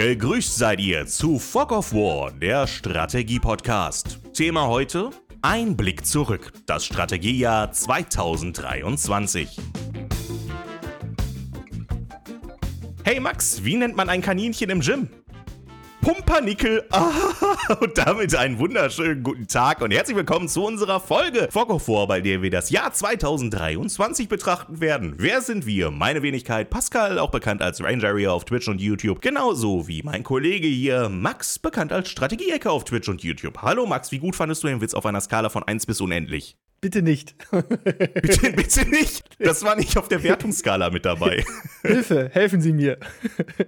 Gegrüßt seid ihr zu Fog of War, der Strategie-Podcast. Thema heute: Ein Blick zurück, das Strategiejahr 2023. Hey Max, wie nennt man ein Kaninchen im Gym? Pumpernickel. Ah, und damit einen wunderschönen guten Tag und herzlich willkommen zu unserer Folge Fogo vor, bei der wir das Jahr 2023 betrachten werden. Wer sind wir? Meine Wenigkeit Pascal, auch bekannt als Rangeria auf Twitch und YouTube, genauso wie mein Kollege hier Max, bekannt als Strategieecke auf Twitch und YouTube. Hallo Max, wie gut fandest du den Witz auf einer Skala von 1 bis unendlich? Bitte nicht. bitte, bitte nicht. Das war nicht auf der Wertungsskala mit dabei. Hilfe, helfen Sie mir.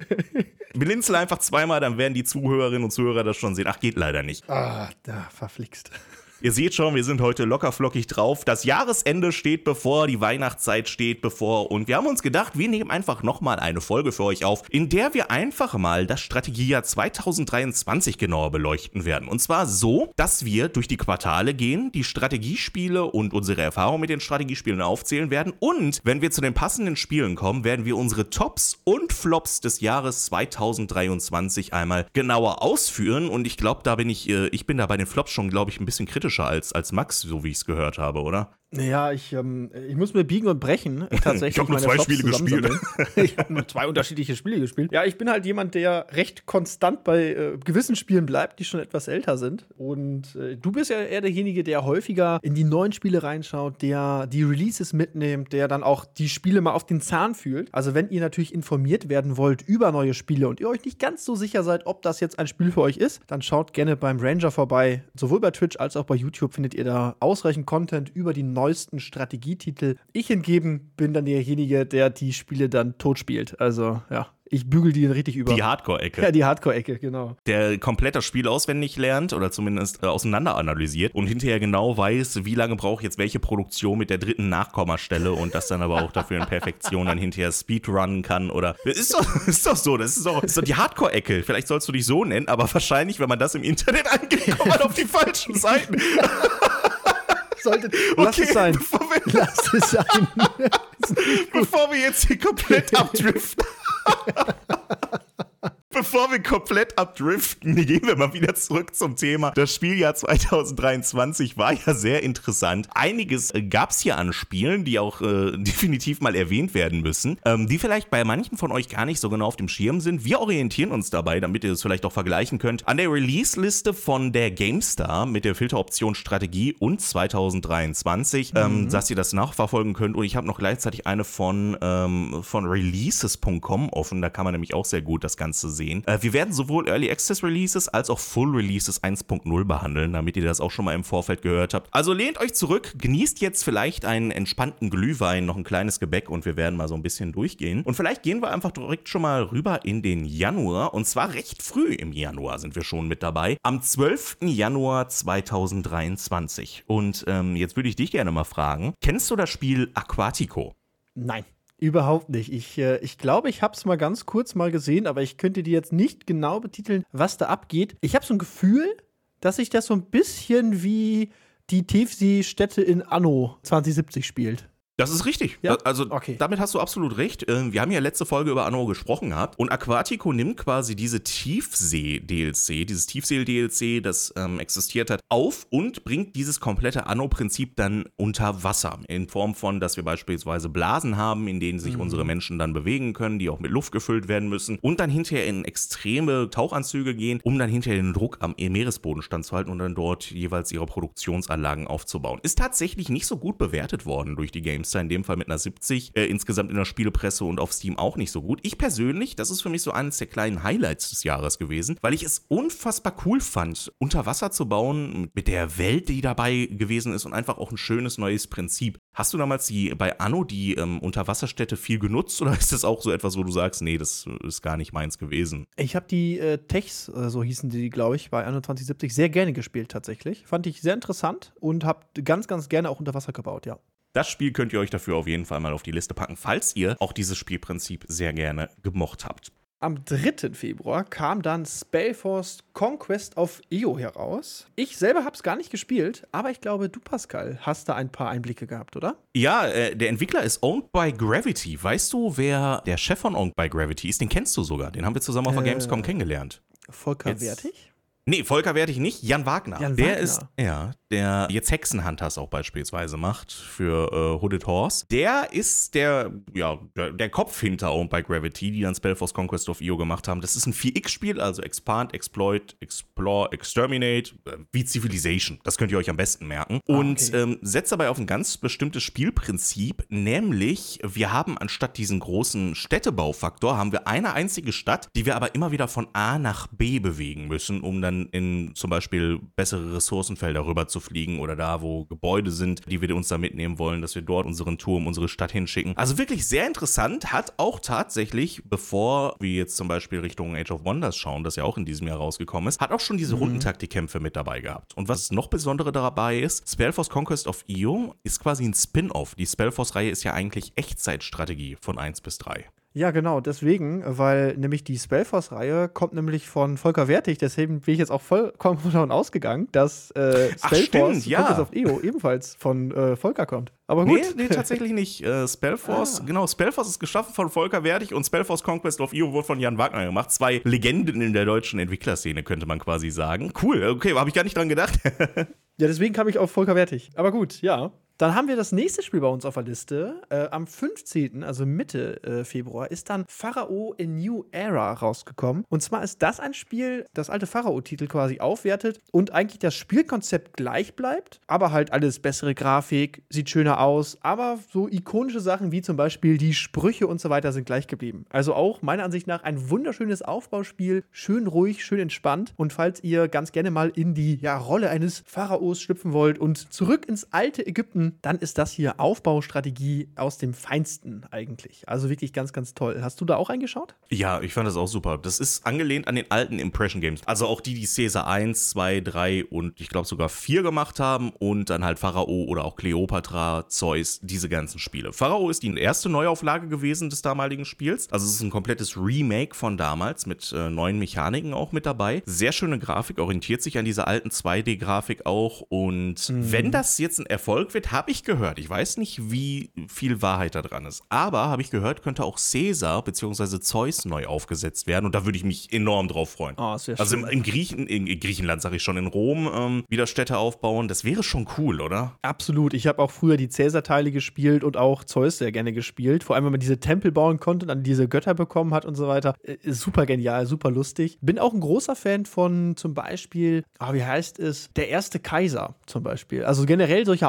Blinzel einfach zweimal, dann werden die Zuhörerinnen und Zuhörer das schon sehen. Ach, geht leider nicht. Ah, da verflixt. Ihr seht schon, wir sind heute lockerflockig drauf. Das Jahresende steht bevor, die Weihnachtszeit steht bevor und wir haben uns gedacht, wir nehmen einfach nochmal eine Folge für euch auf, in der wir einfach mal das Strategiejahr 2023 genauer beleuchten werden. Und zwar so, dass wir durch die Quartale gehen, die Strategiespiele und unsere Erfahrungen mit den Strategiespielen aufzählen werden und wenn wir zu den passenden Spielen kommen, werden wir unsere Tops und Flops des Jahres 2023 einmal genauer ausführen und ich glaube, da bin ich, äh, ich bin da bei den Flops schon, glaube ich, ein bisschen kritisch kritischer als, als Max, so wie ich es gehört habe, oder? Ja, ich, ähm, ich muss mir biegen und brechen. Tatsächlich. ich habe nur zwei Flops Spiele gespielt. ich habe nur zwei unterschiedliche Spiele gespielt. Ja, ich bin halt jemand, der recht konstant bei äh, gewissen Spielen bleibt, die schon etwas älter sind. Und äh, du bist ja eher derjenige, der häufiger in die neuen Spiele reinschaut, der die Releases mitnimmt, der dann auch die Spiele mal auf den Zahn fühlt. Also, wenn ihr natürlich informiert werden wollt über neue Spiele und ihr euch nicht ganz so sicher seid, ob das jetzt ein Spiel für euch ist, dann schaut gerne beim Ranger vorbei. Sowohl bei Twitch als auch bei YouTube findet ihr da ausreichend Content über die neuen neuesten Strategietitel. Ich hingegen bin dann derjenige, der die Spiele dann tot spielt. Also ja, ich bügel die richtig über. Die Hardcore-Ecke. Ja, die Hardcore-Ecke, genau. Der komplett das Spiel auswendig lernt oder zumindest äh, auseinander analysiert und hinterher genau weiß, wie lange braucht jetzt welche Produktion mit der dritten Nachkommastelle und das dann aber auch dafür in Perfektion dann hinterher Speedrunnen kann oder. Ist doch, ist doch so, das ist doch, ist doch die Hardcore-Ecke. Vielleicht sollst du dich so nennen, aber wahrscheinlich, wenn man das im Internet angeht, kommt man auf die falschen Seiten. Sollte, lass okay, es sein. Wir, lass es sein. bevor wir jetzt hier komplett abdriften. Bevor wir komplett abdriften, gehen wir mal wieder zurück zum Thema. Das Spieljahr 2023 war ja sehr interessant. Einiges äh, gab es hier an Spielen, die auch äh, definitiv mal erwähnt werden müssen, ähm, die vielleicht bei manchen von euch gar nicht so genau auf dem Schirm sind. Wir orientieren uns dabei, damit ihr es vielleicht auch vergleichen könnt, an der Release-Liste von der GameStar mit der Filteroption Strategie und 2023, ähm, mhm. ähm, dass ihr das nachverfolgen könnt. Und ich habe noch gleichzeitig eine von, ähm, von releases.com offen. Da kann man nämlich auch sehr gut das Ganze sehen sehen. Äh, wir werden sowohl Early Access Releases als auch Full Releases 1.0 behandeln, damit ihr das auch schon mal im Vorfeld gehört habt. Also lehnt euch zurück, genießt jetzt vielleicht einen entspannten Glühwein, noch ein kleines Gebäck und wir werden mal so ein bisschen durchgehen. Und vielleicht gehen wir einfach direkt schon mal rüber in den Januar und zwar recht früh im Januar sind wir schon mit dabei. Am 12. Januar 2023. Und ähm, jetzt würde ich dich gerne mal fragen, kennst du das Spiel Aquatico? Nein. Überhaupt nicht. Ich, äh, ich glaube, ich habe es mal ganz kurz mal gesehen, aber ich könnte dir jetzt nicht genau betiteln, was da abgeht. Ich habe so ein Gefühl, dass sich das so ein bisschen wie die Tiefseestätte in Anno 2070 spielt. Das ist richtig. Ja? Also okay. damit hast du absolut recht. Ähm, wir haben ja letzte Folge über Anno gesprochen gehabt und Aquatico nimmt quasi diese Tiefsee-DLC, dieses Tiefsee-DLC, das ähm, existiert hat, auf und bringt dieses komplette Anno-Prinzip dann unter Wasser. In Form von, dass wir beispielsweise Blasen haben, in denen sich mhm. unsere Menschen dann bewegen können, die auch mit Luft gefüllt werden müssen und dann hinterher in extreme Tauchanzüge gehen, um dann hinterher den Druck am Meeresboden standzuhalten und dann dort jeweils ihre Produktionsanlagen aufzubauen. Ist tatsächlich nicht so gut bewertet worden durch die Games GameStar, in dem Fall mit einer 70, äh, insgesamt in der Spielepresse und auf Steam auch nicht so gut. Ich persönlich, das ist für mich so eines der kleinen Highlights des Jahres gewesen, weil ich es unfassbar cool fand, unter Wasser zu bauen, mit der Welt, die dabei gewesen ist und einfach auch ein schönes neues Prinzip. Hast du damals die bei Anno die ähm, Unterwasserstädte viel genutzt oder ist das auch so etwas, wo du sagst, nee, das ist gar nicht meins gewesen? Ich habe die äh, Techs, äh, so hießen die, glaube ich, bei Anno 2070 sehr gerne gespielt tatsächlich. Fand ich sehr interessant und habe ganz, ganz gerne auch unter Wasser gebaut, ja. Das Spiel könnt ihr euch dafür auf jeden Fall mal auf die Liste packen, falls ihr auch dieses Spielprinzip sehr gerne gemocht habt. am 3. Februar kam dann Spellforce Conquest of Io heraus. Ich selber habe es gar nicht gespielt, aber ich glaube, du, Pascal, hast da ein paar Einblicke gehabt, oder? Ja, äh, der Entwickler ist Owned by Gravity. Weißt du, wer der Chef von Owned by Gravity ist? Den kennst du sogar. Den haben wir zusammen auf der Äh, Gamescom kennengelernt. Volker Jetzt- Wertig? Nee, Volker Wertig nicht, Jan Wagner. Jan der Wagner. ist, ja, der jetzt Hexenhunters auch beispielsweise macht für äh, Hooded Horse. Der ist der, ja, der, der Kopf hinter Owned by Gravity, die dann Spellforce Conquest of Io gemacht haben. Das ist ein 4X-Spiel, also Expand, Exploit, Explore, Exterminate, äh, wie Civilization. Das könnt ihr euch am besten merken. Und okay. ähm, setzt dabei auf ein ganz bestimmtes Spielprinzip, nämlich wir haben anstatt diesen großen Städtebaufaktor, haben wir eine einzige Stadt, die wir aber immer wieder von A nach B bewegen müssen, um dann in zum Beispiel bessere Ressourcenfelder rüber zu fliegen oder da, wo Gebäude sind, die wir uns da mitnehmen wollen, dass wir dort unseren Turm, unsere Stadt hinschicken. Also wirklich sehr interessant, hat auch tatsächlich, bevor wir jetzt zum Beispiel Richtung Age of Wonders schauen, das ja auch in diesem Jahr rausgekommen ist, hat auch schon diese Rundentaktikkämpfe mit dabei gehabt. Und was noch besondere dabei ist, Spellforce Conquest of Io ist quasi ein Spin-off. Die Spellforce-Reihe ist ja eigentlich Echtzeitstrategie von 1 bis 3. Ja, genau, deswegen, weil nämlich die Spellforce-Reihe kommt nämlich von Volker Wertig, deswegen bin ich jetzt auch vollkommen davon ausgegangen, dass äh, Spellforce stimmt, ja. Conquest of EO ebenfalls von äh, Volker kommt. Aber gut. Nee, nee, tatsächlich nicht. Äh, Spellforce, Ah. genau, Spellforce ist geschaffen von Volker Wertig und Spellforce Conquest of Io wurde von Jan Wagner gemacht. Zwei Legenden in der deutschen Entwicklerszene, könnte man quasi sagen. Cool, okay, habe ich gar nicht dran gedacht. Ja, deswegen kam ich auf Volker Wertig. Aber gut, ja. Dann haben wir das nächste Spiel bei uns auf der Liste. Äh, am 15., also Mitte äh, Februar, ist dann Pharao A New Era rausgekommen. Und zwar ist das ein Spiel, das alte Pharao-Titel quasi aufwertet und eigentlich das Spielkonzept gleich bleibt, aber halt alles bessere Grafik, sieht schöner aus, aber so ikonische Sachen wie zum Beispiel die Sprüche und so weiter sind gleich geblieben. Also auch meiner Ansicht nach ein wunderschönes Aufbauspiel, schön ruhig, schön entspannt. Und falls ihr ganz gerne mal in die ja, Rolle eines Pharaos schlüpfen wollt und zurück ins alte Ägypten, dann ist das hier Aufbaustrategie aus dem Feinsten eigentlich. Also wirklich ganz, ganz toll. Hast du da auch reingeschaut? Ja, ich fand das auch super. Das ist angelehnt an den alten Impression Games. Also auch die, die Caesar 1, 2, 3 und ich glaube sogar 4 gemacht haben und dann halt Pharao oder auch Cleopatra, Zeus, diese ganzen Spiele. Pharao ist die erste Neuauflage gewesen des damaligen Spiels. Also es ist ein komplettes Remake von damals mit äh, neuen Mechaniken auch mit dabei. Sehr schöne Grafik, orientiert sich an dieser alten 2D-Grafik auch. Und wenn das jetzt ein Erfolg wird, habe ich gehört. Ich weiß nicht, wie viel Wahrheit da dran ist. Aber habe ich gehört, könnte auch Caesar bzw. Zeus neu aufgesetzt werden. Und da würde ich mich enorm drauf freuen. Oh, das wäre Also im, im Griechen, in Griechenland, sage ich schon, in Rom ähm, wieder Städte aufbauen. Das wäre schon cool, oder? Absolut. Ich habe auch früher die Cäsar-Teile gespielt und auch Zeus sehr gerne gespielt. Vor allem, wenn man diese Tempel bauen konnte und dann diese Götter bekommen hat und so weiter. Äh, Ist super genial, super lustig. Bin auch ein großer Fan von zum Beispiel, ah, wie heißt es? Der erste Kaiser zum Beispiel. Also generell solche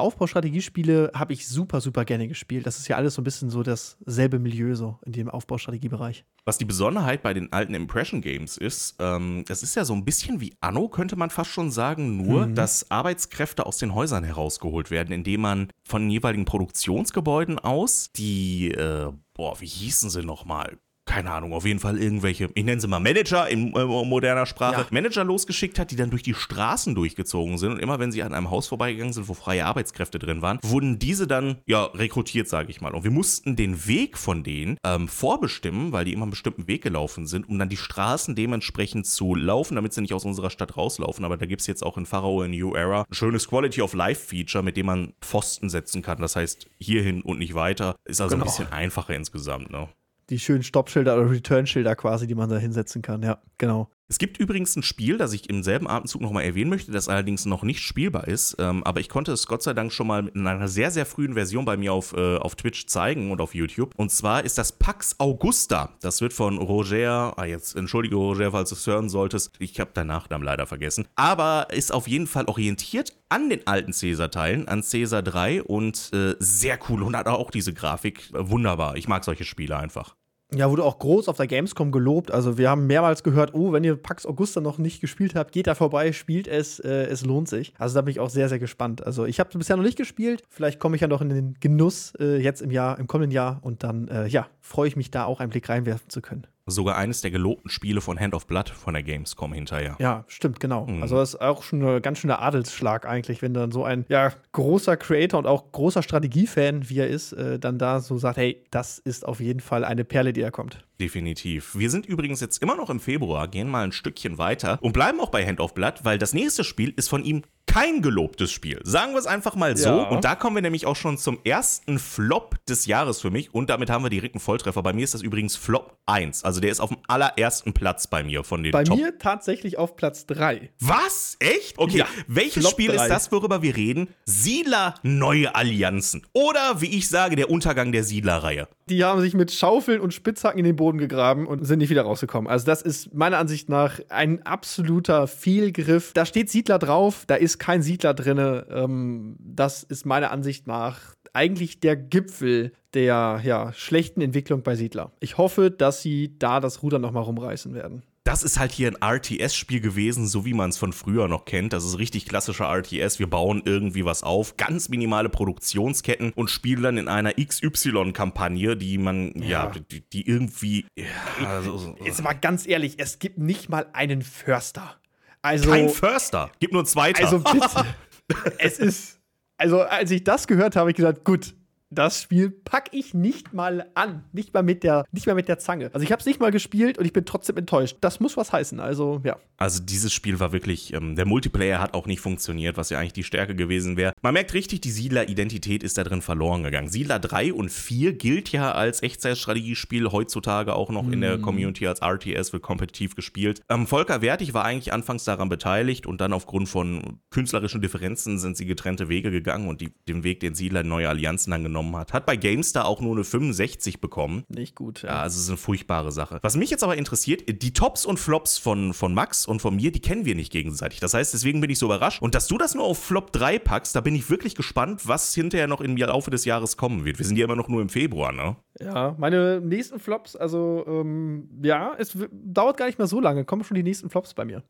Aufbaustrategiespiele habe ich super, super gerne gespielt. Das ist ja alles so ein bisschen so dasselbe Milieu so in dem Aufbaustrategiebereich. Was die Besonderheit bei den alten Impression Games ist, ähm, es ist ja so ein bisschen wie Anno, könnte man fast schon sagen, nur dass Arbeitskräfte aus den Häusern herausgeholt werden, indem man von jeweiligen Produktionsgebäuden aus die, äh, boah, wie hießen sie nochmal? Keine Ahnung, auf jeden Fall irgendwelche, ich nenne sie mal Manager in äh, moderner Sprache, Ja. Manager losgeschickt hat, die dann durch die Straßen durchgezogen sind und immer wenn sie an einem Haus vorbeigegangen sind, wo freie Arbeitskräfte drin waren, wurden diese dann ja rekrutiert, sage ich mal. Und wir mussten den Weg von denen ähm, vorbestimmen, weil die immer einen bestimmten Weg gelaufen sind, um dann die Straßen dementsprechend zu laufen, damit sie nicht aus unserer Stadt rauslaufen. Aber da gibt es jetzt auch in Pharaoh in New Era ein schönes Quality of Life Feature, mit dem man Pfosten setzen kann. Das heißt, hierhin und nicht weiter. Ist also Genau. ein bisschen einfacher insgesamt, ne? Die schönen Stoppschilder oder Return-Schilder quasi, die man da hinsetzen kann. Ja, genau. Es gibt übrigens ein Spiel, das ich im selben Atemzug nochmal erwähnen möchte, das allerdings noch nicht spielbar ist. Ähm, aber ich konnte es Gott sei Dank schon mal in einer sehr, sehr frühen Version bei mir auf, äh, auf Twitch zeigen und auf YouTube. Und zwar ist das Pax Augusta. Das wird von Roger, ah jetzt entschuldige Roger, falls du es hören solltest. Ich habe deinen Nachnamen leider vergessen. Aber ist auf jeden Fall orientiert an den alten Caesar-Teilen, an Caesar 3 und äh, sehr cool und hat auch diese Grafik. Wunderbar. Ich mag solche Spiele einfach. Ja, wurde auch groß auf der Gamescom gelobt. Also wir haben mehrmals gehört, oh, wenn ihr Pax Augusta noch nicht gespielt habt, geht da vorbei, spielt es, äh, es lohnt sich. Also da bin ich auch sehr, sehr gespannt. Also ich habe bisher noch nicht gespielt. Vielleicht komme ich ja noch in den Genuss äh, jetzt im Jahr, im kommenden Jahr und dann, äh, ja, freue ich mich da auch einen Blick reinwerfen zu können. Sogar eines der gelobten Spiele von Hand of Blood von der Gamescom hinterher. Ja, stimmt, genau. Mhm. Also das ist auch schon ein ganz schöner Adelsschlag eigentlich, wenn dann so ein ja, großer Creator und auch großer Strategiefan, wie er ist, äh, dann da so sagt, hey, das ist auf jeden Fall eine Perle, die da kommt. Definitiv. Wir sind übrigens jetzt immer noch im Februar, gehen mal ein Stückchen weiter und bleiben auch bei Hand of Blood, weil das nächste Spiel ist von ihm kein gelobtes Spiel. Sagen wir es einfach mal so. Ja. Und da kommen wir nämlich auch schon zum ersten Flop des Jahres für mich. Und damit haben wir direkt einen Volltreffer. Bei mir ist das übrigens Flop 1. Also der ist auf dem allerersten Platz bei mir von den Bei Top. mir tatsächlich auf Platz 3. Was? Echt? Okay. Ja, Welches Flop Spiel drei. ist das, worüber wir reden? Siedler Neue Allianzen. Oder wie ich sage, der Untergang der Siedlerreihe. Die haben sich mit Schaufeln und Spitzhacken in den Boden gegraben und sind nicht wieder rausgekommen. Also das ist meiner Ansicht nach ein absoluter Fehlgriff. Da steht Siedler drauf, da ist kein Siedler drin. Ähm, das ist meiner Ansicht nach eigentlich der Gipfel der ja, schlechten Entwicklung bei Siedler. Ich hoffe, dass sie da das Ruder noch mal rumreißen werden. Das ist halt hier ein RTS-Spiel gewesen, so wie man es von früher noch kennt. Das ist richtig klassischer RTS. Wir bauen irgendwie was auf, ganz minimale Produktionsketten und spielen dann in einer XY-Kampagne, die man, ja, Ja. die, die irgendwie. Ja, also, so- Jetzt mal ganz ehrlich, es gibt nicht mal einen Förster. Also, kein Förster. Gibt nur Zweiter. also bitte. es ist. Also, als ich das gehört habe, habe ich gesagt, gut, das Spiel packe ich nicht mal an. Nicht mal mit der, nicht mal mit der Zange. Also ich habe es nicht mal gespielt und ich bin trotzdem enttäuscht. Das muss was heißen. Also, ja. Also dieses Spiel war wirklich, ähm, der Multiplayer hat auch nicht funktioniert, was ja eigentlich die Stärke gewesen wäre. Man merkt richtig, die Siedler-Identität ist da drin verloren gegangen. Siedler 3 und 4 gilt ja als Echtzeitstrategiespiel, heutzutage auch noch in der Community als RTS, wird kompetitiv gespielt. Ähm, Volker Wertig war eigentlich anfangs daran beteiligt und dann aufgrund von künstlerischen Differenzen sind sie getrennte Wege gegangen und die, den Weg, den Siedler in neue Allianzen dann genommen hat, hat bei GameStar auch nur eine 65 bekommen. Nicht gut. Ja, also es ist eine furchtbare Sache. Was mich jetzt aber interessiert, die Tops und Flops von, von Max und von mir, die kennen wir nicht gegenseitig. Das heißt, deswegen bin ich so überrascht. Und dass du das nur auf Flop 3 packst, da bin ich wirklich gespannt, was hinterher noch im Laufe des Jahres kommen wird. Wir sind ja immer noch nur im Februar, ne? Ja, meine nächsten Flops, also, ähm, ja, es dauert gar nicht mehr so lange. Kommen schon die nächsten Flops bei mir.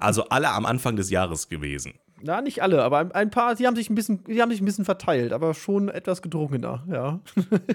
Also alle am Anfang des Jahres gewesen. Na, nicht alle, aber ein- ein paar, die haben sich ein bisschen, die haben sich ein bisschen verteilt, aber schon etwas gedrungener, ja.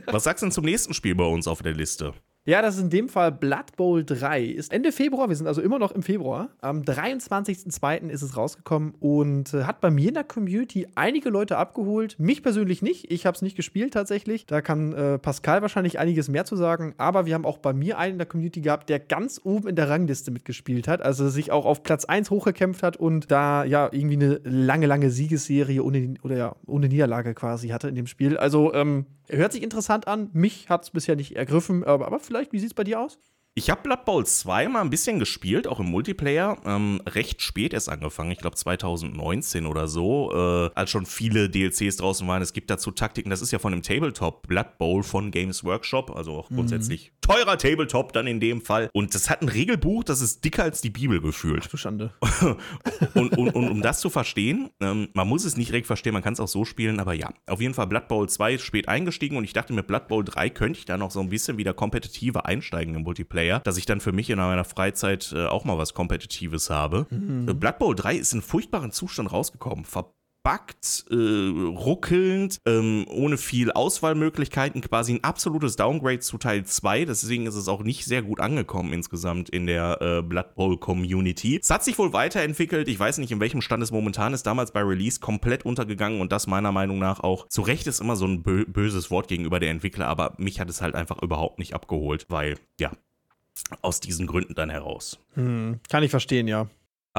Was sagst du denn zum nächsten Spiel bei uns auf der Liste? Ja, das ist in dem Fall Blood Bowl 3. Ist Ende Februar, wir sind also immer noch im Februar. Am 23.02. ist es rausgekommen und äh, hat bei mir in der Community einige Leute abgeholt. Mich persönlich nicht. Ich habe es nicht gespielt tatsächlich. Da kann äh, Pascal wahrscheinlich einiges mehr zu sagen. Aber wir haben auch bei mir einen in der Community gehabt, der ganz oben in der Rangliste mitgespielt hat. Also sich auch auf Platz 1 hochgekämpft hat und da ja irgendwie eine lange, lange Siegesserie ohne, oder ja, ohne Niederlage quasi hatte in dem Spiel. Also, ähm, hört sich interessant an. Mich hat es bisher nicht ergriffen, aber, aber vielleicht, wie sieht es bei dir aus? Ich habe Blood Bowl 2 mal ein bisschen gespielt, auch im Multiplayer. Ähm, recht spät erst angefangen, ich glaube 2019 oder so, äh, als schon viele DLCs draußen waren. Es gibt dazu Taktiken, das ist ja von dem Tabletop Blood Bowl von Games Workshop, also auch grundsätzlich teurer Tabletop dann in dem Fall. Und das hat ein Regelbuch, das ist dicker als die Bibel gefühlt. Du Schande. und, und, und um das zu verstehen, ähm, man muss es nicht direkt verstehen, man kann es auch so spielen, aber ja, auf jeden Fall Blood Bowl 2 ist spät eingestiegen und ich dachte mit Blood Bowl 3 könnte ich da noch so ein bisschen wieder kompetitiver einsteigen im Multiplayer, dass ich dann für mich in meiner Freizeit äh, auch mal was Kompetitives habe. Äh, Blood Bowl 3 ist in furchtbaren Zustand rausgekommen. Verbuggt, äh, ruckelnd, ähm, ohne viel Auswahlmöglichkeiten, quasi ein absolutes Downgrade zu Teil 2. Deswegen ist es auch nicht sehr gut angekommen insgesamt in der äh, Blood Bowl Community. Es hat sich wohl weiterentwickelt. Ich weiß nicht, in welchem Stand es momentan ist. Damals bei Release komplett untergegangen und das meiner Meinung nach auch. Zu Recht ist immer so ein bö böses Wort gegenüber der Entwickler, aber mich hat es halt einfach überhaupt nicht abgeholt, weil, ja, aus diesen Gründen dann heraus. Hm, kann ich verstehen, ja.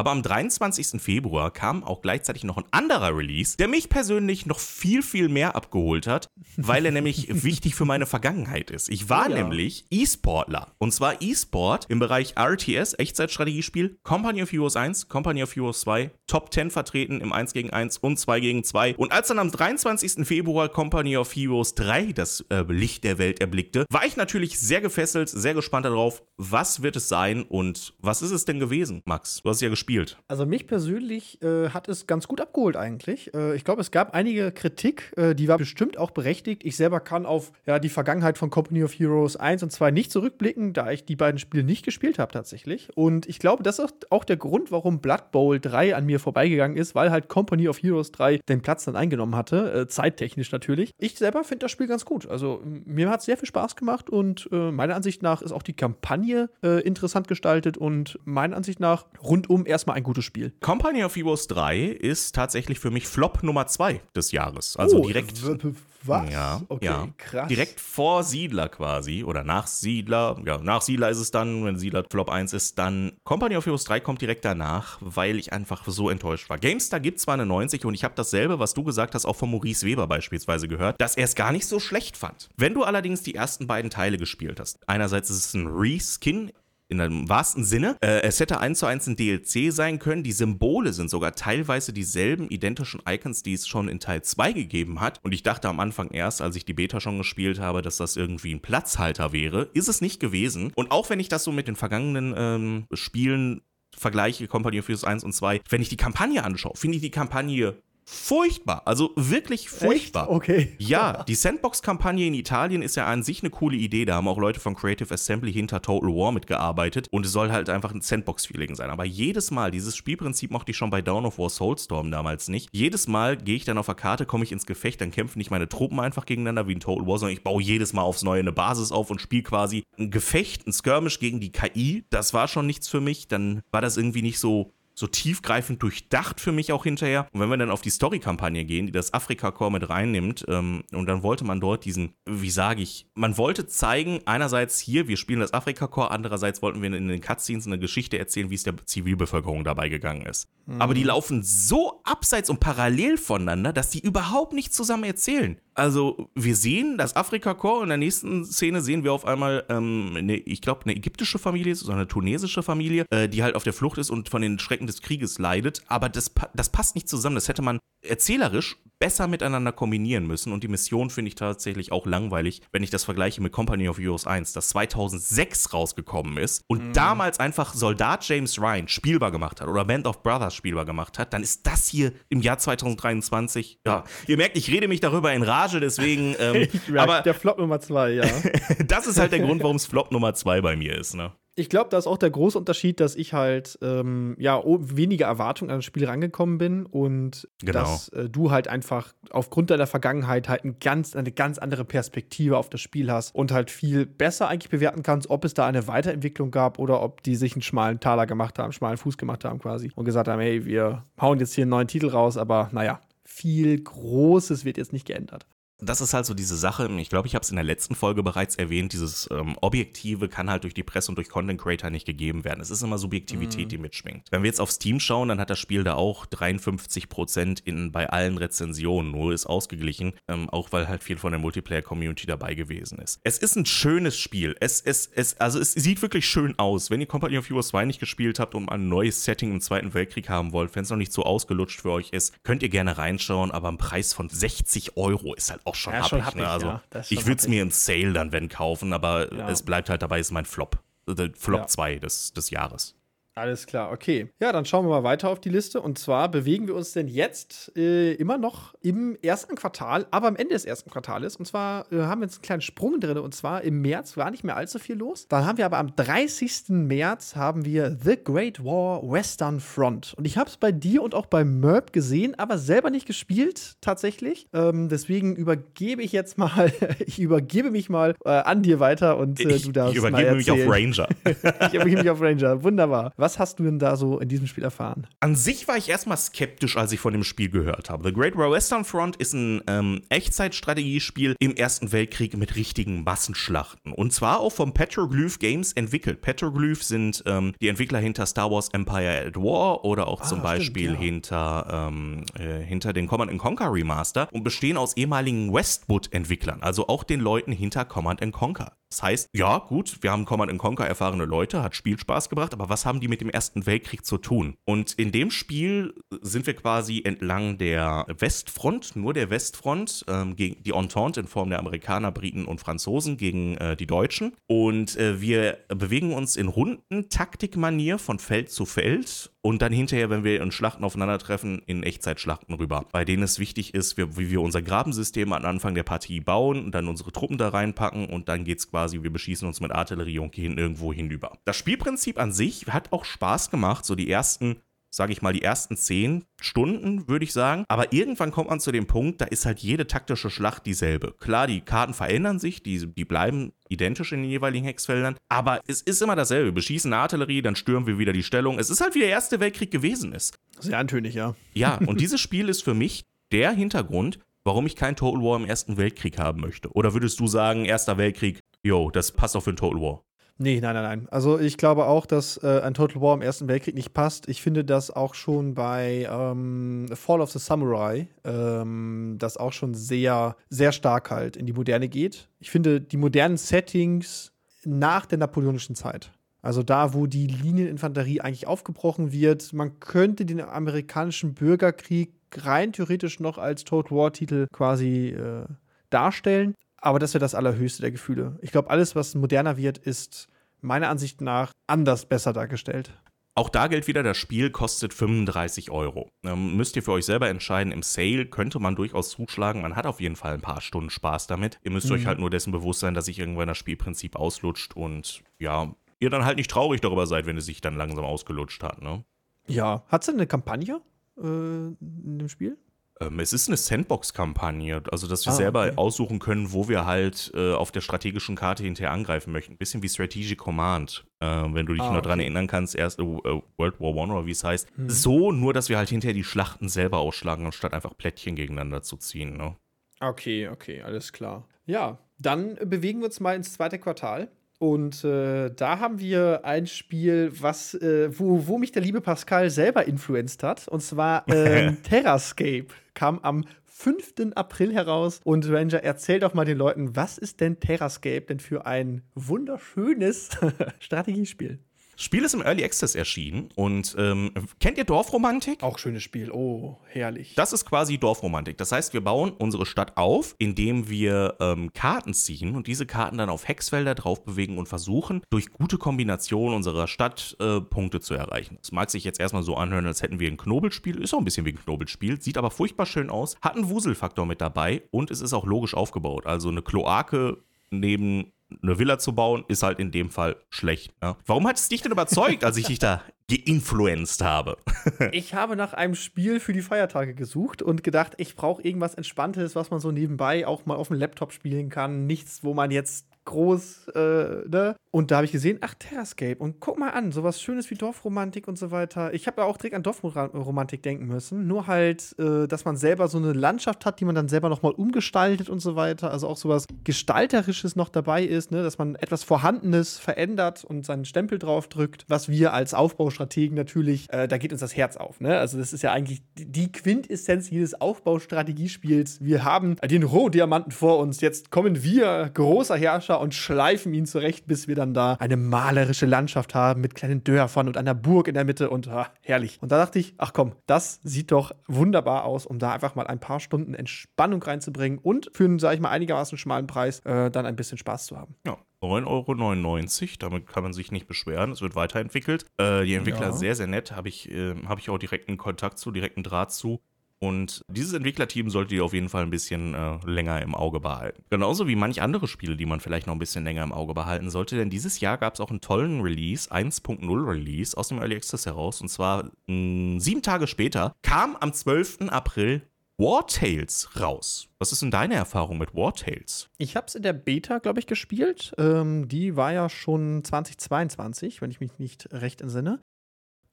Aber am 23. Februar kam auch gleichzeitig noch ein anderer Release, der mich persönlich noch viel, viel mehr abgeholt hat, weil er nämlich wichtig für meine Vergangenheit ist. Ich war Oh ja. nämlich E-Sportler. Und zwar E-Sport im Bereich RTS, Echtzeitstrategiespiel, Company of Heroes 1, Company of Heroes 2, Top 10 vertreten im 1 gegen 1 und 2 gegen 2. Und als dann am 23. Februar Company of Heroes 3 das äh, Licht der Welt erblickte, war ich natürlich sehr gefesselt, sehr gespannt darauf, was wird es sein und was ist es denn gewesen, Max? Du hast es ja gespielt. Also mich persönlich äh, hat es ganz gut abgeholt eigentlich. Äh, ich glaube, es gab einige Kritik, äh, die war bestimmt auch berechtigt. Ich selber kann auf ja, die Vergangenheit von Company of Heroes 1 und 2 nicht zurückblicken, da ich die beiden Spiele nicht gespielt habe tatsächlich. Und ich glaube, das ist auch der Grund, warum Blood Bowl 3 an mir vorbeigegangen ist, weil halt Company of Heroes 3 den Platz dann eingenommen hatte, äh, zeittechnisch natürlich. Ich selber finde das Spiel ganz gut. Also mir hat es sehr viel Spaß gemacht und äh, meiner Ansicht nach ist auch die Kampagne äh, interessant gestaltet und meiner Ansicht nach rundum erstmal ein gutes Spiel. Company of Heroes 3 ist tatsächlich für mich Flop Nummer 2 des Jahres. Also direkt. w- w- Was? Ja, okay, ja. krass. Direkt vor Siedler quasi oder nach Siedler. Ja, nach Siedler ist es dann, wenn Siedler Flop 1 ist, dann Company of Heroes 3 kommt direkt danach, weil ich einfach so enttäuscht war. GameStar gibt zwar eine 90 und ich habe dasselbe, was du gesagt hast, auch von Maurice Weber beispielsweise gehört, dass er es gar nicht so schlecht fand. Wenn du allerdings die ersten beiden Teile gespielt hast, einerseits ist es ein Reskin in einem wahrsten Sinne. Äh, es hätte eins zu eins ein DLC sein können. Die Symbole sind sogar teilweise dieselben identischen Icons, die es schon in Teil 2 gegeben hat. Und ich dachte am Anfang erst, als ich die Beta schon gespielt habe, dass das irgendwie ein Platzhalter wäre. Ist es nicht gewesen. Und auch wenn ich das so mit den vergangenen ähm, Spielen vergleiche, Company of Heroes 1 und 2, wenn ich die Kampagne anschaue, finde ich die Kampagne furchtbar. Also wirklich furchtbar. Echt? Okay. Ja, die Sandbox-Kampagne in Italien ist ja an sich eine coole Idee. Da haben auch Leute von Creative Assembly hinter Total War mitgearbeitet. Und es soll halt einfach ein Sandbox-Feeling sein. Aber jedes Mal, dieses Spielprinzip mochte ich schon bei Dawn of War Soulstorm damals nicht. Jedes Mal gehe ich dann auf der Karte, komme ich ins Gefecht, dann kämpfen nicht meine Truppen einfach gegeneinander wie in Total War, sondern ich baue jedes Mal aufs Neue eine Basis auf und spiele quasi ein Gefecht, ein Skirmish gegen die KI. Das war schon nichts für mich. Dann war das irgendwie nicht so so tiefgreifend durchdacht für mich auch hinterher. Und wenn wir dann auf die Story-Kampagne gehen, die das Afrika-Core mit reinnimmt, ähm, und dann wollte man dort diesen, wie sage ich, man wollte zeigen, einerseits hier, wir spielen das Afrika-Core, andererseits wollten wir in den Cutscenes eine Geschichte erzählen, wie es der Zivilbevölkerung dabei gegangen ist. Mhm. Aber die laufen so abseits und parallel voneinander, dass die überhaupt nicht zusammen erzählen. Also, wir sehen das Afrika-Korps und in der nächsten Szene sehen wir auf einmal, ähm, eine, ich glaube, eine ägyptische Familie, so eine tunesische Familie, äh, die halt auf der Flucht ist und von den Schrecken des Krieges leidet. Aber das, das passt nicht zusammen. Das hätte man erzählerisch besser miteinander kombinieren müssen. Und die Mission finde ich tatsächlich auch langweilig, wenn ich das vergleiche mit Company of Heroes 1, das 2006 rausgekommen ist und mhm. damals einfach Soldat James Ryan spielbar gemacht hat oder Band of Brothers spielbar gemacht hat, dann ist das hier im Jahr 2023, ja, ihr merkt, ich rede mich darüber in Rage, deswegen. Ähm, aber der Flop Nummer 2, ja. das ist halt der Grund, warum es Flop Nummer 2 bei mir ist, ne? Ich glaube, da ist auch der große Unterschied, dass ich halt ähm, ja weniger Erwartungen an das Spiel rangekommen bin und genau. dass äh, du halt einfach aufgrund deiner Vergangenheit halt ein ganz, eine ganz andere Perspektive auf das Spiel hast und halt viel besser eigentlich bewerten kannst, ob es da eine Weiterentwicklung gab oder ob die sich einen schmalen Taler gemacht haben, einen schmalen Fuß gemacht haben quasi und gesagt haben, hey, wir hauen jetzt hier einen neuen Titel raus, aber naja, viel Großes wird jetzt nicht geändert das ist halt so diese Sache, ich glaube, ich habe es in der letzten Folge bereits erwähnt, dieses ähm, Objektive kann halt durch die Presse und durch Content Creator nicht gegeben werden. Es ist immer Subjektivität, mhm. die mitschwingt. Wenn wir jetzt auf Steam schauen, dann hat das Spiel da auch 53 Prozent bei allen Rezensionen, nur ist ausgeglichen, ähm, auch weil halt viel von der Multiplayer-Community dabei gewesen ist. Es ist ein schönes Spiel. Es, es, es, also es sieht wirklich schön aus. Wenn ihr Company of Heroes 2 nicht gespielt habt und ein neues Setting im Zweiten Weltkrieg haben wollt, wenn es noch nicht so ausgelutscht für euch ist, könnt ihr gerne reinschauen, aber ein Preis von 60 Euro ist halt auch auch schon ja, happig. Schon ne? also, ja. ich würde es mir im Sale dann, wenn, kaufen, aber ja. es bleibt halt dabei, ist mein Flop. Der Flop 2 des, des Jahres. Alles klar, okay. Ja, dann schauen wir mal weiter auf die Liste. Und zwar bewegen wir uns denn jetzt äh, immer noch im ersten Quartal, aber am Ende des ersten Quartals. Und zwar äh, haben wir jetzt einen kleinen Sprung drin. Und zwar im März war nicht mehr allzu viel los. Dann haben wir aber am 30. März haben wir The Great War Western Front. Und ich habe es bei dir und auch bei Merp gesehen, aber selber nicht gespielt, tatsächlich. Ähm, deswegen übergebe ich jetzt mal, ich übergebe mich mal äh, an dir weiter und äh, du darfst. Ich übergebe mich auf Ranger. ich übergebe mich auf Ranger. Wunderbar. Was hast du denn da so in diesem Spiel erfahren? An sich war ich erstmal skeptisch, als ich von dem Spiel gehört habe. The Great War Western Front ist ein ähm, Echtzeitstrategiespiel im Ersten Weltkrieg mit richtigen Massenschlachten. Und zwar auch vom Petroglyph Games entwickelt. Petroglyph sind ähm, die Entwickler hinter Star Wars Empire at War oder auch ah, zum Beispiel stimmt, ja. hinter, ähm, äh, hinter den Command Conquer Remaster und bestehen aus ehemaligen Westwood-Entwicklern, also auch den Leuten hinter Command Conquer. Das heißt, ja, gut, wir haben Command Conquer erfahrene Leute, hat Spielspaß gebracht, aber was haben die mit dem Ersten Weltkrieg zu tun? Und in dem Spiel sind wir quasi entlang der Westfront, nur der Westfront, ähm, gegen die Entente in Form der Amerikaner, Briten und Franzosen gegen äh, die Deutschen. Und äh, wir bewegen uns in Runden, Taktikmanier von Feld zu Feld und dann hinterher, wenn wir in Schlachten aufeinandertreffen, in Echtzeitschlachten rüber, bei denen es wichtig ist, wie wir unser Grabensystem am Anfang der Partie bauen und dann unsere Truppen da reinpacken und dann geht es quasi, wir beschießen uns mit Artillerie und gehen irgendwo hinüber. Das Spielprinzip an sich hat auch Spaß gemacht, so die ersten sage ich mal, die ersten zehn Stunden, würde ich sagen. Aber irgendwann kommt man zu dem Punkt, da ist halt jede taktische Schlacht dieselbe. Klar, die Karten verändern sich, die, die bleiben identisch in den jeweiligen Hexfeldern, aber es ist immer dasselbe. Wir beschießen eine Artillerie, dann stürmen wir wieder die Stellung. Es ist halt wie der Erste Weltkrieg gewesen ist. Sehr antönig, ja. Ja, und dieses Spiel ist für mich der Hintergrund, warum ich kein Total War im Ersten Weltkrieg haben möchte? Oder würdest du sagen, Erster Weltkrieg, yo, das passt auch für ein Total War? Nee, nein, nein, nein. Also ich glaube auch, dass äh, ein Total War im Ersten Weltkrieg nicht passt. Ich finde das auch schon bei ähm, Fall of the Samurai, ähm, das auch schon sehr, sehr stark halt in die Moderne geht. Ich finde die modernen Settings nach der napoleonischen Zeit. Also da, wo die Linieninfanterie eigentlich aufgebrochen wird. Man könnte den amerikanischen Bürgerkrieg rein theoretisch noch als Total War-Titel quasi äh, darstellen. Aber das wäre das Allerhöchste der Gefühle. Ich glaube, alles, was moderner wird, ist meiner Ansicht nach anders besser dargestellt. Auch da gilt wieder, das Spiel kostet 35 Euro. Ähm, müsst ihr für euch selber entscheiden. Im Sale könnte man durchaus zuschlagen. Man hat auf jeden Fall ein paar Stunden Spaß damit. Ihr müsst mhm. euch halt nur dessen bewusst sein, dass sich irgendwann das Spielprinzip auslutscht und ja, ihr dann halt nicht traurig darüber seid, wenn es sich dann langsam ausgelutscht hat. Ne? Ja, hat es denn eine Kampagne äh, in dem Spiel? Ähm, es ist eine Sandbox-Kampagne, also dass wir ah, selber okay. aussuchen können, wo wir halt äh, auf der strategischen Karte hinterher angreifen möchten. Ein bisschen wie Strategic Command, äh, wenn du dich ah, noch okay. dran erinnern kannst, erst äh, World War One oder wie es heißt. Hm. So, nur dass wir halt hinterher die Schlachten selber ausschlagen, anstatt einfach Plättchen gegeneinander zu ziehen. Ne? Okay, okay, alles klar. Ja, dann bewegen wir uns mal ins zweite Quartal. Und äh, da haben wir ein Spiel, was, äh, wo, wo mich der liebe Pascal selber influenzt hat. Und zwar äh, Terrascape kam am 5. April heraus. Und Ranger, erzähl doch mal den Leuten, was ist denn Terrascape denn für ein wunderschönes Strategiespiel? Spiel ist im Early Access erschienen und ähm, kennt ihr Dorfromantik? Auch schönes Spiel, oh, herrlich. Das ist quasi Dorfromantik. Das heißt, wir bauen unsere Stadt auf, indem wir ähm, Karten ziehen und diese Karten dann auf Hexfelder drauf bewegen und versuchen, durch gute Kombination unserer Stadt äh, Punkte zu erreichen. Das mag sich jetzt erstmal so anhören, als hätten wir ein Knobelspiel. Ist auch ein bisschen wie ein Knobelspiel, sieht aber furchtbar schön aus, hat einen Wuselfaktor mit dabei und es ist auch logisch aufgebaut. Also eine Kloake neben eine Villa zu bauen, ist halt in dem Fall schlecht. Ja. Warum hat es dich denn überzeugt, als ich dich da geinfluenced habe? ich habe nach einem Spiel für die Feiertage gesucht und gedacht, ich brauche irgendwas Entspanntes, was man so nebenbei auch mal auf dem Laptop spielen kann. Nichts, wo man jetzt groß, äh, ne? Und da habe ich gesehen, ach, Terrascape. Und guck mal an, sowas Schönes wie Dorfromantik und so weiter. Ich habe auch direkt an Dorfromantik denken müssen. Nur halt, äh, dass man selber so eine Landschaft hat, die man dann selber nochmal umgestaltet und so weiter. Also auch sowas Gestalterisches noch dabei ist, ne? dass man etwas Vorhandenes verändert und seinen Stempel drauf drückt. Was wir als Aufbaustrategen natürlich, äh, da geht uns das Herz auf. Ne? Also, das ist ja eigentlich die Quintessenz jedes Aufbaustrategiespiels. Wir haben den Rohdiamanten vor uns. Jetzt kommen wir, großer Herrscher, und schleifen ihn zurecht, bis wir dann da eine malerische Landschaft haben mit kleinen Dörfern und einer Burg in der Mitte und ah, herrlich. Und da dachte ich, ach komm, das sieht doch wunderbar aus, um da einfach mal ein paar Stunden Entspannung reinzubringen und für einen, sag ich mal, einigermaßen schmalen Preis äh, dann ein bisschen Spaß zu haben. Ja. 9,99 Euro. Damit kann man sich nicht beschweren. Es wird weiterentwickelt. Äh, die Entwickler ja. sehr, sehr nett. Habe ich, äh, hab ich auch direkten Kontakt zu, direkten Draht zu. Und dieses Entwicklerteam solltet ihr auf jeden Fall ein bisschen äh, länger im Auge behalten. Genauso wie manch andere Spiele, die man vielleicht noch ein bisschen länger im Auge behalten sollte. Denn dieses Jahr gab es auch einen tollen Release, 1.0 Release aus dem Early Access heraus. Und zwar mh, hm, sieben Tage später kam am 12. April War Tales raus. Was ist denn deine Erfahrung mit War Tales? Ich habe es in der Beta, glaube ich, gespielt. Ähm, die war ja schon 2022, wenn ich mich nicht recht entsinne.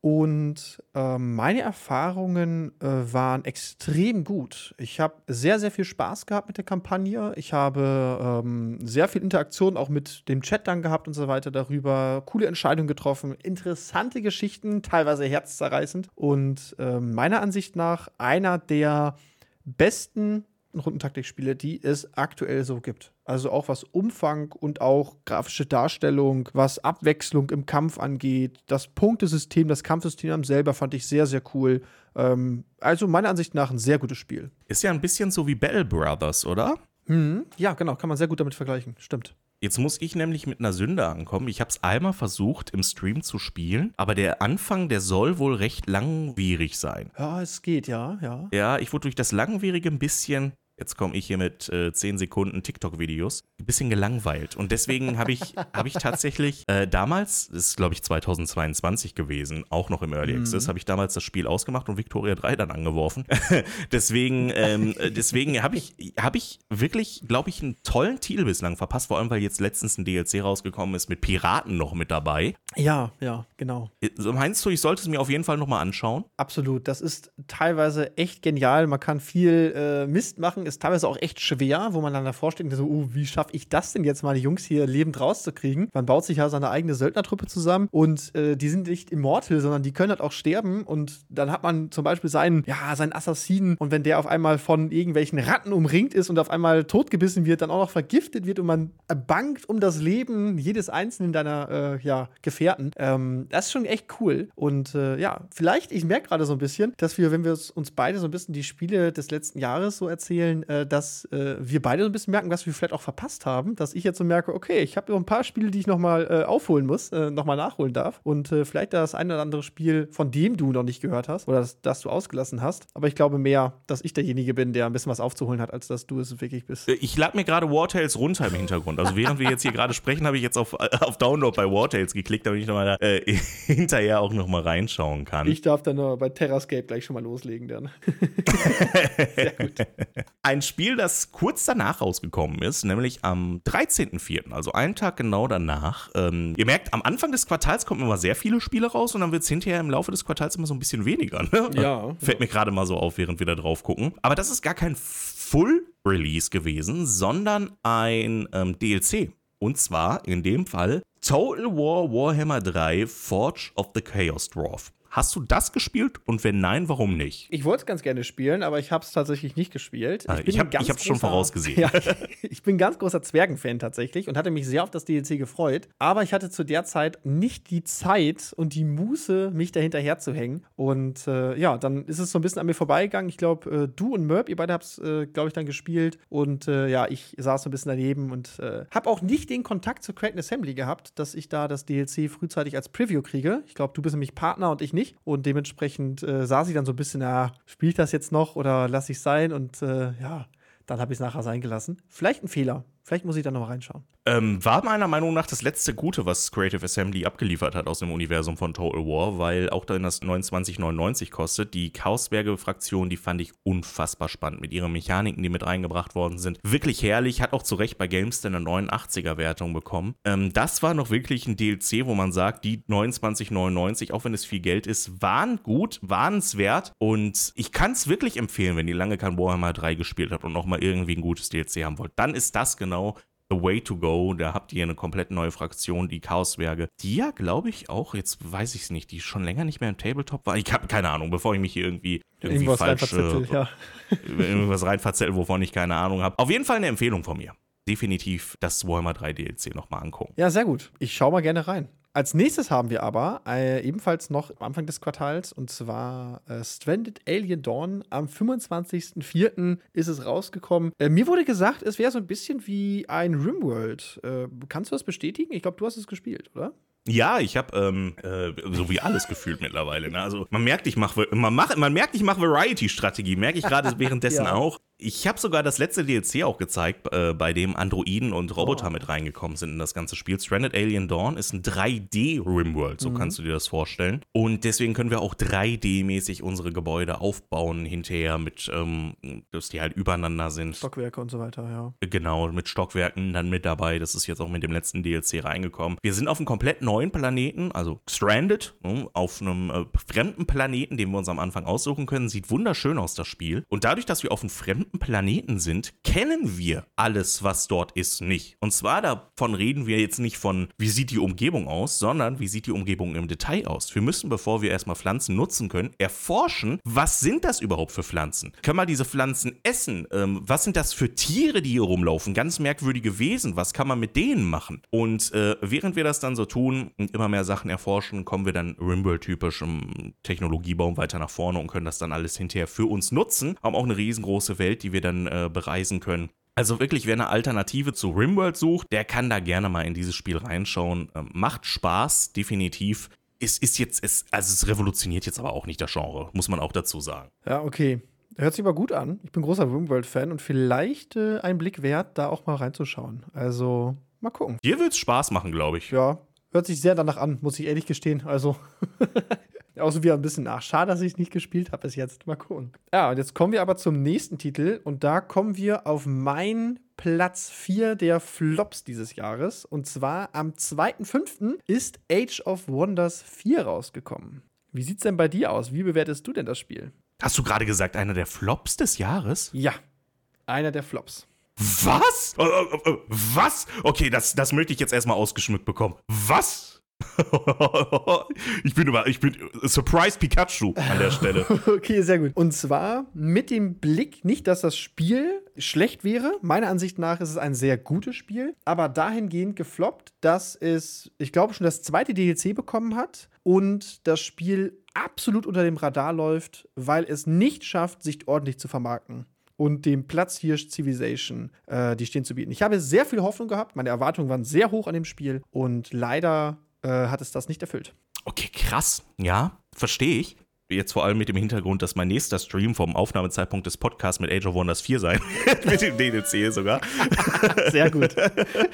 Und äh, meine Erfahrungen äh, waren extrem gut. Ich habe sehr, sehr viel Spaß gehabt mit der Kampagne. Ich habe ähm, sehr viel Interaktion auch mit dem Chat dann gehabt und so weiter darüber. Coole Entscheidungen getroffen, interessante Geschichten, teilweise herzzerreißend. Und äh, meiner Ansicht nach einer der besten Rundentaktikspiele, die es aktuell so gibt. Also auch was Umfang und auch grafische Darstellung, was Abwechslung im Kampf angeht, das Punktesystem, das Kampfsystem selber fand ich sehr, sehr cool. Ähm, also meiner Ansicht nach ein sehr gutes Spiel. Ist ja ein bisschen so wie Battle Brothers, oder? Mhm. Ja, genau, kann man sehr gut damit vergleichen. Stimmt. Jetzt muss ich nämlich mit einer Sünde ankommen. Ich habe es einmal versucht im Stream zu spielen, aber der Anfang, der soll wohl recht langwierig sein. Ja, es geht, ja, ja. Ja, ich wurde durch das Langwierige ein bisschen Jetzt komme ich hier mit äh, 10 Sekunden TikTok-Videos. Ein bisschen gelangweilt. Und deswegen habe ich, hab ich tatsächlich äh, damals, das ist glaube ich 2022 gewesen, auch noch im Early mhm. Access, habe ich damals das Spiel ausgemacht und Victoria 3 dann angeworfen. deswegen ähm, äh, deswegen habe ich, hab ich wirklich, glaube ich, einen tollen Titel bislang verpasst. Vor allem, weil jetzt letztens ein DLC rausgekommen ist mit Piraten noch mit dabei. Ja, ja, genau. So meinst du, ich sollte es mir auf jeden Fall nochmal anschauen? Absolut. Das ist teilweise echt genial. Man kann viel äh, Mist machen ist teilweise auch echt schwer, wo man dann davor steht und so, oh, wie schaffe ich das denn jetzt die Jungs hier lebend rauszukriegen? Man baut sich ja seine eigene Söldnertruppe zusammen und äh, die sind nicht immortal, sondern die können halt auch sterben und dann hat man zum Beispiel seinen, ja, seinen Assassinen und wenn der auf einmal von irgendwelchen Ratten umringt ist und auf einmal totgebissen wird, dann auch noch vergiftet wird und man bangt um das Leben jedes einzelnen deiner, äh, ja, Gefährten. Ähm, das ist schon echt cool und äh, ja, vielleicht, ich merke gerade so ein bisschen, dass wir, wenn wir uns beide so ein bisschen die Spiele des letzten Jahres so erzählen, äh, dass äh, wir beide so ein bisschen merken, was wir vielleicht auch verpasst haben. Dass ich jetzt so merke, okay, ich habe noch ein paar Spiele, die ich nochmal äh, aufholen muss, äh, nochmal nachholen darf. Und äh, vielleicht das ein oder andere Spiel, von dem du noch nicht gehört hast oder das, das, du ausgelassen hast. Aber ich glaube mehr, dass ich derjenige bin, der ein bisschen was aufzuholen hat, als dass du es wirklich bist. Äh, ich lade mir gerade War Tales runter im Hintergrund. Also während wir jetzt hier gerade sprechen, habe ich jetzt auf, auf Download bei War Tales geklickt, damit ich nochmal äh, hinterher auch nochmal reinschauen kann. Ich darf dann nur bei Terrascape gleich schon mal loslegen dann. Sehr gut. Ein Spiel, das kurz danach rausgekommen ist, nämlich am 13.04., also einen Tag genau danach. Ähm, ihr merkt, am Anfang des Quartals kommen immer sehr viele Spiele raus und dann wird es hinterher im Laufe des Quartals immer so ein bisschen weniger. Ne? Ja. Fällt mir gerade mal so auf, während wir da drauf gucken. Aber das ist gar kein Full-Release gewesen, sondern ein ähm, DLC. Und zwar in dem Fall Total War Warhammer 3 Forge of the Chaos Dwarf. Hast du das gespielt und wenn nein, warum nicht? Ich wollte es ganz gerne spielen, aber ich habe es tatsächlich nicht gespielt. Ich, ich habe es schon vorausgesehen. Ja, ich bin ganz großer Zwergenfan tatsächlich und hatte mich sehr auf das DLC gefreut. Aber ich hatte zu der Zeit nicht die Zeit und die Muße, mich dahinterher zu hängen. Und äh, ja, dann ist es so ein bisschen an mir vorbeigegangen. Ich glaube, äh, du und Merp, ihr beide habt es, äh, glaube ich, dann gespielt. Und äh, ja, ich saß so ein bisschen daneben und äh, habe auch nicht den Kontakt zu Kraken Assembly gehabt, dass ich da das DLC frühzeitig als Preview kriege. Ich glaube, du bist nämlich Partner und ich nicht. Und dementsprechend äh, saß ich dann so ein bisschen, ja, spiele ich das jetzt noch oder lasse ich sein? Und äh, ja, dann habe ich es nachher sein gelassen. Vielleicht ein Fehler. Vielleicht muss ich da noch reinschauen. Ähm, war meiner Meinung nach das letzte Gute, was Creative Assembly abgeliefert hat aus dem Universum von Total War, weil auch dann das 29,99 kostet. Die Chaosberge-Fraktion, die fand ich unfassbar spannend mit ihren Mechaniken, die mit reingebracht worden sind. Wirklich herrlich, hat auch zu Recht bei GameStar eine 89er-Wertung bekommen. Ähm, das war noch wirklich ein DLC, wo man sagt, die 29,99, auch wenn es viel Geld ist, waren gut, waren es wert. Und ich kann es wirklich empfehlen, wenn ihr lange kein Warhammer 3 gespielt habt und nochmal irgendwie ein gutes DLC haben wollt. Dann ist das genau The Way to Go. Da habt ihr eine komplett neue Fraktion, die Chaoswerke, die ja, glaube ich, auch, jetzt weiß ich es nicht, die schon länger nicht mehr im Tabletop war. Ich habe keine Ahnung, bevor ich mich hier irgendwie, irgendwie Irgendwas falsch reinverzettel, ja. irgendwas reinverzettel, wovon ich keine Ahnung habe. Auf jeden Fall eine Empfehlung von mir. Definitiv das Warhammer 3 DLC nochmal angucken. Ja, sehr gut. Ich schaue mal gerne rein. Als nächstes haben wir aber äh, ebenfalls noch am Anfang des Quartals und zwar äh, Stranded Alien Dawn. Am 25.04. ist es rausgekommen. Äh, mir wurde gesagt, es wäre so ein bisschen wie ein Rimworld. Äh, kannst du das bestätigen? Ich glaube, du hast es gespielt, oder? Ja, ich habe ähm, äh, so wie alles gefühlt mittlerweile. Ne? Also man merkt, ich mache man, mach, man merkt, ich mache Variety-Strategie. Merke ich gerade währenddessen Ja. auch. Ich habe sogar das letzte DLC auch gezeigt, äh, bei dem Androiden und Roboter Oh. mit reingekommen sind in das ganze Spiel. Stranded Alien Dawn ist ein 3D-Rimworld, so kannst du dir das vorstellen. Und deswegen können wir auch 3D-mäßig unsere Gebäude aufbauen hinterher mit, ähm, dass die halt übereinander sind. Stockwerke und so weiter, ja. Genau, mit Stockwerken dann mit dabei. Das ist jetzt auch mit dem letzten DLC reingekommen. Wir sind auf einem komplett neuen Planeten, also stranded, ne, auf einem äh, fremden Planeten, den wir uns am Anfang aussuchen können. Sieht wunderschön aus, das Spiel. Und dadurch, dass wir auf einem fremden Planeten sind, kennen wir alles, was dort ist, nicht. Und zwar davon reden wir jetzt nicht von, wie sieht die Umgebung aus, sondern wie sieht die Umgebung im Detail aus. Wir müssen, bevor wir erstmal Pflanzen nutzen können, erforschen, was sind das überhaupt für Pflanzen? Können wir diese Pflanzen essen? Ähm, was sind das für Tiere, die hier rumlaufen? Ganz merkwürdige Wesen. Was kann man mit denen machen? Und äh, während wir das dann so tun und immer mehr Sachen erforschen, kommen wir dann Rimworld-typisch im Technologiebaum weiter nach vorne und können das dann alles hinterher für uns nutzen. Haben auch eine riesengroße Welt, die wir dann äh, bereisen können. Also wirklich, wer eine Alternative zu Rimworld sucht, der kann da gerne mal in dieses Spiel reinschauen. Ähm, macht Spaß, definitiv. Es ist jetzt, es, also es revolutioniert jetzt aber auch nicht das Genre, muss man auch dazu sagen. Ja, okay. Hört sich aber gut an. Ich bin großer Rimworld-Fan und vielleicht äh, ein Blick wert, da auch mal reinzuschauen. Also, mal gucken. Dir wird es Spaß machen, glaube ich. Ja, hört sich sehr danach an, muss ich ehrlich gestehen. Also, außer wieder ein bisschen nach. Schade, dass ich es nicht gespielt habe bis jetzt. Mal gucken. Ja, und jetzt kommen wir aber zum nächsten Titel. Und da kommen wir auf meinen Platz 4 der Flops dieses Jahres. Und zwar am 2.5. ist Age of Wonders 4 rausgekommen. Wie sieht's denn bei dir aus? Wie bewertest du denn das Spiel? Hast du gerade gesagt, einer der Flops des Jahres? Ja. einer der Flops. Was? Äh, äh, äh, was? Okay, das, das möchte ich jetzt erstmal ausgeschmückt bekommen. Was? ich bin über, ich bin Surprise Pikachu an der Stelle. okay, sehr gut. Und zwar mit dem Blick, nicht, dass das Spiel schlecht wäre. Meiner Ansicht nach ist es ein sehr gutes Spiel, aber dahingehend gefloppt, dass es, ich glaube, schon das zweite DLC bekommen hat und das Spiel absolut unter dem Radar läuft, weil es nicht schafft, sich ordentlich zu vermarkten und dem Platzhirsch Civilization äh, die Stirn zu bieten. Ich habe sehr viel Hoffnung gehabt, meine Erwartungen waren sehr hoch an dem Spiel und leider äh, hat es das nicht erfüllt. Okay, krass. Ja, verstehe ich. Jetzt vor allem mit dem Hintergrund, dass mein nächster Stream vom Aufnahmezeitpunkt des Podcasts mit Age of Wonders 4 sein wird. mit dem DLC sogar. Sehr gut.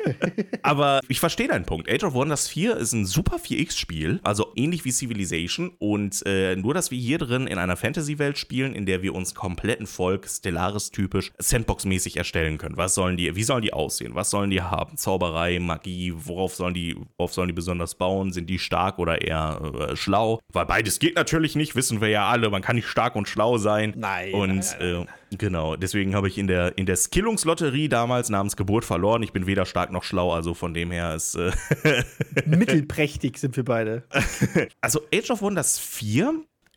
Aber ich verstehe deinen Punkt. Age of Wonders 4 ist ein super 4X-Spiel, also ähnlich wie Civilization. Und äh, nur, dass wir hier drin in einer Fantasy-Welt spielen, in der wir uns kompletten Volk, Stellaris-typisch, Sandbox-mäßig erstellen können. Was sollen die, wie sollen die aussehen? Was sollen die haben? Zauberei, Magie, worauf sollen die, worauf sollen die besonders bauen? Sind die stark oder eher äh, schlau? Weil beides geht natürlich nicht wissen wir ja alle, man kann nicht stark und schlau sein. Nein. Und nein, nein, nein. Äh, genau, deswegen habe ich in der, in der Skillungslotterie damals namens Geburt verloren. Ich bin weder stark noch schlau, also von dem her ist. Äh Mittelprächtig sind wir beide. Also Age of Wonders 4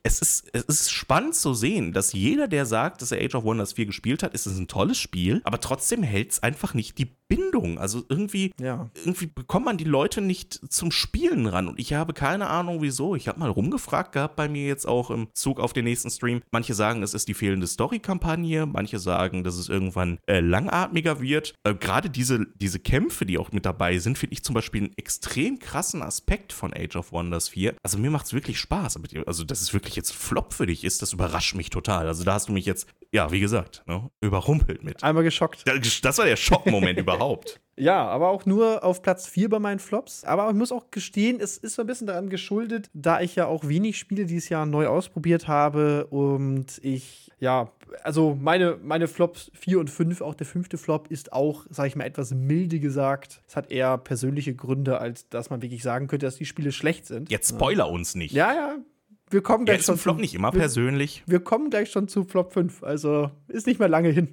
es ist, es ist spannend zu sehen, dass jeder, der sagt, dass er Age of Wonders 4 gespielt hat, ist es ein tolles Spiel, aber trotzdem hält es einfach nicht die Bindung. Also irgendwie, ja. irgendwie bekommt man die Leute nicht zum Spielen ran. Und ich habe keine Ahnung, wieso. Ich habe mal rumgefragt gehabt bei mir jetzt auch im Zug auf den nächsten Stream. Manche sagen, es ist die fehlende Story-Kampagne. Manche sagen, dass es irgendwann äh, langatmiger wird. Äh, Gerade diese, diese Kämpfe, die auch mit dabei sind, finde ich zum Beispiel einen extrem krassen Aspekt von Age of Wonders 4. Also mir macht es wirklich Spaß. Also, dass es wirklich jetzt Flop für dich ist, das überrascht mich total. Also da hast du mich jetzt, ja, wie gesagt, ne, überrumpelt mit. Einmal geschockt. Das war der Schockmoment überhaupt. Ja, aber auch nur auf Platz 4 bei meinen Flops. Aber ich muss auch gestehen, es ist so ein bisschen daran geschuldet, da ich ja auch wenig Spiele dieses Jahr neu ausprobiert habe und ich, ja, also meine, meine Flops 4 und 5, auch der fünfte Flop, ist auch, sag ich mal, etwas milde gesagt. Es hat eher persönliche Gründe, als dass man wirklich sagen könnte, dass die Spiele schlecht sind. Jetzt spoiler uns nicht. Ja, ja, wir kommen gleich ja, ist schon. Flop zu, nicht immer wir, persönlich. Wir kommen gleich schon zu Flop 5. Also ist nicht mehr lange hin.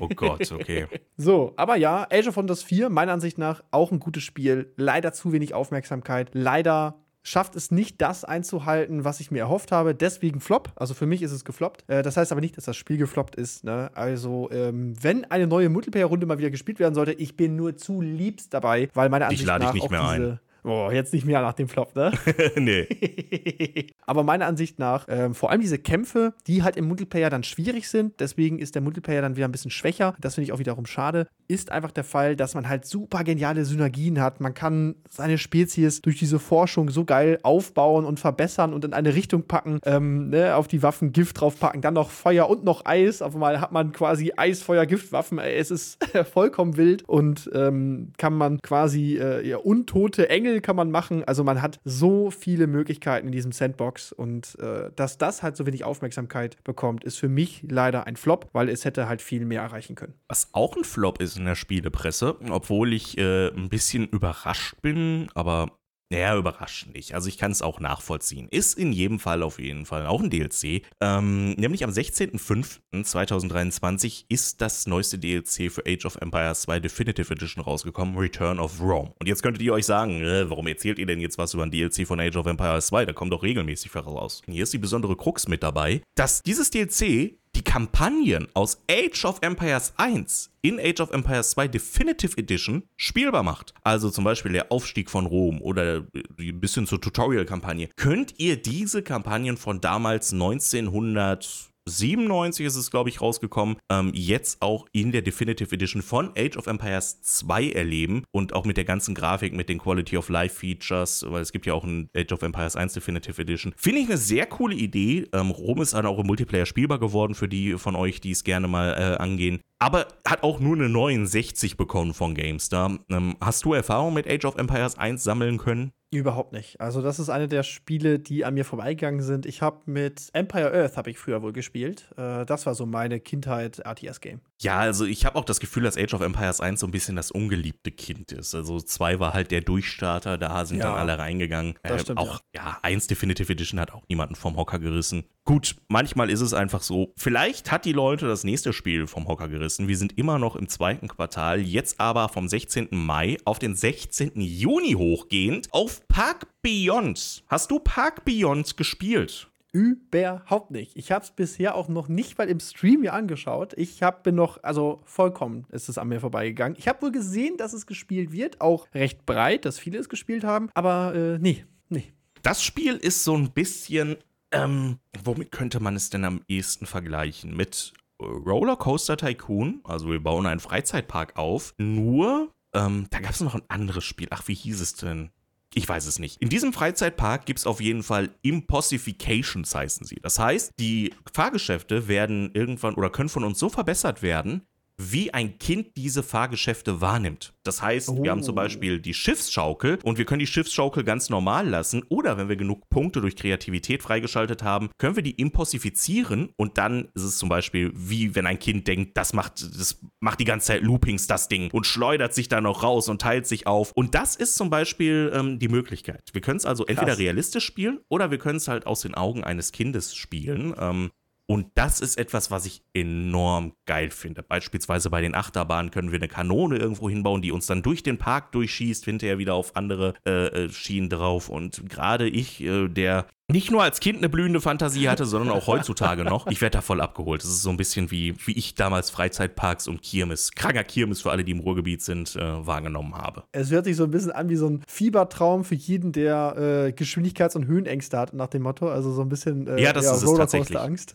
Oh Gott, okay. so, aber ja, Age of Wonders 4, meiner Ansicht nach auch ein gutes Spiel. Leider zu wenig Aufmerksamkeit. Leider schafft es nicht, das einzuhalten, was ich mir erhofft habe. Deswegen Flop. Also für mich ist es gefloppt. Äh, das heißt aber nicht, dass das Spiel gefloppt ist. Ne? Also, ähm, wenn eine neue Multiplayer-Runde mal wieder gespielt werden sollte, ich bin nur zu liebst dabei, weil meine Ansicht nach ich nicht mehr diese, ein. Boah, jetzt nicht mehr nach dem Flop, ne? nee. Aber meiner Ansicht nach, ähm, vor allem diese Kämpfe, die halt im Multiplayer dann schwierig sind, deswegen ist der Multiplayer dann wieder ein bisschen schwächer. Das finde ich auch wiederum schade. Ist einfach der Fall, dass man halt super geniale Synergien hat. Man kann seine Spezies durch diese Forschung so geil aufbauen und verbessern und in eine Richtung packen, ähm, ne, auf die Waffen Gift draufpacken, dann noch Feuer und noch Eis. Auf einmal hat man quasi Eis, Feuer, Giftwaffen. Es ist vollkommen wild und ähm, kann man quasi äh, ja, untote Engel Spiel kann man machen. Also man hat so viele Möglichkeiten in diesem Sandbox und äh, dass das halt so wenig Aufmerksamkeit bekommt, ist für mich leider ein Flop, weil es hätte halt viel mehr erreichen können. Was auch ein Flop ist in der Spielepresse, obwohl ich äh, ein bisschen überrascht bin, aber naja, überraschend nicht. Also ich kann es auch nachvollziehen. Ist in jedem Fall auf jeden Fall auch ein DLC. Ähm, nämlich am 16.05.2023 ist das neueste DLC für Age of Empires 2 Definitive Edition rausgekommen, Return of Rome. Und jetzt könntet ihr euch sagen, äh, warum erzählt ihr denn jetzt was über ein DLC von Age of Empires 2? Da kommt doch regelmäßig raus. Hier ist die besondere Krux mit dabei, dass dieses DLC die Kampagnen aus Age of Empires 1 in Age of Empires 2 Definitive Edition spielbar macht. Also zum Beispiel der Aufstieg von Rom oder ein bisschen zur Tutorial-Kampagne. Könnt ihr diese Kampagnen von damals 1900 97 ist es, glaube ich, rausgekommen, ähm, jetzt auch in der Definitive Edition von Age of Empires 2 erleben und auch mit der ganzen Grafik, mit den Quality of Life Features, weil es gibt ja auch ein Age of Empires 1 Definitive Edition. Finde ich eine sehr coole Idee. Ähm, Rom ist dann auch im Multiplayer spielbar geworden für die von euch, die es gerne mal äh, angehen. Aber hat auch nur eine 69 bekommen von GameStar. Ähm, hast du Erfahrung mit Age of Empires 1 sammeln können? Überhaupt nicht. Also das ist eine der Spiele, die an mir vorbeigegangen sind. Ich habe mit Empire Earth habe ich früher wohl gespielt. Äh, das war so meine Kindheit RTS-Game. Ja, also ich habe auch das Gefühl, dass Age of Empires 1 so ein bisschen das ungeliebte Kind ist. Also 2 war halt der Durchstarter, da sind ja, dann alle reingegangen. Äh, stimmt, auch, ja. ja, 1 Definitive Edition hat auch niemanden vom Hocker gerissen. Gut, manchmal ist es einfach so. Vielleicht hat die Leute das nächste Spiel vom Hocker gerissen. Wir sind immer noch im zweiten Quartal, jetzt aber vom 16. Mai auf den 16. Juni hochgehend auf Park Beyond. Hast du Park Beyond gespielt? Überhaupt nicht. Ich habe es bisher auch noch nicht mal im Stream mir angeschaut. Ich hab, bin noch, also vollkommen ist es an mir vorbeigegangen. Ich habe wohl gesehen, dass es gespielt wird, auch recht breit, dass viele es gespielt haben, aber äh, nee, nee. Das Spiel ist so ein bisschen, ähm, womit könnte man es denn am ehesten vergleichen? Mit Rollercoaster Tycoon, also wir bauen einen Freizeitpark auf, nur, ähm, da gab es noch ein anderes Spiel. Ach, wie hieß es denn? Ich weiß es nicht. In diesem Freizeitpark gibt es auf jeden Fall Impossifications, heißen sie. Das heißt, die Fahrgeschäfte werden irgendwann oder können von uns so verbessert werden, wie ein Kind diese Fahrgeschäfte wahrnimmt. Das heißt, oh. wir haben zum oh. Beispiel die Schiffsschaukel und wir können die Schiffsschaukel ganz normal lassen oder wenn wir genug Punkte durch Kreativität freigeschaltet haben, können wir die impossifizieren und dann ist es zum Beispiel wie wenn ein Kind denkt, das macht, das macht die ganze Zeit Loopings, das Ding und schleudert sich dann noch raus und teilt sich auf. Und das ist zum Beispiel ähm, die Möglichkeit. Wir können es also Krass. entweder realistisch spielen oder wir können es halt aus den Augen eines Kindes spielen. Ähm, und das ist etwas, was ich enorm geil finde. Beispielsweise bei den Achterbahnen können wir eine Kanone irgendwo hinbauen, die uns dann durch den Park durchschießt, hinterher wieder auf andere äh, äh Schienen drauf. Und gerade ich, äh, der nicht nur als Kind eine blühende Fantasie hatte, sondern auch heutzutage noch. Ich werde da voll abgeholt. Das ist so ein bisschen wie, wie ich damals Freizeitparks und Kirmes, kranker Kirmes für alle, die im Ruhrgebiet sind, äh, wahrgenommen habe. Es hört sich so ein bisschen an wie so ein Fiebertraum für jeden, der äh, Geschwindigkeits- und Höhenängste hat, nach dem Motto. Also so ein bisschen äh, ja, das ja, ist es tatsächlich. Angst.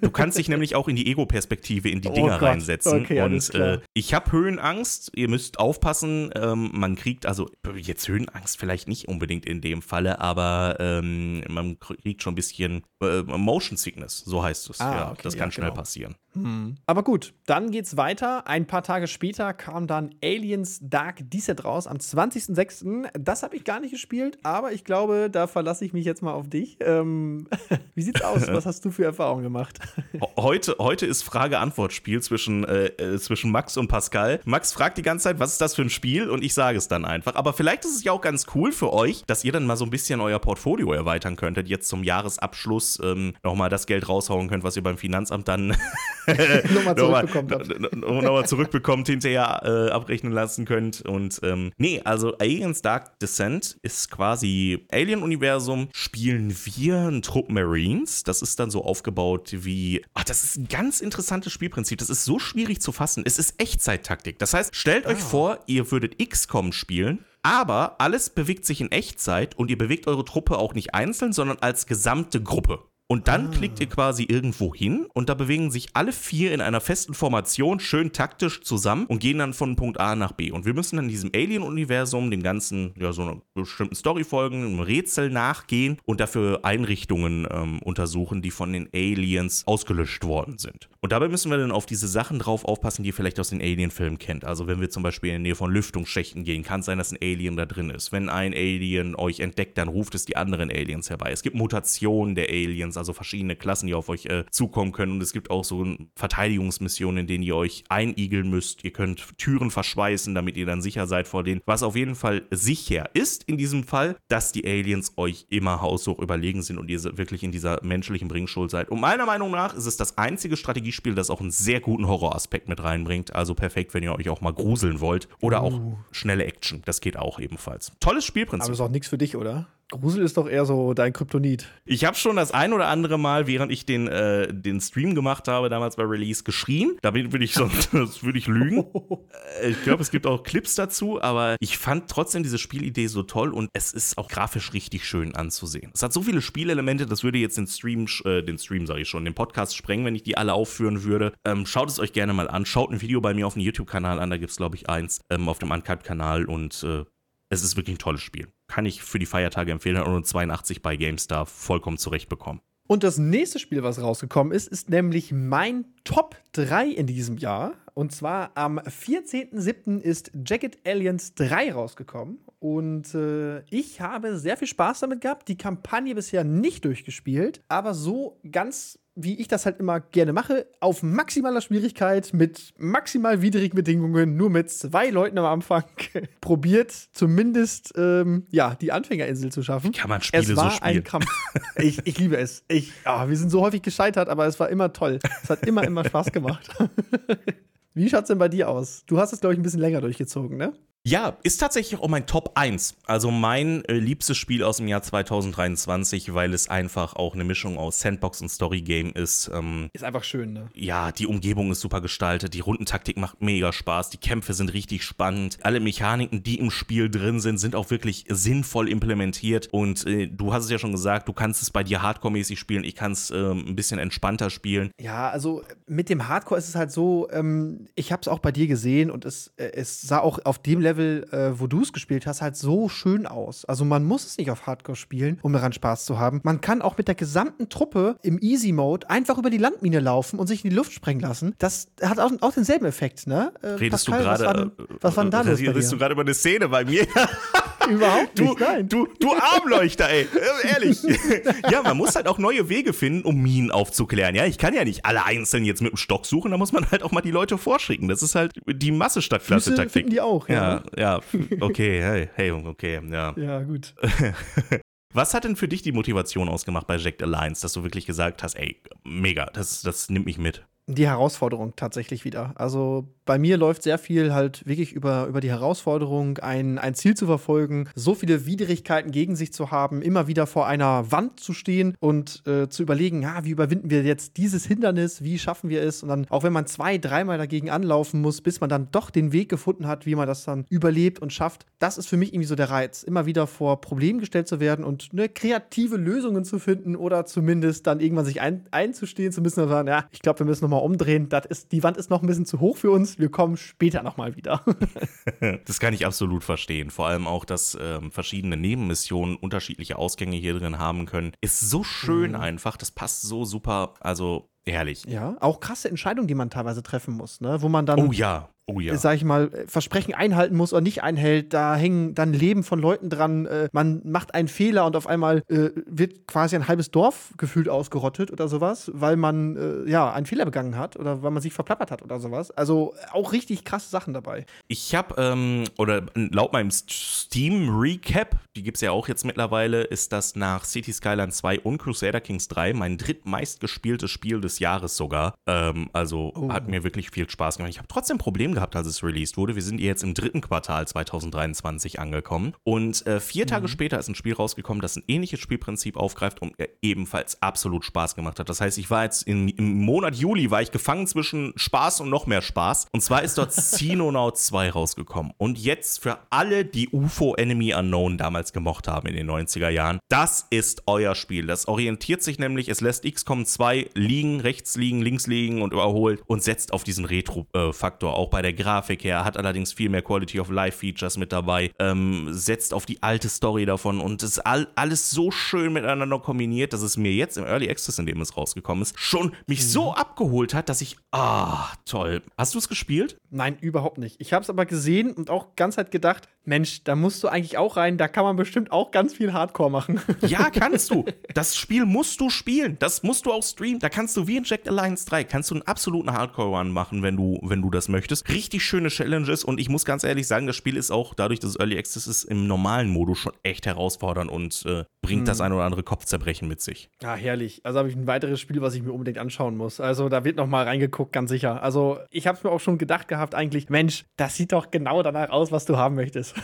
Du kannst dich nämlich auch in die Ego-Perspektive in die oh Dinger oh reinsetzen. Okay, und äh, ich habe Höhenangst. Ihr müsst aufpassen. Ähm, man kriegt also jetzt Höhenangst vielleicht nicht unbedingt in dem Falle, aber ähm, man kriegt schon ein bisschen äh, Motion Sickness, so heißt es. Ah, ja, okay, das kann ja, schnell genau. passieren. Hm. Aber gut, dann geht's weiter. Ein paar Tage später kam dann Aliens Dark Descent raus am 20.06. Das habe ich gar nicht gespielt, aber ich glaube, da verlasse ich mich jetzt mal auf dich. Ähm, wie sieht's aus? Was hast du für Erfahrungen gemacht? heute, heute ist Frage-Antwort-Spiel zwischen, äh, äh, zwischen Max und Pascal. Max fragt die ganze Zeit, was ist das für ein Spiel? Und ich sage es dann einfach. Aber vielleicht ist es ja auch ganz cool für euch, dass ihr dann mal so ein bisschen euer Portfolio erweitern könntet. Jetzt zum Jahresabschluss ähm, nochmal das Geld raushauen könnt, was ihr beim Finanzamt dann nochmal zurückbekommt nochmal zurückbekommt, hinterher äh, abrechnen lassen könnt. Und ähm, nee, also Aliens Dark Descent ist quasi Alien-Universum, spielen wir einen Trupp Marines. Das ist dann so aufgebaut wie. Ach, das ist ein ganz interessantes Spielprinzip. Das ist so schwierig zu fassen. Es ist Echtzeit-Taktik. Das heißt, stellt ah. euch vor, ihr würdet XCOM spielen. Aber alles bewegt sich in Echtzeit und ihr bewegt eure Truppe auch nicht einzeln, sondern als gesamte Gruppe. Und dann ah. klickt ihr quasi irgendwo hin und da bewegen sich alle vier in einer festen Formation schön taktisch zusammen und gehen dann von Punkt A nach B. Und wir müssen dann diesem Alien-Universum, dem ganzen, ja, so einer bestimmten Story folgen, einem Rätsel nachgehen und dafür Einrichtungen ähm, untersuchen, die von den Aliens ausgelöscht worden sind. Und dabei müssen wir dann auf diese Sachen drauf aufpassen, die ihr vielleicht aus den Alien-Filmen kennt. Also wenn wir zum Beispiel in der Nähe von Lüftungsschächten gehen, kann es sein, dass ein Alien da drin ist. Wenn ein Alien euch entdeckt, dann ruft es die anderen Aliens herbei. Es gibt Mutationen der Aliens also verschiedene Klassen, die auf euch äh, zukommen können. Und es gibt auch so Verteidigungsmissionen, in denen ihr euch einigeln müsst. Ihr könnt Türen verschweißen, damit ihr dann sicher seid vor denen. Was auf jeden Fall sicher ist in diesem Fall, dass die Aliens euch immer haushoch überlegen sind und ihr wirklich in dieser menschlichen Bringschuld seid. Und meiner Meinung nach ist es das einzige Strategiespiel, das auch einen sehr guten Horroraspekt mit reinbringt. Also perfekt, wenn ihr euch auch mal gruseln wollt. Oder uh. auch schnelle Action. Das geht auch ebenfalls. Tolles Spielprinzip. Aber ist auch nichts für dich, oder? Grusel ist doch eher so dein Kryptonit. Ich habe schon das ein oder andere Mal, während ich den, äh, den Stream gemacht habe, damals bei Release, geschrien. Da würde ich sonst würde ich lügen. Äh, ich glaube, es gibt auch Clips dazu, aber ich fand trotzdem diese Spielidee so toll und es ist auch grafisch richtig schön anzusehen. Es hat so viele Spielelemente, das würde jetzt den Stream, äh, den Stream sage ich schon, den Podcast sprengen, wenn ich die alle aufführen würde. Ähm, schaut es euch gerne mal an. Schaut ein Video bei mir auf dem YouTube-Kanal an, da gibt es, glaube ich, eins ähm, auf dem Uncut-Kanal und äh, es ist wirklich ein tolles Spiel. Kann ich für die Feiertage empfehlen und 82 bei GameStar vollkommen zurecht bekommen. Und das nächste Spiel, was rausgekommen ist, ist nämlich mein Top drei in diesem Jahr. Und zwar am 14.07. ist Jacket Aliens 3 rausgekommen. Und äh, ich habe sehr viel Spaß damit gehabt. Die Kampagne bisher nicht durchgespielt, aber so ganz wie ich das halt immer gerne mache, auf maximaler Schwierigkeit mit maximal widrigen Bedingungen, nur mit zwei Leuten am Anfang, probiert zumindest ähm, ja, die Anfängerinsel zu schaffen. Kann man Spiele es war so spielen? ein Kampf. Ich, ich liebe es. Ich, ah, wir sind so häufig gescheitert, aber es war immer toll. Es hat immer, immer Spaß gemacht. Wie schaut's denn bei dir aus? Du hast es, glaube ich, ein bisschen länger durchgezogen, ne? Ja, ist tatsächlich auch mein Top 1. Also mein äh, liebstes Spiel aus dem Jahr 2023, weil es einfach auch eine Mischung aus Sandbox und Story Game ist. Ähm, Ist einfach schön, ne? ja, die Umgebung ist super gestaltet, die Rundentaktik macht mega Spaß, die Kämpfe sind richtig spannend, alle Mechaniken, die im Spiel drin sind, sind auch wirklich sinnvoll implementiert und äh, du hast es ja schon gesagt, du kannst es bei dir Hardcore-mäßig spielen, ich kann es ähm, ein bisschen entspannter spielen. Ja, also mit dem Hardcore ist es halt so, ähm, ich habe es auch bei dir gesehen und es, äh, es sah auch auf dem Level, äh, wo du es gespielt hast, halt so schön aus. Also man muss es nicht auf Hardcore spielen, um daran Spaß zu haben. Man kann auch mit der gesamten Truppe im Easy-Mode einfach über die Landmine laufen und sich in die Luft sprengen lassen. Das hat auch, auch denselben Effekt, ne? Äh, Redest Pascal, du gerade? Was war, denn- was war denn da los bei Redest du gerade über eine Szene bei mir? Überhaupt Du, nicht, nein. du, du Armleuchter, ey. Äh, Ehrlich. ja, man muss halt auch neue Wege finden, um Minen aufzuklären. Ja, ich kann ja nicht alle einzeln jetzt mit dem Stock suchen, da muss man halt auch mal die Leute vorschicken. Das ist halt die Masse statt Füße Klasse-Taktik. finden die auch, Ja, ja, okay, hey, hey, okay, ja. Ja, gut. Was hat denn für dich die Motivation ausgemacht bei Jacked Alliance, dass du wirklich gesagt hast, ey, mega, das, das nimmt mich mit? Die Herausforderung tatsächlich wieder. Also bei mir läuft sehr viel halt wirklich über, über die Herausforderung, ein, ein Ziel zu verfolgen, so viele Widrigkeiten gegen sich zu haben, immer wieder vor einer Wand zu stehen und äh, zu überlegen, ja, wie überwinden wir jetzt dieses Hindernis, wie schaffen wir es? Und dann, auch wenn man zwei, dreimal dagegen anlaufen muss, bis man dann doch den Weg gefunden hat, wie man das dann überlebt und schafft, das ist für mich irgendwie so der Reiz, immer wieder vor Problemen gestellt zu werden und ne, kreative Lösungen zu finden oder zumindest dann irgendwann sich ein, einzustehen zu müssen und sagen, ja, ich glaube, wir müssen nochmal umdrehen, das ist, die Wand ist noch ein bisschen zu hoch für uns, wir kommen später nochmal wieder. Das kann ich absolut verstehen. Vor allem auch, dass ähm, verschiedene Nebenmissionen unterschiedliche Ausgänge hier drin haben können. Ist so schön einfach. Das passt so super. Also herrlich. ja, auch krasse Entscheidungen, die man teilweise treffen muss, ne? wo man dann Oh ja, oh ja. sag ich mal, äh, Versprechen einhalten muss oder nicht einhält. Da hängen dann Leben von Leuten dran. Äh, man macht einen Fehler und auf einmal äh, wird quasi ein halbes Dorf gefühlt ausgerottet oder sowas, weil man äh, ja einen Fehler begangen hat oder weil man sich verplappert hat oder sowas. Also auch richtig krasse Sachen dabei. Ich habe, ähm, oder laut meinem Steam-Recap, die gibt es ja auch jetzt mittlerweile, ist das nach City Skyline 2 und Crusader Kings 3 mein drittmeistgespieltes Spiel des Jahres sogar. Ähm, also Oh. hat mir wirklich viel Spaß gemacht. Ich habe trotzdem ein Problem gehabt, als es released wurde. Wir sind jetzt im dritten Quartal 2023 angekommen. Und äh, vier Tage später ist ein Spiel rausgekommen, das ein ähnliches Spielprinzip aufgreift und mir ebenfalls absolut Spaß gemacht hat. Das heißt, ich war jetzt in, im Monat Juli, war ich gefangen zwischen Spaß und noch mehr Spaß. Und zwar ist dort Xenonaut 2 rausgekommen. Und jetzt für alle, die UFO Enemy Unknown damals gemocht haben in den 90er Jahren, das ist euer Spiel. Das orientiert sich nämlich, es lässt XCOM 2 liegen, rechts liegen, links liegen und überholt und setzt auf diesen Retro-Faktor. Auch bei der Grafik her, hat allerdings viel mehr Quality of Life Features mit dabei, ähm, setzt auf die alte Story davon und ist all, alles so schön miteinander kombiniert, dass es mir jetzt im Early Access, in dem es rausgekommen ist, schon mich so abgeholt hat, dass ich, ah, toll. Hast du es gespielt? Nein, überhaupt nicht. Ich habe es aber gesehen und auch ganz halt gedacht, Mensch, da musst du eigentlich auch rein, da kann man bestimmt auch ganz viel Hardcore machen. Ja, kannst du. Das Spiel musst du spielen. Das musst du auch streamen. Da kannst du wie in Jacked Alliance 3, kannst du einen absoluten Hardcore-Run machen, wenn du, wenn du das möchtest. Richtig schöne Challenges und ich muss ganz ehrlich sagen, das Spiel ist auch, dadurch, dass es Early Access ist, im normalen Modus schon echt herausfordernd und äh, bringt das ein oder andere Kopfzerbrechen mit sich. Ja, herrlich. Also habe ich ein weiteres Spiel, was ich mir unbedingt anschauen muss. Also da wird noch mal reingeguckt, ganz sicher. Also ich habe es mir auch schon gedacht gehabt eigentlich, Mensch, das sieht doch genau danach aus, was du haben möchtest.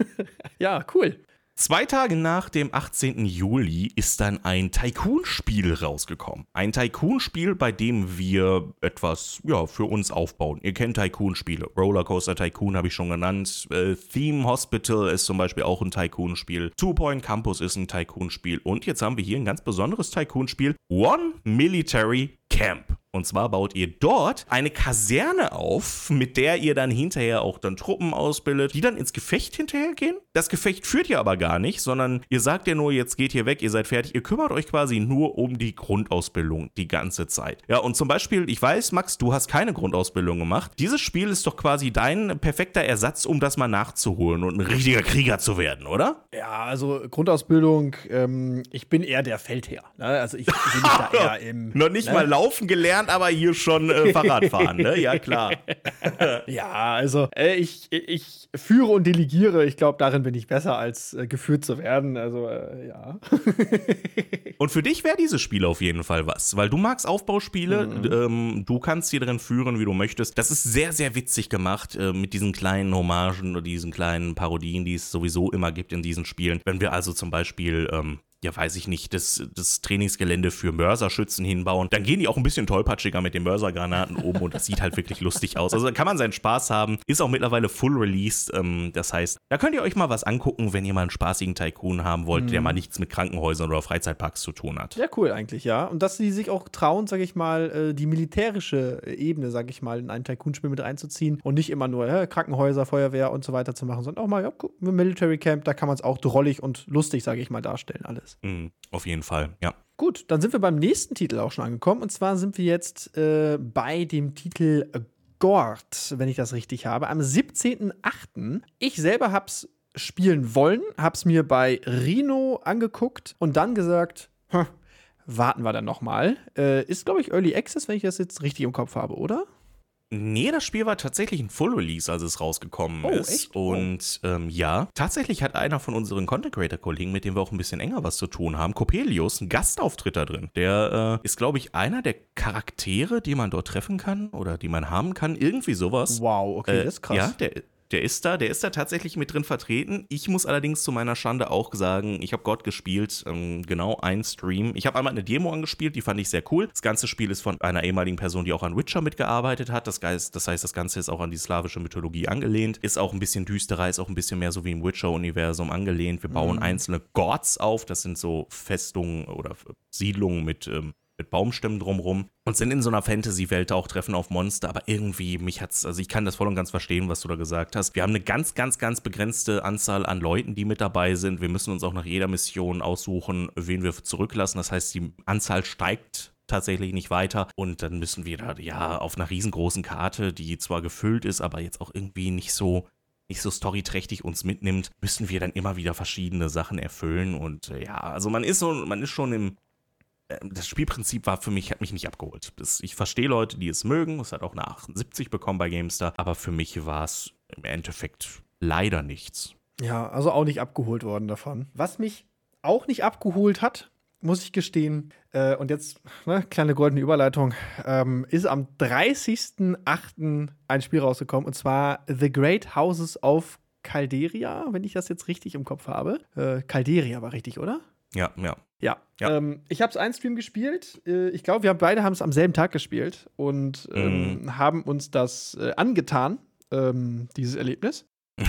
ja, cool. Zwei Tage nach dem 18. Juli ist dann ein Tycoon-Spiel rausgekommen. Ein Tycoon-Spiel, bei dem wir etwas ja, für uns aufbauen. Ihr kennt Tycoon-Spiele. Rollercoaster Tycoon habe ich schon genannt. Äh, Theme Hospital ist zum Beispiel auch ein Tycoon-Spiel. Two Point Campus ist ein Tycoon-Spiel. Und jetzt haben wir hier ein ganz besonderes Tycoon-Spiel. One Military Camp. Und zwar baut ihr dort eine Kaserne auf, mit der ihr dann hinterher auch dann Truppen ausbildet, die dann ins Gefecht hinterher gehen. Das Gefecht führt ihr aber gar nicht, sondern ihr sagt ja nur, jetzt geht ihr weg, ihr seid fertig. Ihr kümmert euch quasi nur um die Grundausbildung die ganze Zeit. Ja, und zum Beispiel, ich weiß, Max, du hast keine Grundausbildung gemacht. Dieses Spiel ist doch quasi dein perfekter Ersatz, um das mal nachzuholen und ein richtiger Krieger zu werden, oder? Ja, also Grundausbildung, ähm, ich bin eher der Feldherr. Ne? Also ich bin da eher im. Noch nicht ne? mal laufen gelernt, aber hier schon äh, Fahrrad fahren, ne? Ja, klar. Ja, also äh, ich, ich führe und delegiere. Ich glaube, darin bin ich besser, als äh, geführt zu werden. Also äh, ja. Und für dich wäre dieses Spiel auf jeden Fall was, weil du magst Aufbauspiele, ähm, du kannst hier drin führen, wie du möchtest. Das ist sehr, sehr witzig gemacht äh, mit diesen kleinen Hommagen oder diesen kleinen Parodien, die es sowieso immer gibt in diesen Spielen. Wenn wir also zum Beispiel ähm, ja, weiß ich nicht, das, das Trainingsgelände für Mörserschützen hinbauen. Dann gehen die auch ein bisschen tollpatschiger mit den Mörsergranaten oben und das sieht halt wirklich lustig aus. Also da kann man seinen Spaß haben. Ist auch mittlerweile full released. Ähm, das heißt, da könnt ihr euch mal was angucken, wenn ihr mal einen spaßigen Tycoon haben wollt, der mal nichts mit Krankenhäusern oder Freizeitparks zu tun hat. Ja, cool eigentlich, ja. Und dass sie sich auch trauen, sag ich mal, äh, die militärische Ebene, sag ich mal, in ein Tycoon-Spiel mit reinzuziehen und nicht immer nur äh, Krankenhäuser, Feuerwehr und so weiter zu machen, sondern auch mal, ja, Military Camp, da kann man es auch drollig und lustig, sag ich mal, darstellen, alles. Mhm, auf jeden Fall, ja. Gut, dann sind wir beim nächsten Titel auch schon angekommen. Und zwar sind wir jetzt äh, bei dem Titel Gord, wenn ich das richtig habe, am 17.08. Ich selber hab's spielen wollen, hab's mir bei Rino angeguckt und dann gesagt, warten wir dann nochmal. Äh, ist, glaube ich, Early Access, wenn ich das jetzt richtig im Kopf habe, oder? Nee, das Spiel war tatsächlich ein Full Release, als es rausgekommen Oh, ist. echt? Oh. Und ähm, ja, tatsächlich hat einer von unseren Content Creator Kollegen, mit dem wir auch ein bisschen enger was zu tun haben, Coppelius, einen Gastauftritt da drin. Der äh, ist, glaube ich, einer der Charaktere, die man dort treffen kann oder die man haben kann. Irgendwie sowas. Wow, okay, Äh, das ist krass. Ja, der, der ist da, der ist da tatsächlich mit drin vertreten. Ich muss allerdings zu meiner Schande auch sagen, ich habe Gott gespielt, ähm, genau ein Stream. Ich habe einmal eine Demo angespielt, die fand ich sehr cool. Das ganze Spiel ist von einer ehemaligen Person, die auch an Witcher mitgearbeitet hat. Das, Geist, das heißt, das Ganze ist auch an die slawische Mythologie angelehnt. Ist auch ein bisschen düsterer, ist auch ein bisschen mehr so wie im Witcher-Universum angelehnt. Wir bauen einzelne Gods auf, das sind so Festungen oder Siedlungen mit ähm, mit Baumstämmen drumrum und sind in so einer Fantasy-Welt auch treffen auf Monster, aber irgendwie, mich hat's, also ich kann das voll und ganz verstehen, was du da gesagt hast. Wir haben eine ganz, ganz, ganz begrenzte Anzahl an Leuten, die mit dabei sind. Wir müssen uns auch nach jeder Mission aussuchen, wen wir zurücklassen. Das heißt, die Anzahl steigt tatsächlich nicht weiter und dann müssen wir da ja auf einer riesengroßen Karte, die zwar gefüllt ist, aber jetzt auch irgendwie nicht so nicht so storyträchtig uns mitnimmt, müssen wir dann immer wieder verschiedene Sachen erfüllen und äh, ja, also man ist so, man ist schon im das Spielprinzip war für mich, hat mich nicht abgeholt. Das, ich verstehe Leute, die es mögen. Es hat auch eine 78 bekommen bei GameStar. Aber für mich war es im Endeffekt leider nichts. Ja, also auch nicht abgeholt worden davon. Was mich auch nicht abgeholt hat, muss ich gestehen, äh, und jetzt, ne, kleine goldene Überleitung, ähm, ist am 30.08. ein Spiel rausgekommen, und zwar The Great Houses of Calderia, wenn ich das jetzt richtig im Kopf habe. Äh, Calderia war richtig, oder? Ja, ja. Ja. Ja. Ähm, ich habe es einen Stream gespielt. Äh, ich glaube, wir haben beide haben es am selben Tag gespielt und ähm, haben uns das äh, angetan, ähm, dieses Erlebnis.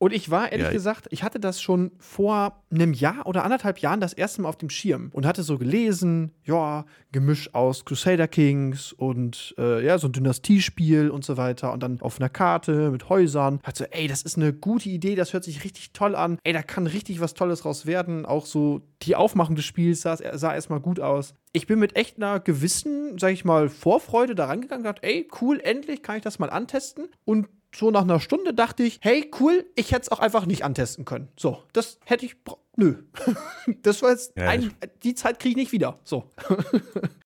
Und ich war ehrlich Ja. gesagt, ich hatte das schon vor einem Jahr oder anderthalb Jahren das erste Mal auf dem Schirm und hatte so gelesen, ja, Gemisch aus Crusader Kings und äh, ja, so ein Dynastiespiel und so weiter und dann auf einer Karte mit Häusern. Hatte so, ey, das ist eine gute Idee, das hört sich richtig toll an. Ey, da kann richtig was Tolles raus werden. Auch so die Aufmachung des Spiels sah, sah erstmal gut aus. Ich bin mit echt einer gewissen, sag ich mal, Vorfreude da rangegangen und dachte, ey, cool, endlich kann ich das mal antesten. Und so nach einer Stunde dachte ich, hey, cool, ich hätte es auch einfach nicht antesten können. So, das hätte ich. Nö. das war jetzt. Ja, ein, die Zeit kriege ich nicht wieder. So.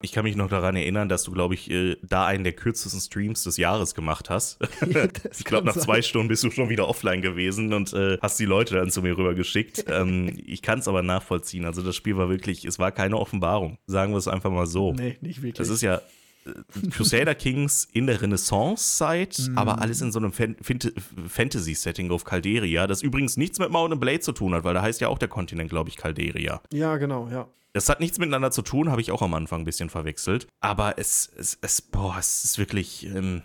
Ich kann mich noch daran erinnern, dass du, glaube ich, äh, da einen der kürzesten Streams des Jahres gemacht hast. Ja, ich glaube, nach sein. zwei Stunden bist du schon wieder offline gewesen und äh, hast die Leute dann zu mir rübergeschickt. ähm, ich kann es aber nachvollziehen. Also das Spiel war wirklich, es war keine Offenbarung. Sagen wir es einfach mal so. Nee, nicht wirklich. Das ist ja Crusader Kings in der Renaissance-Zeit, Mhm. aber alles in so einem Fan Fant- Fantasy-Setting auf Calderia, das übrigens nichts mit Mount and Blade zu tun hat, weil da heißt ja auch der Kontinent, glaube ich, Calderia. ja, genau, ja. Das hat nichts miteinander zu tun, habe ich auch am Anfang ein bisschen verwechselt. Aber es, es, es boah, es ist wirklich, ähm,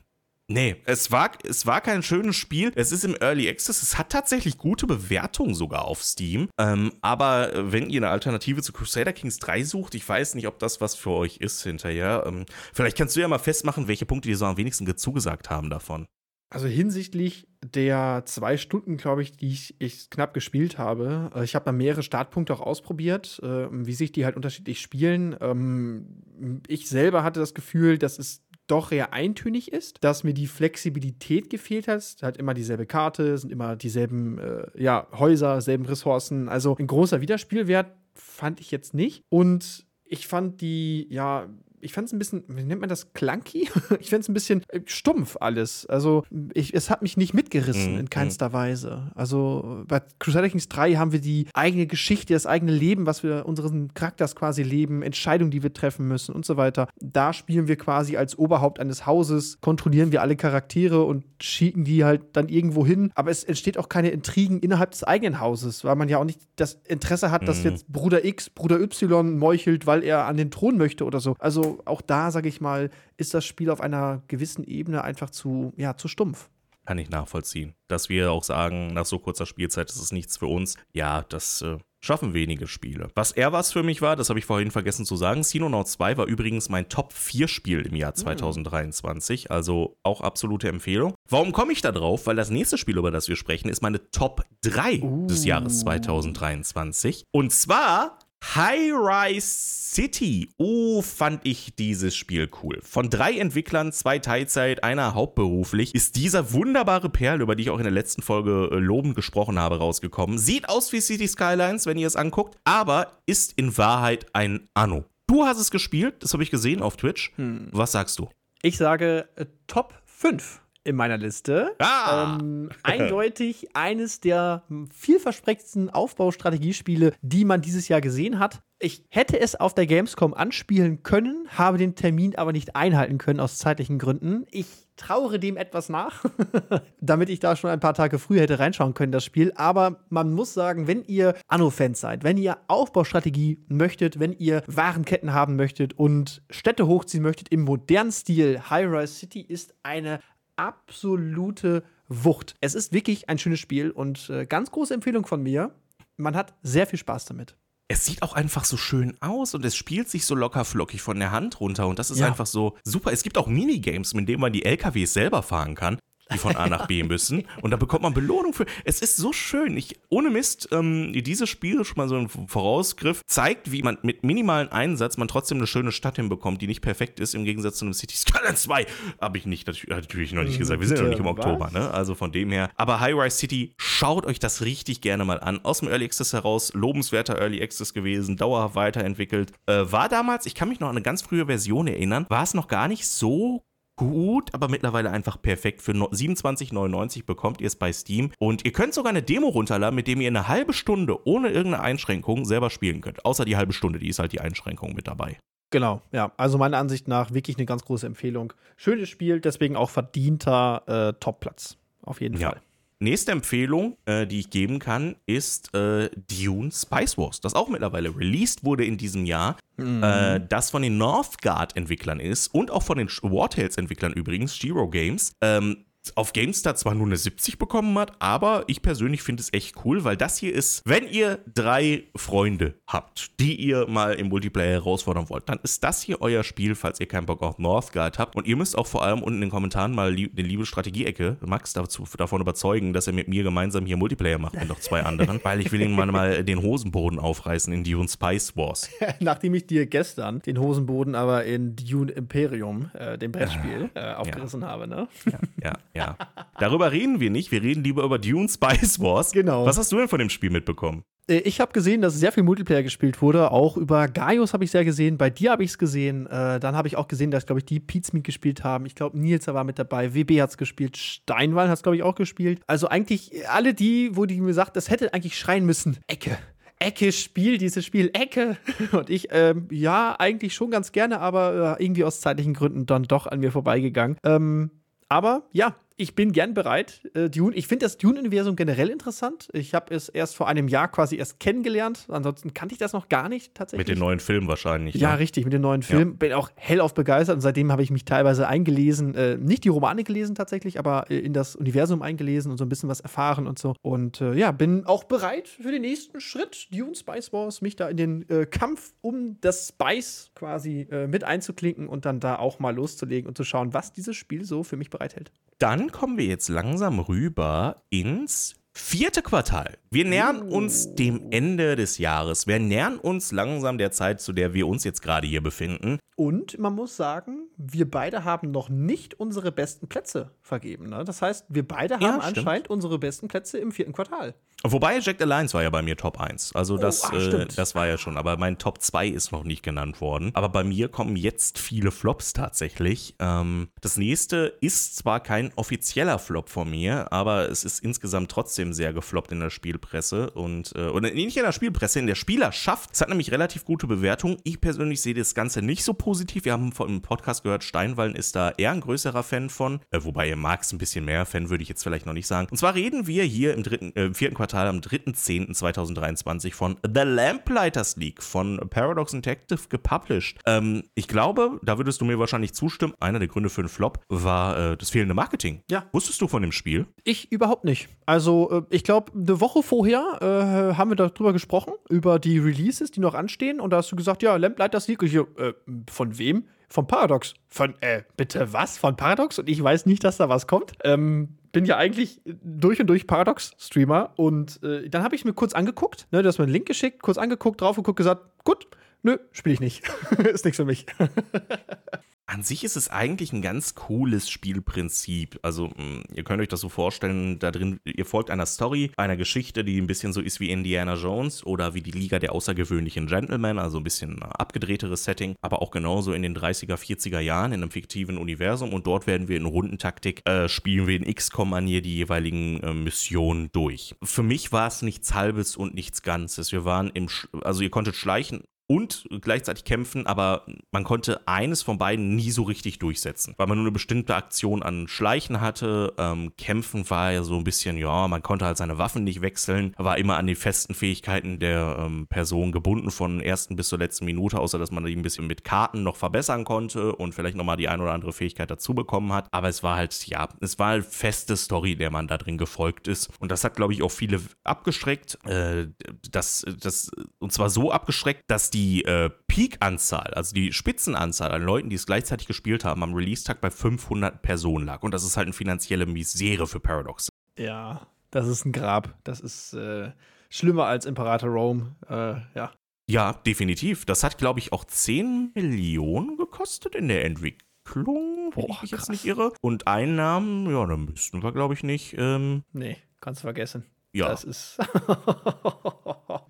Nee, es war, es war kein schönes Spiel. Es ist im Early Access. Es hat tatsächlich gute Bewertungen sogar auf Steam. Ähm, aber wenn ihr eine Alternative zu Crusader Kings 3 sucht, ich weiß nicht, ob das was für euch ist hinterher. Ähm, vielleicht kannst du ja mal festmachen, welche Punkte dir so am wenigsten zugesagt haben davon. Also hinsichtlich der zwei Stunden, glaube ich, die ich, ich, knapp gespielt habe, äh, ich habe da mehrere Startpunkte auch ausprobiert, äh, wie sich die halt unterschiedlich spielen. Ähm, ich selber hatte das Gefühl, dass es doch eher eintönig ist, dass mir die Flexibilität gefehlt hat. Es hat immer dieselbe Karte, sind immer dieselben äh, ja, Häuser, selben Ressourcen. Also ein großer Wiederspielwert fand ich jetzt nicht. Und ich fand die, ja, ich fand es ein bisschen, wie nennt man das, clunky? ich fand es ein bisschen äh, stumpf alles. Also ich, es hat mich nicht mitgerissen mm, in keinster mm. Weise. Also bei Crusader Kings 3 haben wir die eigene Geschichte, das eigene Leben, was wir unseren Charakters quasi leben, Entscheidungen, die wir treffen müssen und so weiter. Da spielen wir quasi als Oberhaupt eines Hauses, kontrollieren wir alle Charaktere und schicken die halt dann irgendwo hin. Aber es entsteht auch keine Intrigen innerhalb des eigenen Hauses, weil man ja auch nicht das Interesse hat, mm. dass jetzt Bruder X Bruder Y meuchelt, weil er an den Thron möchte oder so. Also auch da, sage ich mal, ist das Spiel auf einer gewissen Ebene einfach zu, ja, zu stumpf. Kann ich nachvollziehen. Dass wir auch sagen, nach so kurzer Spielzeit ist es nichts für uns. Ja, das äh, schaffen wenige Spiele. Was eher was für mich war, das habe ich vorhin vergessen zu sagen, Xenonaut 2 war übrigens mein Top-4-Spiel im Jahr 2023, hm. also auch absolute Empfehlung. Warum komme ich da drauf? Weil das nächste Spiel, über das wir sprechen, ist meine Top 3 uh. des Jahres 2023. Und zwar High Rise City. Oh, fand ich dieses Spiel cool. Von drei Entwicklern, zwei Teilzeit, einer hauptberuflich, ist dieser wunderbare Perl, über die ich auch in der letzten Folge äh, lobend gesprochen habe, rausgekommen. Sieht aus wie City Skylines, wenn ihr es anguckt, aber ist in Wahrheit ein Anno. Du hast es gespielt, das habe ich gesehen auf Twitch. Hm. Was sagst du? Ich sage äh, Top 5 in meiner Liste. Ah. Ähm, eindeutig eines der vielversprechendsten Aufbaustrategiespiele, die man dieses Jahr gesehen hat. Ich hätte es auf der Gamescom anspielen können, habe den Termin aber nicht einhalten können aus zeitlichen Gründen. Ich trauere dem etwas nach, damit ich da schon ein paar Tage früher hätte reinschauen können, das Spiel. Aber man muss sagen, wenn ihr Anno-Fans seid, wenn ihr Aufbaustrategie möchtet, wenn ihr Warenketten haben möchtet und Städte hochziehen möchtet im modernen Stil, High-Rise City ist eine absolute Wucht. Es ist wirklich ein schönes Spiel und äh, ganz große Empfehlung von mir. Man hat sehr viel Spaß damit. Es sieht auch einfach so schön aus und es spielt sich so locker flockig von der Hand runter und das ist ja. einfach so super. Es gibt auch Minigames, mit denen man die LKWs selber fahren kann die von A nach B müssen. Und da bekommt man Belohnung für. Es ist so schön. Ich, ohne Mist, ähm, dieses Spiel, schon mal so ein Vorausgriff, zeigt, wie man mit minimalen Einsatz man trotzdem eine schöne Stadt hinbekommt, die nicht perfekt ist, im Gegensatz zu einem City Skyline 2. Habe ich nicht, natürlich noch nicht gesagt. Wir sind ja noch nicht im Oktober, ne? Also von dem her. Aber High Rise City, schaut euch das richtig gerne mal an. Aus dem Early Access heraus, lobenswerter Early Access gewesen, dauerhaft weiterentwickelt. Äh, war damals, ich kann mich noch an eine ganz frühe Version erinnern, war es noch gar nicht so gut, aber mittlerweile einfach perfekt. Für 27,99 bekommt ihr es bei Steam. Und ihr könnt sogar eine Demo runterladen, mit dem ihr eine halbe Stunde ohne irgendeine Einschränkung selber spielen könnt. Außer die halbe Stunde, die ist halt die Einschränkung mit dabei. Genau, ja. Also meiner Ansicht nach wirklich eine ganz große Empfehlung. Schönes Spiel, deswegen auch verdienter äh, Topplatz. Auf jeden ja. Fall. Nächste Empfehlung, äh, die ich geben kann, ist äh, Dune Spice Wars, das auch mittlerweile released wurde in diesem Jahr, mhm. äh, das von den Northgard-Entwicklern ist und auch von den War Tales-Entwicklern übrigens, Giro Games. Ähm, auf GameStar zwar nur eine 70 bekommen hat, aber ich persönlich finde es echt cool, weil das hier ist, wenn ihr drei Freunde habt, die ihr mal im Multiplayer herausfordern wollt, dann ist das hier euer Spiel, falls ihr keinen Bock auf Northgard habt. Und ihr müsst auch vor allem unten in den Kommentaren mal die liebe Strategie-Ecke Max dazu, davon überzeugen, dass er mit mir gemeinsam hier Multiplayer macht mit noch zwei anderen, weil ich will ihm mal, den Hosenboden aufreißen in Dune Spice Wars. Nachdem ich dir gestern den Hosenboden aber in Dune Imperium, äh, dem Brettspiel, äh, aufgerissen ja. habe, ne? Ja, ja, ja. Darüber reden wir nicht. Wir reden lieber über Dune Spice Wars. Genau. Was hast du denn von dem Spiel mitbekommen? Äh, ich habe gesehen, dass sehr viel Multiplayer gespielt wurde. Auch über Gaius habe ich sehr gesehen. Bei dir habe ich es gesehen. Äh, dann habe ich auch gesehen, dass, glaube ich, die Pizmeet gespielt haben. Ich glaube, Nils war mit dabei. WB hat es gespielt. Steinwall hat es, glaube ich, auch gespielt. Also eigentlich alle die, wo die mir sagt, das hätte eigentlich schreien müssen. Ecke. Ecke, spiel dieses Spiel, Ecke. Und ich, ähm, ja, eigentlich schon ganz gerne, aber äh, irgendwie aus zeitlichen Gründen dann doch an mir vorbeigegangen. Ähm, aber ja, ich bin gern bereit. Äh, Dune, ich finde das Dune-Universum generell interessant. Ich habe es erst vor einem Jahr quasi erst kennengelernt. Ansonsten kannte ich das noch gar nicht tatsächlich. Mit den neuen Filmen wahrscheinlich. Ja, ne? richtig, mit den neuen Filmen. Ja. Bin auch hellauf begeistert und seitdem habe ich mich teilweise eingelesen. Äh, nicht die Romane gelesen tatsächlich, aber äh, in das Universum eingelesen und so ein bisschen was erfahren und so. Und äh, ja, bin auch bereit für den nächsten Schritt, Dune Spice Wars, mich da in den äh, Kampf um das Spice quasi äh, mit einzuklinken und dann da auch mal loszulegen und zu schauen, was dieses Spiel so für mich bereithält. Dann kommen wir jetzt langsam rüber ins vierte Quartal. Wir nähern uns dem Ende des Jahres. Wir nähern uns langsam der Zeit, zu der wir uns jetzt gerade hier befinden. Und man muss sagen, wir beide haben noch nicht unsere besten Plätze vergeben. Ne? Das heißt, wir beide haben ja, anscheinend unsere besten Plätze im vierten Quartal. Wobei Jack Alliance war ja bei mir Top 1. Also oh, das, ach, äh, das war ja schon. Aber mein Top 2 ist noch nicht genannt worden. Aber bei mir kommen jetzt viele Flops tatsächlich. Ähm, das nächste ist zwar kein offizieller Flop von mir, aber es ist insgesamt trotzdem sehr gefloppt in der Spielpresse. Und, äh, oder nicht in der Spielpresse, in der Spielerschaft. Es hat nämlich relativ gute Bewertungen. Ich persönlich sehe das Ganze nicht so positiv. Wir haben im Podcast gehört, Steinwallen ist da eher ein größerer Fan von. Äh, wobei mag es ein bisschen mehr. Fan würde ich jetzt vielleicht noch nicht sagen. Und zwar reden wir hier im dritten, äh, vierten Quartal am 3.10.2023 von The Lamplighters League von Paradox Interactive gepublished. Ähm, ich glaube, da würdest du mir wahrscheinlich zustimmen, einer der Gründe für den Flop war äh, das fehlende Marketing. Ja. Wusstest du von dem Spiel? Ich überhaupt nicht. Also, ich glaube, eine Woche vorher äh, haben wir darüber gesprochen, über die Releases, die noch anstehen. Und da hast du gesagt, ja, Lamplighters League. Ich, äh, von wem? Von Paradox. Von, äh, bitte was? Von Paradox? Und ich weiß nicht, dass da was kommt. Ähm, bin ja eigentlich durch und durch Paradox-Streamer und äh, dann habe ich mir kurz angeguckt, ne, du hast mir einen Link geschickt, kurz angeguckt, drauf geguckt, gesagt, gut, nö, spiele ich nicht. ist nichts für mich. An sich ist es eigentlich ein ganz cooles Spielprinzip. Also, hm, ihr könnt euch das so vorstellen, da drin, ihr folgt einer Story, einer Geschichte, die ein bisschen so ist wie Indiana Jones oder wie die Liga der außergewöhnlichen Gentlemen, also ein bisschen abgedrehteres Setting, aber auch genauso in den 30er, 40er Jahren in einem fiktiven Universum und dort werden wir in Rundentaktik, äh, spielen wir in XCOM-Manier die jeweiligen äh, Missionen durch. Für mich war es nichts Halbes und nichts Ganzes. Wir waren im, Sch also ihr konntet schleichen und gleichzeitig kämpfen, aber man konnte eines von beiden nie so richtig durchsetzen, weil man nur eine bestimmte Aktion an Schleichen hatte. Ähm, kämpfen war ja so ein bisschen, ja, man konnte halt seine Waffen nicht wechseln, war immer an die festen Fähigkeiten der ähm, Person gebunden von ersten bis zur letzten Minute, außer dass man die ein bisschen mit Karten noch verbessern konnte und vielleicht nochmal die ein oder andere Fähigkeit dazu bekommen hat. Aber es war halt, ja, es war halt feste Story, der man da drin gefolgt ist. Und das hat, glaube ich, auch viele abgestreckt. Äh, das, das, und zwar so abgestreckt, dass die die äh, Peak-Anzahl, also die Spitzenanzahl an Leuten, die es gleichzeitig gespielt haben, am Release-Tag bei 500 Personen lag. Und das ist halt eine finanzielle Misere für Paradox. Ja, das ist ein Grab. Das ist äh, schlimmer als Imperator Rome. Äh, ja. Ja, definitiv. Das hat, glaube ich, auch 10 Millionen gekostet in der Entwicklung, wenn ich mich jetzt nicht irre. Und Einnahmen, ja, da müssten wir, glaube ich, nicht. Ähm, nee, kannst du vergessen. Ja. Das ist.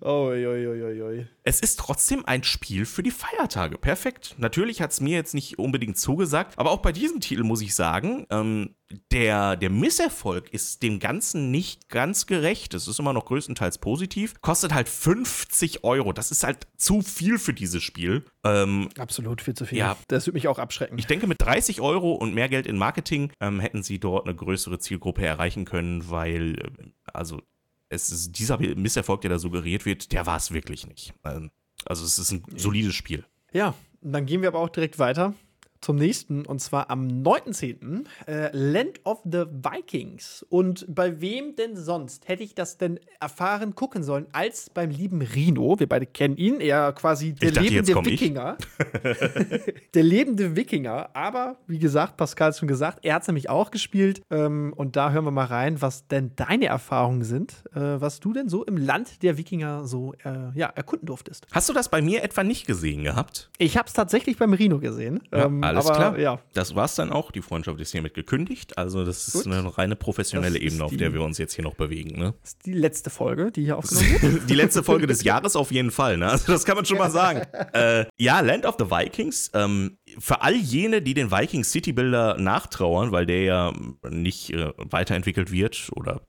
oh, oi, oi, oi, es ist trotzdem ein Spiel für die Feiertage. Perfekt. Natürlich hat es mir jetzt nicht unbedingt zugesagt, aber auch bei diesem Titel muss ich sagen, ähm, der, der Misserfolg ist dem Ganzen nicht ganz gerecht. Es ist immer noch größtenteils positiv. Kostet halt 50 Euro. Das ist halt zu viel für dieses Spiel. Ähm, Absolut viel zu viel. Ja. Das würde mich auch abschrecken. Ich denke, mit 30 Euro und mehr Geld in Marketing ähm, hätten sie dort eine größere Zielgruppe erreichen können, weil, äh, also es ist, dieser Misserfolg, der da suggeriert wird, der war es wirklich nicht. Ähm, also es ist ein solides Spiel. Ja, dann gehen wir aber auch direkt weiter zum nächsten und zwar am 9.10. Äh, Land of the Vikings. Und bei wem denn sonst hätte ich das denn erfahren gucken sollen als beim lieben Rino? Wir beide kennen ihn, er quasi der dachte, lebende Wikinger. der lebende Wikinger. Aber wie gesagt, Pascal hat schon gesagt, er hat es nämlich auch gespielt. Ähm, und da hören wir mal rein, was denn deine Erfahrungen sind, äh, was du denn so im Land der Wikinger so äh, ja, erkunden durftest. Hast du das bei mir etwa nicht gesehen gehabt? Ich habe es tatsächlich beim Rino gesehen. Ja, ähm, alles aber, klar. Ja. Das war's dann auch. Die Freundschaft ist hiermit gekündigt. Also, das ist Gut. eine reine professionelle Ebene, auf der wir uns jetzt hier noch bewegen. Ne? Das ist die letzte Folge, die hier aufgenommen wird. die letzte Folge des Jahres auf jeden Fall. Ne? Also, das kann man schon mal sagen. äh, ja, Land of the Vikings. Ähm, für all jene, die den Vikings City Builder nachtrauern, weil der ja nicht äh, weiterentwickelt wird oder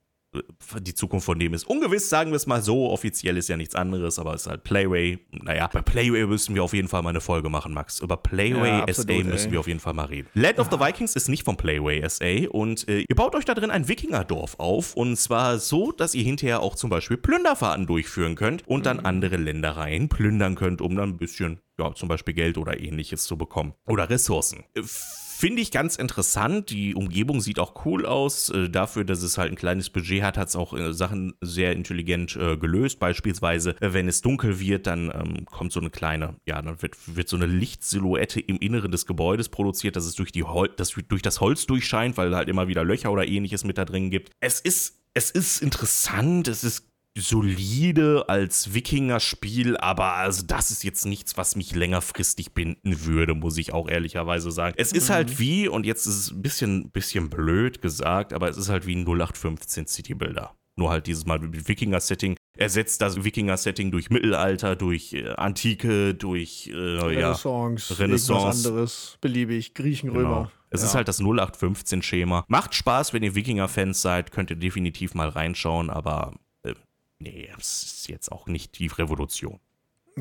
die Zukunft von dem ist ungewiss, sagen wir es mal so. Offiziell ist ja nichts anderes, aber es ist halt Playway. Naja, bei Playway müssen wir auf jeden Fall mal eine Folge machen, Max. Über Playway ja, absolut, SA müssen ey. wir auf jeden Fall mal reden. Land of the Vikings ist nicht von Playway SA und äh, ihr baut euch da drin ein Wikingerdorf auf und zwar so, dass ihr hinterher auch zum Beispiel Plünderfahrten durchführen könnt und dann mhm. andere Ländereien plündern könnt, um dann ein bisschen, ja, zum Beispiel Geld oder ähnliches zu bekommen. Oder Ressourcen. Finde ich ganz interessant. Die Umgebung sieht auch cool aus. Äh, dafür, dass es halt ein kleines Budget hat, hat es auch äh, Sachen sehr intelligent äh, gelöst. Beispielsweise, äh, wenn es dunkel wird, dann ähm, kommt so eine kleine, ja, dann wird, wird so eine Lichtsilhouette im Inneren des Gebäudes produziert, dass es durch, die Hol das, durch das Holz durchscheint, weil halt immer wieder Löcher oder ähnliches mit da drin gibt. Es ist es ist interessant, es ist solide als Wikinger-Spiel, aber also das ist jetzt nichts, was mich längerfristig binden würde, muss ich auch ehrlicherweise sagen. Es ist halt mhm. halt wie, und jetzt ist es ein bisschen, bisschen blöd gesagt, aber es ist halt wie ein 0815 City Builder. Nur halt dieses Mal mit Wikinger-Setting. Ersetzt das Wikinger-Setting durch Mittelalter, durch äh, Antike, durch äh, Renaissance, ja, Renaissance. anderes, beliebig, Griechen, Römer. Genau. Es ja. ist halt das 0815-Schema. Macht Spaß, wenn ihr Wikinger-Fans seid, könnt ihr definitiv mal reinschauen, aber nee, das ist jetzt auch nicht die Revolution.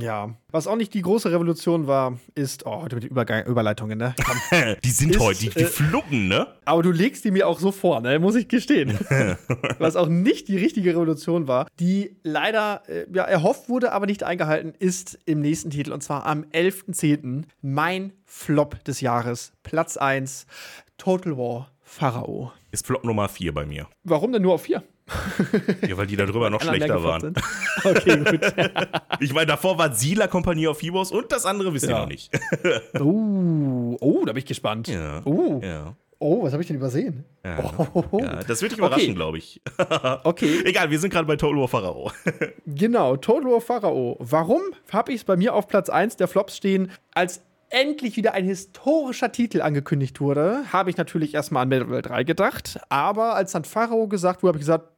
Ja, was auch nicht die große Revolution war, ist, oh, heute mit den Übergang, Überleitungen, ne? die sind ist, heute, die, die äh, fluppen, ne? Aber du legst die mir auch so vor, ne? Muss ich gestehen. was auch nicht die richtige Revolution war, die leider äh, ja, erhofft wurde, aber nicht eingehalten, ist im nächsten Titel und zwar am 11.10. mein Flop des Jahres. Platz 1, Total War Pharao. Ist Flop Nummer 4 bei mir. Warum denn nur auf 4? Ja, weil die da drüber noch schlechter waren. Okay, gut. ich meine, davor war Sila Kompanie auf Fibos und das andere wissen ja. wir noch nicht. uh, oh, da bin ich gespannt. Ja. Uh. ja. Oh, was habe ich denn übersehen? Ja, oh. ja, das wird dich überraschen, okay. glaube ich. okay. Egal, wir sind gerade bei Total War Pharao. genau, Total War Pharao. Warum habe ich es bei mir auf Platz 1 der Flops stehen? Als endlich wieder ein historischer Titel angekündigt wurde, habe ich natürlich erstmal an Metal 3 gedacht. Aber als dann Pharao gesagt wurde, habe ich gesagt,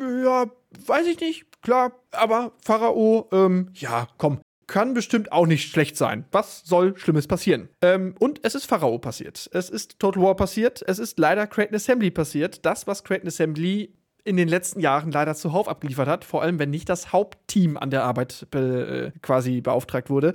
ja, weiß ich nicht, klar, aber Pharao, ähm, ja, komm, kann bestimmt auch nicht schlecht sein. Was soll Schlimmes passieren? Ähm, und es ist Pharao passiert. Es ist Total War passiert. Es ist leider Creighton Assembly passiert. Das, was Creighton Assembly in den letzten Jahren leider zuhauf abgeliefert hat, vor allem wenn nicht das Hauptteam an der Arbeit be äh, quasi beauftragt wurde.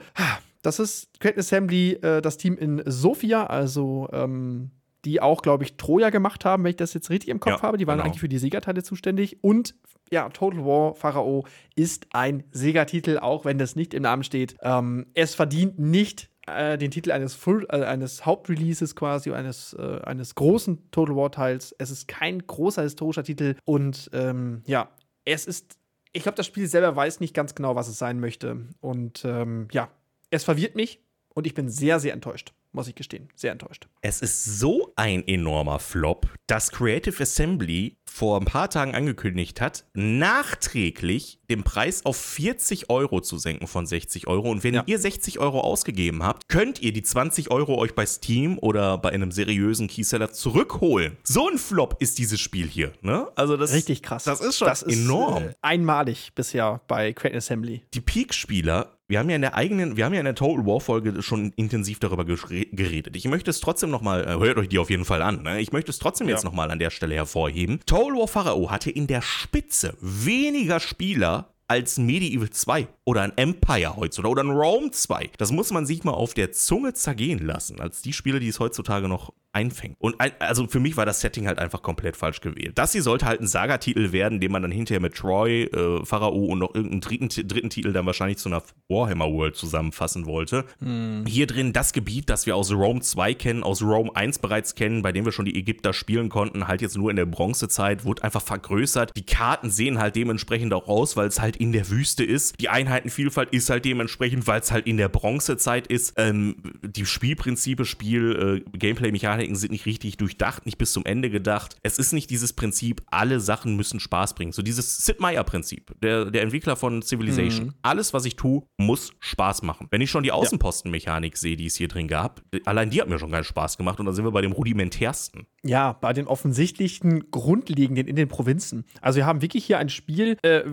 Das ist Creighton Assembly, äh, das Team in Sofia, also ähm, die auch, glaube ich, Troja gemacht haben, wenn ich das jetzt richtig im Kopf ja, habe. Die waren genau. eigentlich für die Sega-Teile zuständig. Und ja, Total War Pharao ist ein Sega-Titel, auch wenn das nicht im Namen steht. Ähm, es verdient nicht äh, den Titel eines, Full, äh, eines Hauptreleases quasi, eines, äh, eines großen Total War-Teils. Es ist kein großer historischer Titel und ähm, ja, es ist. Ich glaube, das Spiel selber weiß nicht ganz genau, was es sein möchte. Und ähm, ja, es verwirrt mich und ich bin sehr, sehr enttäuscht muss ich gestehen. Sehr enttäuscht. Es ist so ein enormer Flop, dass Creative Assembly vor ein paar Tagen angekündigt hat, nachträglich den Preis auf 40 Euro zu senken von 60 Euro. Und wenn ja. ihr 60 Euro ausgegeben habt, könnt ihr die 20 Euro euch bei Steam oder bei einem seriösen Keyseller zurückholen. So ein Flop ist dieses Spiel hier. Ne? Also das, Richtig krass. Das ist schon das enorm. Ist, äh, einmalig bisher bei Creative Assembly. Die Peak-Spieler wir haben ja in der eigenen, wir haben ja in der Total War Folge schon intensiv darüber geredet. Ich möchte es trotzdem nochmal, äh, hört euch die auf jeden Fall an, ne? ich möchte es trotzdem ja. jetzt nochmal an der Stelle hervorheben. Total War Pharao hatte in der Spitze weniger Spieler als Medieval 2 oder ein Empire heutzutage oder ein Rome 2. Das muss man sich mal auf der Zunge zergehen lassen, als die Spiele, die es heutzutage noch einfängt. Und ein, also für mich war das Setting halt einfach komplett falsch gewählt. Das hier sollte halt ein Saga-Titel werden, den man dann hinterher mit Troy, äh, Pharao und noch irgendeinen dritten, dritten Titel dann wahrscheinlich zu einer Warhammer World zusammenfassen wollte. Hm. Hier drin das Gebiet, das wir aus Rome 2 kennen, aus Rome 1 bereits kennen, bei dem wir schon die Ägypter spielen konnten, halt jetzt nur in der Bronzezeit, wurde einfach vergrößert. Die Karten sehen halt dementsprechend auch aus, weil es halt in der Wüste ist. Die Einheitenvielfalt ist halt dementsprechend, weil es halt in der Bronzezeit ist. Ähm, die Spielprinzipe, Spiel, äh, Gameplay-Mechaniken Mechaniken sind nicht richtig durchdacht, nicht bis zum Ende gedacht. Es ist nicht dieses Prinzip, alle Sachen müssen Spaß bringen. So dieses Sid Meier-Prinzip, der, der Entwickler von Civilization. Mhm. Alles, was ich tue, muss Spaß machen. Wenn ich schon die Außenpostenmechanik sehe, die es hier drin gab, allein die hat mir schon keinen Spaß gemacht und dann sind wir bei dem rudimentärsten. Ja, bei den offensichtlichen Grundlegenden in den Provinzen. Also wir haben wirklich hier ein Spiel, äh,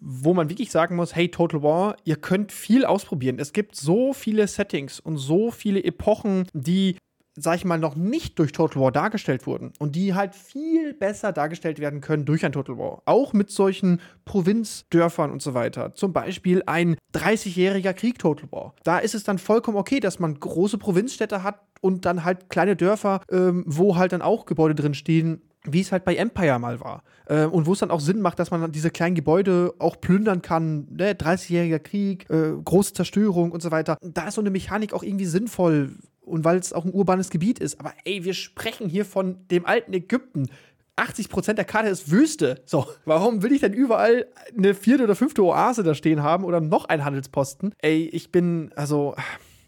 wo man wirklich sagen muss, hey, Total War, ihr könnt viel ausprobieren. Es gibt so viele Settings und so viele Epochen, die sag ich mal, noch nicht durch Total War dargestellt wurden und die halt viel besser dargestellt werden können durch ein Total War. Auch mit solchen Provinzdörfern und so weiter. Zum Beispiel ein 30-jähriger Krieg Total War. Da ist es dann vollkommen okay, dass man große Provinzstädte hat und dann halt kleine Dörfer, ähm, wo halt dann auch Gebäude drin stehen, wie es halt bei Empire mal war. Äh, und wo es dann auch Sinn macht, dass man dann diese kleinen Gebäude auch plündern kann. Ne? 30-jähriger Krieg, äh, große Zerstörung und so weiter. Da ist so eine Mechanik auch irgendwie sinnvoll und weil es auch ein urbanes Gebiet ist. Aber ey, wir sprechen hier von dem alten Ägypten. 80% der Karte ist Wüste. So, warum will ich denn überall eine vierte oder fünfte Oase da stehen haben oder noch einen Handelsposten? Ey, ich bin, also,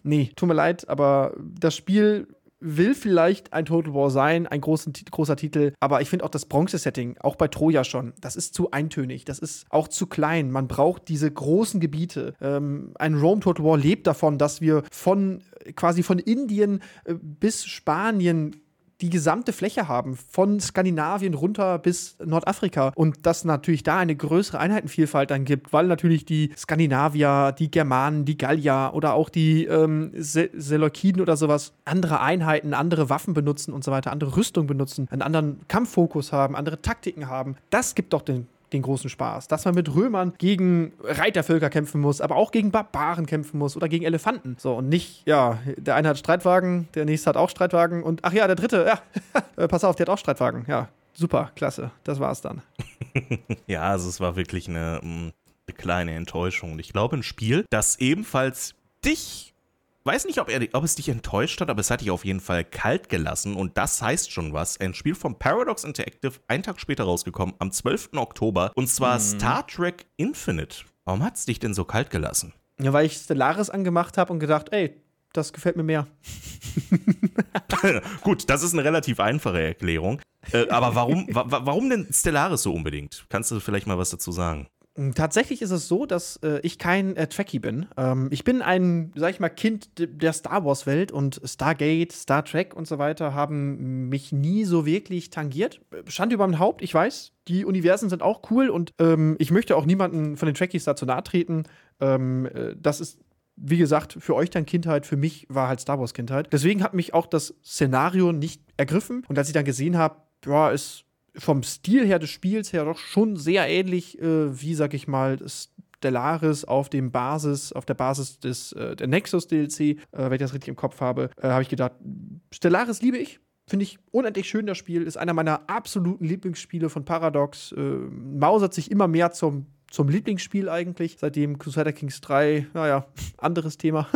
nee, tut mir leid, aber das Spiel will vielleicht ein Total War sein, ein großen, großer Titel, aber ich finde auch das Bronze-Setting, auch bei Troja schon, das ist zu eintönig, das ist auch zu klein. Man braucht diese großen Gebiete. Ähm, ein Rome Total War lebt davon, dass wir von quasi von Indien äh, bis Spanien die gesamte Fläche haben, von Skandinavien runter bis Nordafrika. Und dass natürlich da eine größere Einheitenvielfalt dann gibt, weil natürlich die Skandinavier, die Germanen, die Gallier oder auch die ähm, Se Seleukiden oder sowas andere Einheiten, andere Waffen benutzen und so weiter, andere Rüstung benutzen, einen anderen Kampffokus haben, andere Taktiken haben. Das gibt doch den den großen Spaß. Dass man mit Römern gegen Reitervölker kämpfen muss, aber auch gegen Barbaren kämpfen muss oder gegen Elefanten. So, und nicht, ja, der eine hat Streitwagen, der nächste hat auch Streitwagen und ach ja, der dritte, ja, äh, pass auf, der hat auch Streitwagen. Ja, super, klasse. Das war's dann. ja, also es war wirklich eine, mm, eine kleine Enttäuschung. Ich glaube, ein Spiel, das ebenfalls dich weiß nicht, ob, er, ob es dich enttäuscht hat, aber es hat dich auf jeden Fall kalt gelassen und das heißt schon was. Ein Spiel von Paradox Interactive, einen Tag später rausgekommen, am 12. Oktober und zwar mhm. Star Trek Infinite. Warum hat es dich denn so kalt gelassen? Ja, weil ich Stellaris angemacht habe und gedacht, ey, das gefällt mir mehr. Gut, das ist eine relativ einfache Erklärung. Äh, aber warum, wa warum denn Stellaris so unbedingt? Kannst du vielleicht mal was dazu sagen? Hm, tatsächlich ist es so, dass äh, ich kein äh, Trekkie bin. Ähm, ich bin ein, sag ich mal, Kind der Star Wars-Welt und Stargate, Star Trek und so weiter haben mich nie so wirklich tangiert. Stand über dem Haupt, ich weiß, die Universen sind auch cool und ähm, ich möchte auch niemanden von den Trekkies dazu nahe treten. Ähm, äh, das ist wie gesagt, für euch dann Kindheit, für mich war halt Star Wars Kindheit. Deswegen hat mich auch das Szenario nicht ergriffen. Und als ich dann gesehen habe, ja, ist vom Stil her des Spiels her doch schon sehr ähnlich äh, wie, sag ich mal, Stellaris auf dem Basis, auf der Basis des äh, der Nexus DLC, äh, wenn ich das richtig im Kopf habe, äh, habe ich gedacht, Stellaris liebe ich. Finde ich unendlich schön, das Spiel. Ist einer meiner absoluten Lieblingsspiele von Paradox. Äh, mausert sich immer mehr zum, zum Lieblingsspiel eigentlich. Seitdem Crusader Kings 3, naja, anderes Thema.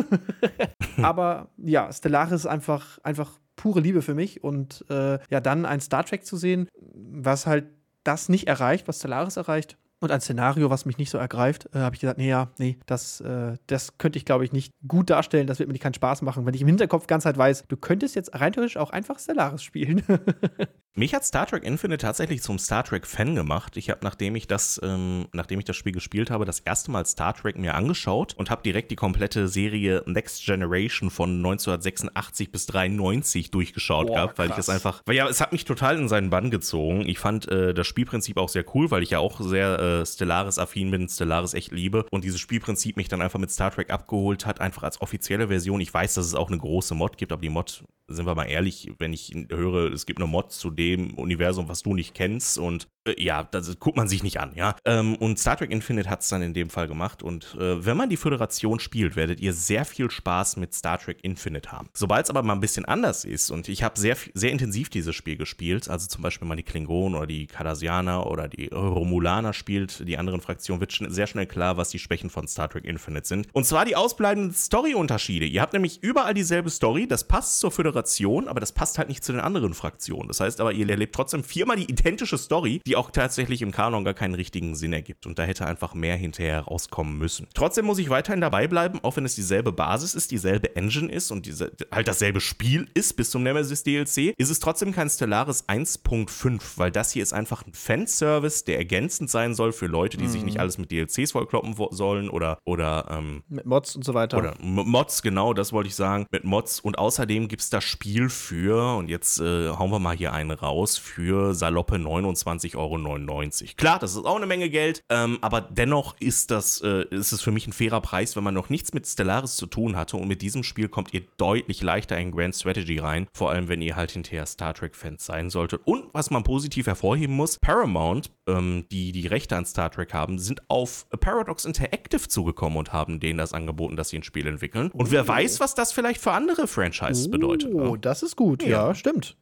Aber ja, Stellaris ist einfach, einfach pure Liebe für mich. Und äh, ja, dann ein Star Trek zu sehen, was halt das nicht erreicht, was Stellaris erreicht. Und ein Szenario, was mich nicht so ergreift, äh, habe ich gesagt, nee, ja, nee, das, äh, das könnte ich, glaube ich, nicht gut darstellen. Das wird mir nicht keinen Spaß machen, wenn ich im Hinterkopf ganz halt weiß, du könntest jetzt rein theoretisch auch einfach Stellaris spielen. Mich hat Star Trek Infinite tatsächlich zum Star Trek-Fan gemacht. Ich habe, nachdem ich das, ähm, nachdem ich das Spiel gespielt habe, das erste Mal Star Trek mir angeschaut und habe direkt die komplette Serie Next Generation von 1986 bis 93 durchgeschaut Boah, gehabt, weil krass. ich das einfach, weil ja, es hat mich total in seinen Bann gezogen. Ich fand äh, das Spielprinzip auch sehr cool, weil ich ja auch sehr äh, Stellaris-affin bin, Stellaris echt liebe und dieses Spielprinzip mich dann einfach mit Star Trek abgeholt hat, einfach als offizielle Version. Ich weiß, dass es auch eine große Mod gibt, aber die Mod sind wir mal ehrlich, wenn ich höre, es gibt eine Mod zu dem Universum, was du nicht kennst. Und ja, das guckt man sich nicht an, ja. Ähm, und Star Trek Infinite hat es dann in dem Fall gemacht und äh, wenn man die Föderation spielt, werdet ihr sehr viel Spaß mit Star Trek Infinite haben. Sobald es aber mal ein bisschen anders ist und ich habe sehr, sehr intensiv dieses Spiel gespielt, also zum Beispiel mal die Klingonen oder die Cardassianer oder die Romulaner spielt, die anderen Fraktionen, wird sehr schnell klar, was die Schwächen von Star Trek Infinite sind. Und zwar die ausbleibenden Story-Unterschiede. Ihr habt nämlich überall dieselbe Story, das passt zur Föderation, aber das passt halt nicht zu den anderen Fraktionen. Das heißt aber, ihr erlebt trotzdem viermal die identische Story, die auch tatsächlich im Kanon gar keinen richtigen Sinn ergibt. Und da hätte einfach mehr hinterher rauskommen müssen. Trotzdem muss ich weiterhin dabei bleiben, auch wenn es dieselbe Basis ist, dieselbe Engine ist und diese, halt dasselbe Spiel ist bis zum Nemesis DLC, ist es trotzdem kein Stellaris 1.5, weil das hier ist einfach ein Fanservice, der ergänzend sein soll für Leute, die mhm. sich nicht alles mit DLCs vollkloppen sollen oder, oder ähm, mit Mods und so weiter. Oder Mods, genau, das wollte ich sagen, mit Mods. Und außerdem gibt es das Spiel für, und jetzt äh, hauen wir mal hier einen raus, für saloppe 29,99 Euro. Klar, das ist auch eine Menge Geld, ähm, aber dennoch ist das äh, ist es für mich ein fairer Preis, wenn man noch nichts mit Stellaris zu tun hatte und mit diesem Spiel kommt ihr deutlich leichter in Grand Strategy rein, vor allem wenn ihr halt hinterher Star Trek Fans sein solltet. Und was man positiv hervorheben muss, Paramount, ähm, die die Rechte an Star Trek haben, sind auf Paradox Interactive zugekommen und haben denen das angeboten, dass sie ein Spiel entwickeln. Und wer oh. weiß, was das vielleicht für andere Franchises bedeutet. Oh, ne? das ist gut. Ja, ja stimmt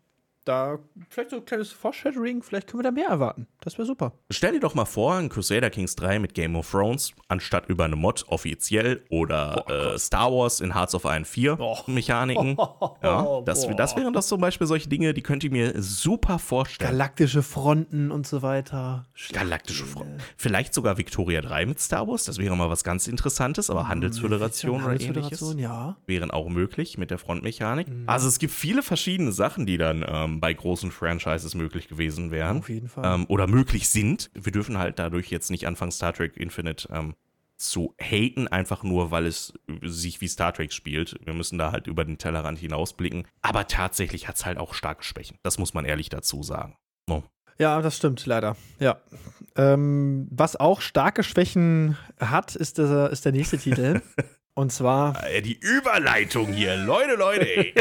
da vielleicht so ein kleines Foreshadowing, vielleicht können wir da mehr erwarten. Das wäre super. Stell dir doch mal vor, ein Crusader Kings 3 mit Game of Thrones, anstatt über eine Mod offiziell oder oh, äh, Star Wars in Hearts of Iron 4 oh. Mechaniken. ja, das, das wären das zum Beispiel solche Dinge, die könnt ihr mir super vorstellen. Galaktische Fronten und so weiter. Galaktische Fronten. Vielleicht sogar Victoria 3 mit Star Wars, das wäre mal was ganz Interessantes, aber hm, Handelsföderation, Handelsföderation oder ähnliches ja. wären auch möglich mit der Frontmechanik. Mhm. Also es gibt viele verschiedene Sachen, die dann ähm, bei großen Franchises möglich gewesen wären. Auf jeden Fall. Ähm, oder möglich sind. Wir dürfen halt dadurch jetzt nicht anfangen, Star Trek Infinite ähm, zu haten, einfach nur, weil es sich wie Star Trek spielt. Wir müssen da halt über den Tellerrand hinausblicken. Aber tatsächlich hat es halt auch starke Schwächen. Das muss man ehrlich dazu sagen. No. Ja, das stimmt, leider. Ja. Ähm, was auch starke Schwächen hat, ist der, ist der nächste Titel. Und zwar. Äh, die Überleitung hier, Leute, Leute. Ey.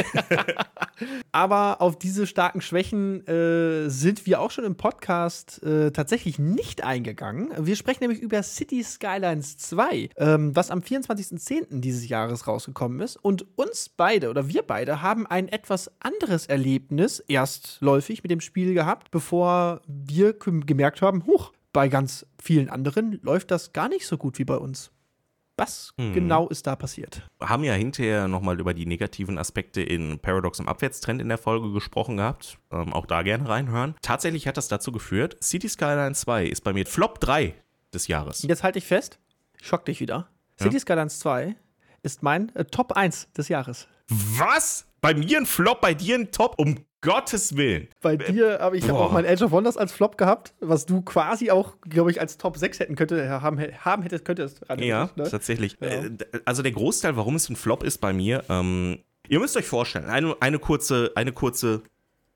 Aber auf diese starken Schwächen äh, sind wir auch schon im Podcast äh, tatsächlich nicht eingegangen. Wir sprechen nämlich über City Skylines 2, ähm, was am 24.10. dieses Jahres rausgekommen ist. Und uns beide oder wir beide haben ein etwas anderes Erlebnis erstläufig mit dem Spiel gehabt, bevor wir gemerkt haben, huch, bei ganz vielen anderen läuft das gar nicht so gut wie bei uns. Was hm. genau ist da passiert? Wir haben ja hinterher nochmal über die negativen Aspekte in Paradox im Abwärtstrend in der Folge gesprochen gehabt. Ähm, auch da gerne reinhören. Tatsächlich hat das dazu geführt, City Skyline 2 ist bei mir Flop 3 des Jahres. Jetzt halte ich fest, schock dich wieder. Ja? City Skylines 2 ist mein äh, Top 1 des Jahres. Was? Bei mir ein Flop, bei dir ein Top? Um Gottes Willen. Bei dir habe ich hab auch mein Age of Wonders als Flop gehabt, was du quasi auch, glaube ich, als Top 6 hätten könnte, haben, haben hättest, könntest. Ja, ne? tatsächlich. Ja. Äh, also der Großteil, warum es ein Flop ist bei mir, ähm, ihr müsst euch vorstellen, eine, eine, kurze, eine kurze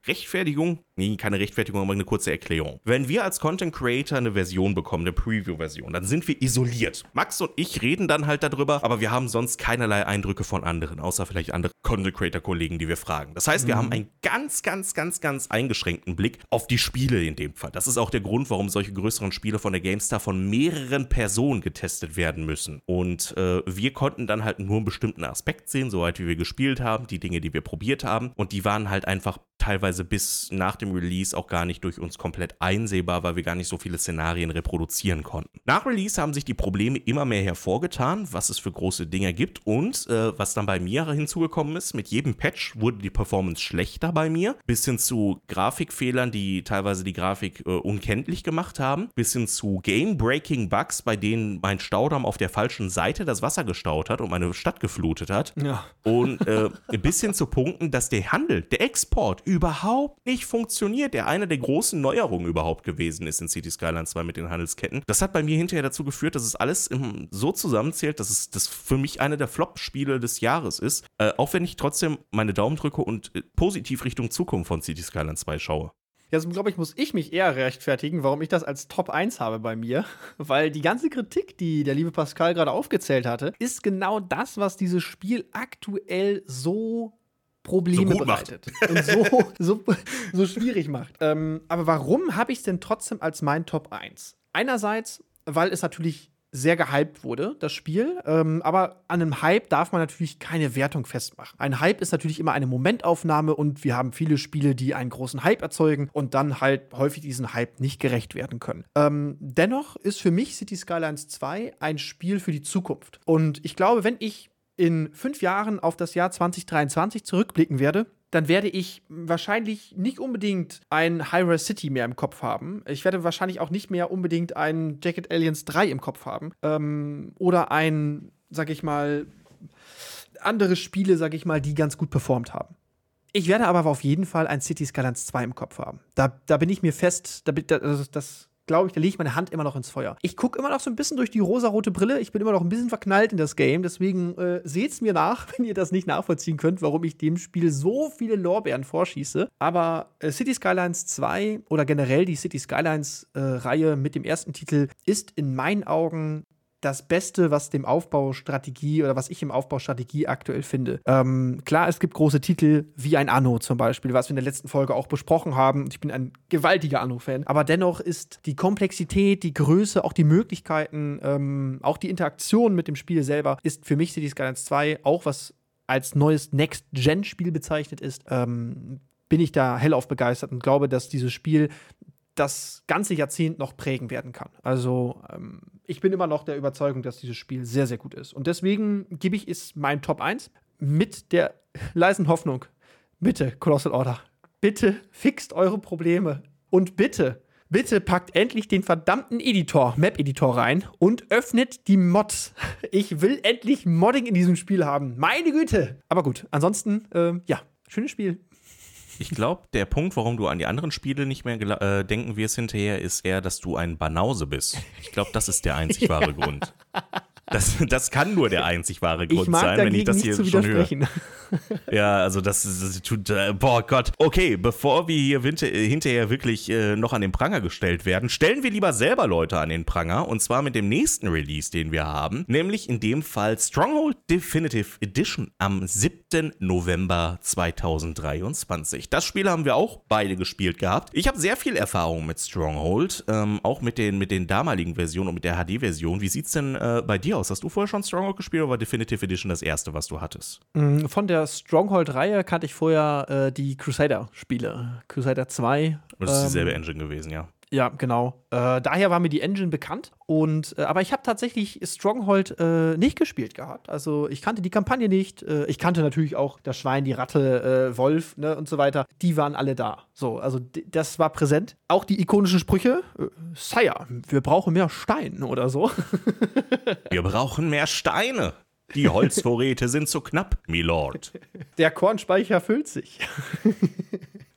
Rechtfertigung, nee, keine Rechtfertigung, aber eine kurze Erklärung. Wenn wir als Content Creator eine Version bekommen, eine Preview-Version, dann sind wir isoliert. Max und ich reden dann halt darüber, aber wir haben sonst keinerlei Eindrücke von anderen, außer vielleicht andere Content Creator-Kollegen, die wir fragen. Das heißt, wir mhm. haben einen ganz, ganz, ganz, ganz eingeschränkten Blick auf die Spiele in dem Fall. Das ist auch der Grund, warum solche größeren Spiele von der GameStar von mehreren Personen getestet werden müssen. Und äh, wir konnten dann halt nur einen bestimmten Aspekt sehen, soweit wie wir gespielt haben, die Dinge, die wir probiert haben. Und die waren halt einfach teilweise bis nach dem Release auch gar nicht durch uns komplett einsehbar, weil wir gar nicht so viele Szenarien reproduzieren konnten. Nach Release haben sich die Probleme immer mehr hervorgetan, was es für große Dinge gibt und äh, was dann bei mir hinzugekommen ist, mit jedem Patch wurde die Performance schlechter bei mir, bis hin zu Grafikfehlern, die teilweise die Grafik äh, unkenntlich gemacht haben, bis hin zu Game-Breaking Bugs, bei denen mein Staudamm auf der falschen Seite das Wasser gestaut hat und meine Stadt geflutet hat. Ja. Und äh, bis hin zu Punkten, dass der Handel, der Export überhaupt nicht funktioniert, der eine der großen Neuerungen überhaupt gewesen ist in City Skyline 2 mit den Handelsketten. Das hat bei mir hinterher dazu geführt, dass es alles so zusammenzählt, dass es das für mich eine der Flop-Spiele des Jahres ist, äh, auch wenn ich trotzdem meine Daumen drücke und äh, positiv Richtung Zukunft von City Skyline 2 schaue. Jetzt glaube ich, muss ich mich eher rechtfertigen, warum ich das als Top 1 habe bei mir. Weil die ganze Kritik, die der liebe Pascal gerade aufgezählt hatte, ist genau das, was dieses Spiel aktuell so Probleme so bereitet und so, so, so schwierig macht. Ähm, aber warum habe ich es denn trotzdem als mein Top 1? Einerseits, weil es natürlich sehr gehypt wurde, das Spiel. Ähm, aber an einem Hype darf man natürlich keine Wertung festmachen. Ein Hype ist natürlich immer eine Momentaufnahme und wir haben viele Spiele, die einen großen Hype erzeugen und dann halt häufig diesen Hype nicht gerecht werden können. Ähm, dennoch ist für mich City Skylines 2 ein Spiel für die Zukunft. Und ich glaube, wenn ich in fünf Jahren auf das Jahr 2023 zurückblicken werde, dann werde ich wahrscheinlich nicht unbedingt ein Hyrule City mehr im Kopf haben. Ich werde wahrscheinlich auch nicht mehr unbedingt ein Jacket Aliens 3 im Kopf haben. Ähm, oder ein, sag ich mal, andere Spiele, sag ich mal, die ganz gut performt haben. Ich werde aber auf jeden Fall ein City Skylines 2 im Kopf haben. Da, da bin ich mir fest, da, das, das glaube ich, da lege ich meine Hand immer noch ins Feuer. Ich gucke immer noch so ein bisschen durch die rosarote Brille. Ich bin immer noch ein bisschen verknallt in das Game. Deswegen äh, es mir nach, wenn ihr das nicht nachvollziehen könnt, warum ich dem Spiel so viele Lorbeeren vorschieße. Aber äh, City Skylines 2 oder generell die City Skylines-Reihe äh, mit dem ersten Titel ist in meinen Augen das Beste, was dem Aufbaustrategie oder was ich im Aufbaustrategie aktuell finde. Ähm, klar, es gibt große Titel wie ein Anno zum Beispiel, was wir in der letzten Folge auch besprochen haben. Ich bin ein gewaltiger Anno-Fan. Aber dennoch ist die Komplexität, die Größe, auch die Möglichkeiten, ähm, auch die Interaktion mit dem Spiel selber, ist für mich Cities Skylines 2 auch was als neues Next-Gen-Spiel bezeichnet ist, ähm, bin ich da hellauf begeistert und glaube, dass dieses Spiel das ganze Jahrzehnt noch prägen werden kann. Also ähm, ich bin immer noch der Überzeugung, dass dieses Spiel sehr, sehr gut ist. Und deswegen gebe ich es mein Top 1 mit der leisen Hoffnung. Bitte, Colossal Order, bitte fixt eure Probleme. Und bitte, bitte packt endlich den verdammten Editor, Map-Editor rein und öffnet die Mods. Ich will endlich Modding in diesem Spiel haben. Meine Güte. Aber gut, ansonsten, äh, ja, schönes Spiel. Ich glaube, der Punkt, warum du an die anderen Spiele nicht mehr äh, denken wirst hinterher, ist eher, dass du ein Banause bist. Ich glaube, das ist der einzig wahre Grund. Das, das kann nur der einzig wahre Grund sein, wenn ich das hier schon höre. Ja, also das, das tut, äh, boah Gott. Okay, bevor wir hier winter, hinterher wirklich äh, noch an den Pranger gestellt werden, stellen wir lieber selber Leute an den Pranger und zwar mit dem nächsten Release, den wir haben, nämlich in dem Fall Stronghold Definitive Edition am 7. November 2023. Das Spiel haben wir auch beide gespielt gehabt. Ich habe sehr viel Erfahrung mit Stronghold, ähm, auch mit den, mit den damaligen Versionen und mit der HD-Version. Wie sieht's denn äh, bei dir aus? Hast du vorher schon Stronghold gespielt oder war Definitive Edition das erste, was du hattest? Mm, von der Stronghold-Reihe kannte ich vorher äh, die Crusader-Spiele. Crusader 2. Und das ist ähm, dieselbe Engine gewesen, ja. Ja, genau. Äh, daher war mir die Engine bekannt. Und, äh, aber ich habe tatsächlich Stronghold äh, nicht gespielt gehabt. Also ich kannte die Kampagne nicht. Äh, ich kannte natürlich auch das Schwein, die Ratte, äh, Wolf ne, und so weiter. Die waren alle da. So, also das war präsent. Auch die ikonischen Sprüche. Äh, Sire, wir brauchen mehr Stein oder so. wir brauchen mehr Steine. Die Holzvorräte sind zu knapp, Milord. Der Kornspeicher füllt sich.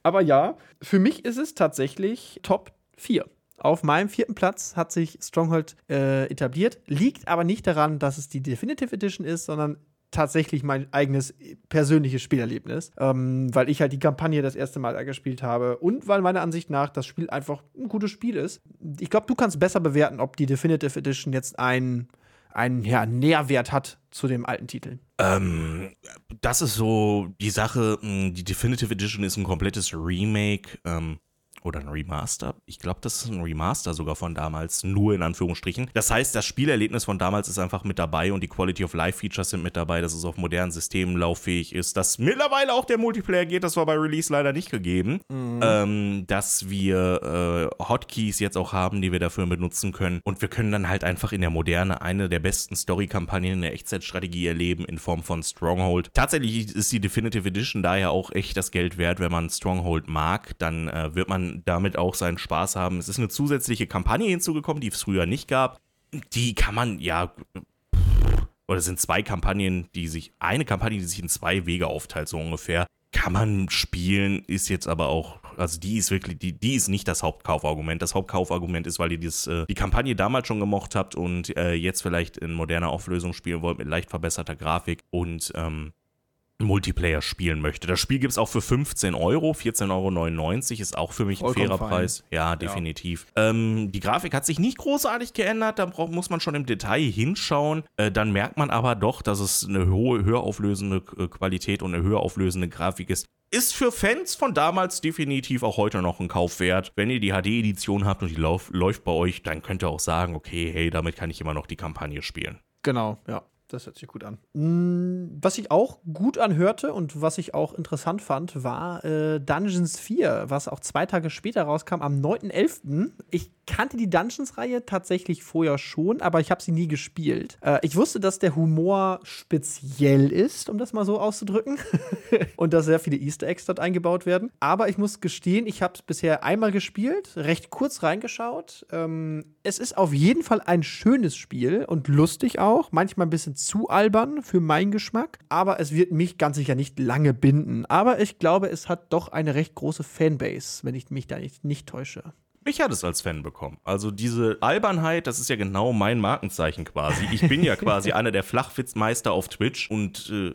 aber ja, für mich ist es tatsächlich Top 4. Auf meinem vierten Platz hat sich Stronghold äh, etabliert. Liegt aber nicht daran, dass es die Definitive Edition ist, sondern tatsächlich mein eigenes persönliches Spielerlebnis, ähm, weil ich halt die Kampagne das erste Mal gespielt habe und weil meiner Ansicht nach das Spiel einfach ein gutes Spiel ist. Ich glaube, du kannst besser bewerten, ob die Definitive Edition jetzt einen, einen ja, Nährwert hat zu dem alten Titel. Ähm, das ist so die Sache. Die Definitive Edition ist ein komplettes Remake. Ähm oder ein Remaster. Ich glaube, das ist ein Remaster sogar von damals, nur in Anführungsstrichen. Das heißt, das Spielerlebnis von damals ist einfach mit dabei und die Quality of Life Features sind mit dabei, dass es auf modernen Systemen lauffähig ist, dass mittlerweile auch der Multiplayer geht, das war bei Release leider nicht gegeben. Mhm. Ähm, dass wir äh, Hotkeys jetzt auch haben, die wir dafür benutzen können und wir können dann halt einfach in der Moderne eine der besten Story-Kampagnen in der Echtzeitstrategie erleben in Form von Stronghold. Tatsächlich ist die Definitive Edition daher auch echt das Geld wert, wenn man Stronghold mag, dann äh, wird man damit auch seinen Spaß haben. Es ist eine zusätzliche Kampagne hinzugekommen, die es früher nicht gab. Die kann man ja oder sind zwei Kampagnen, die sich, eine Kampagne, die sich in zwei Wege aufteilt, so ungefähr. Kann man spielen, ist jetzt aber auch, also die ist wirklich, die, die ist nicht das Hauptkaufargument. Das Hauptkaufargument ist, weil ihr das, äh, die Kampagne damals schon gemocht habt und äh, jetzt vielleicht in moderner Auflösung spielen wollt mit leicht verbesserter Grafik und ähm, Multiplayer spielen möchte. Das Spiel gibt es auch für 15 Euro, 14,99 Euro ist auch für mich ein fairer fein. Preis. Ja, definitiv. Ja. Ähm, die Grafik hat sich nicht großartig geändert, da brauch, muss man schon im Detail hinschauen. Äh, dann merkt man aber doch, dass es eine hohe, höher auflösende äh, Qualität und eine höher auflösende Grafik ist. Ist für Fans von damals definitiv auch heute noch ein Kauf wert. Wenn ihr die HD-Edition habt und die läuft bei euch, dann könnt ihr auch sagen, okay, hey, damit kann ich immer noch die Kampagne spielen. Genau, ja. Das hört sich gut an. Mm, was ich auch gut anhörte und was ich auch interessant fand, war äh, Dungeons 4, was auch zwei Tage später rauskam, am 9.11. Ich kannte die Dungeons-Reihe tatsächlich vorher schon, aber ich habe sie nie gespielt. Äh, ich wusste, dass der Humor speziell ist, um das mal so auszudrücken. und dass sehr viele Easter Eggs dort eingebaut werden. Aber ich muss gestehen, ich habe es bisher einmal gespielt, recht kurz reingeschaut. Ähm, es ist auf jeden Fall ein schönes Spiel und lustig auch. Manchmal ein bisschen zu albern für meinen Geschmack. Aber es wird mich ganz sicher nicht lange binden. Aber ich glaube, es hat doch eine recht große Fanbase, wenn ich mich da nicht, nicht täusche. Mich hat es als Fan bekommen. Also diese Albernheit, das ist ja genau mein Markenzeichen quasi. Ich bin ja quasi einer der Flachwitzmeister auf Twitch und äh,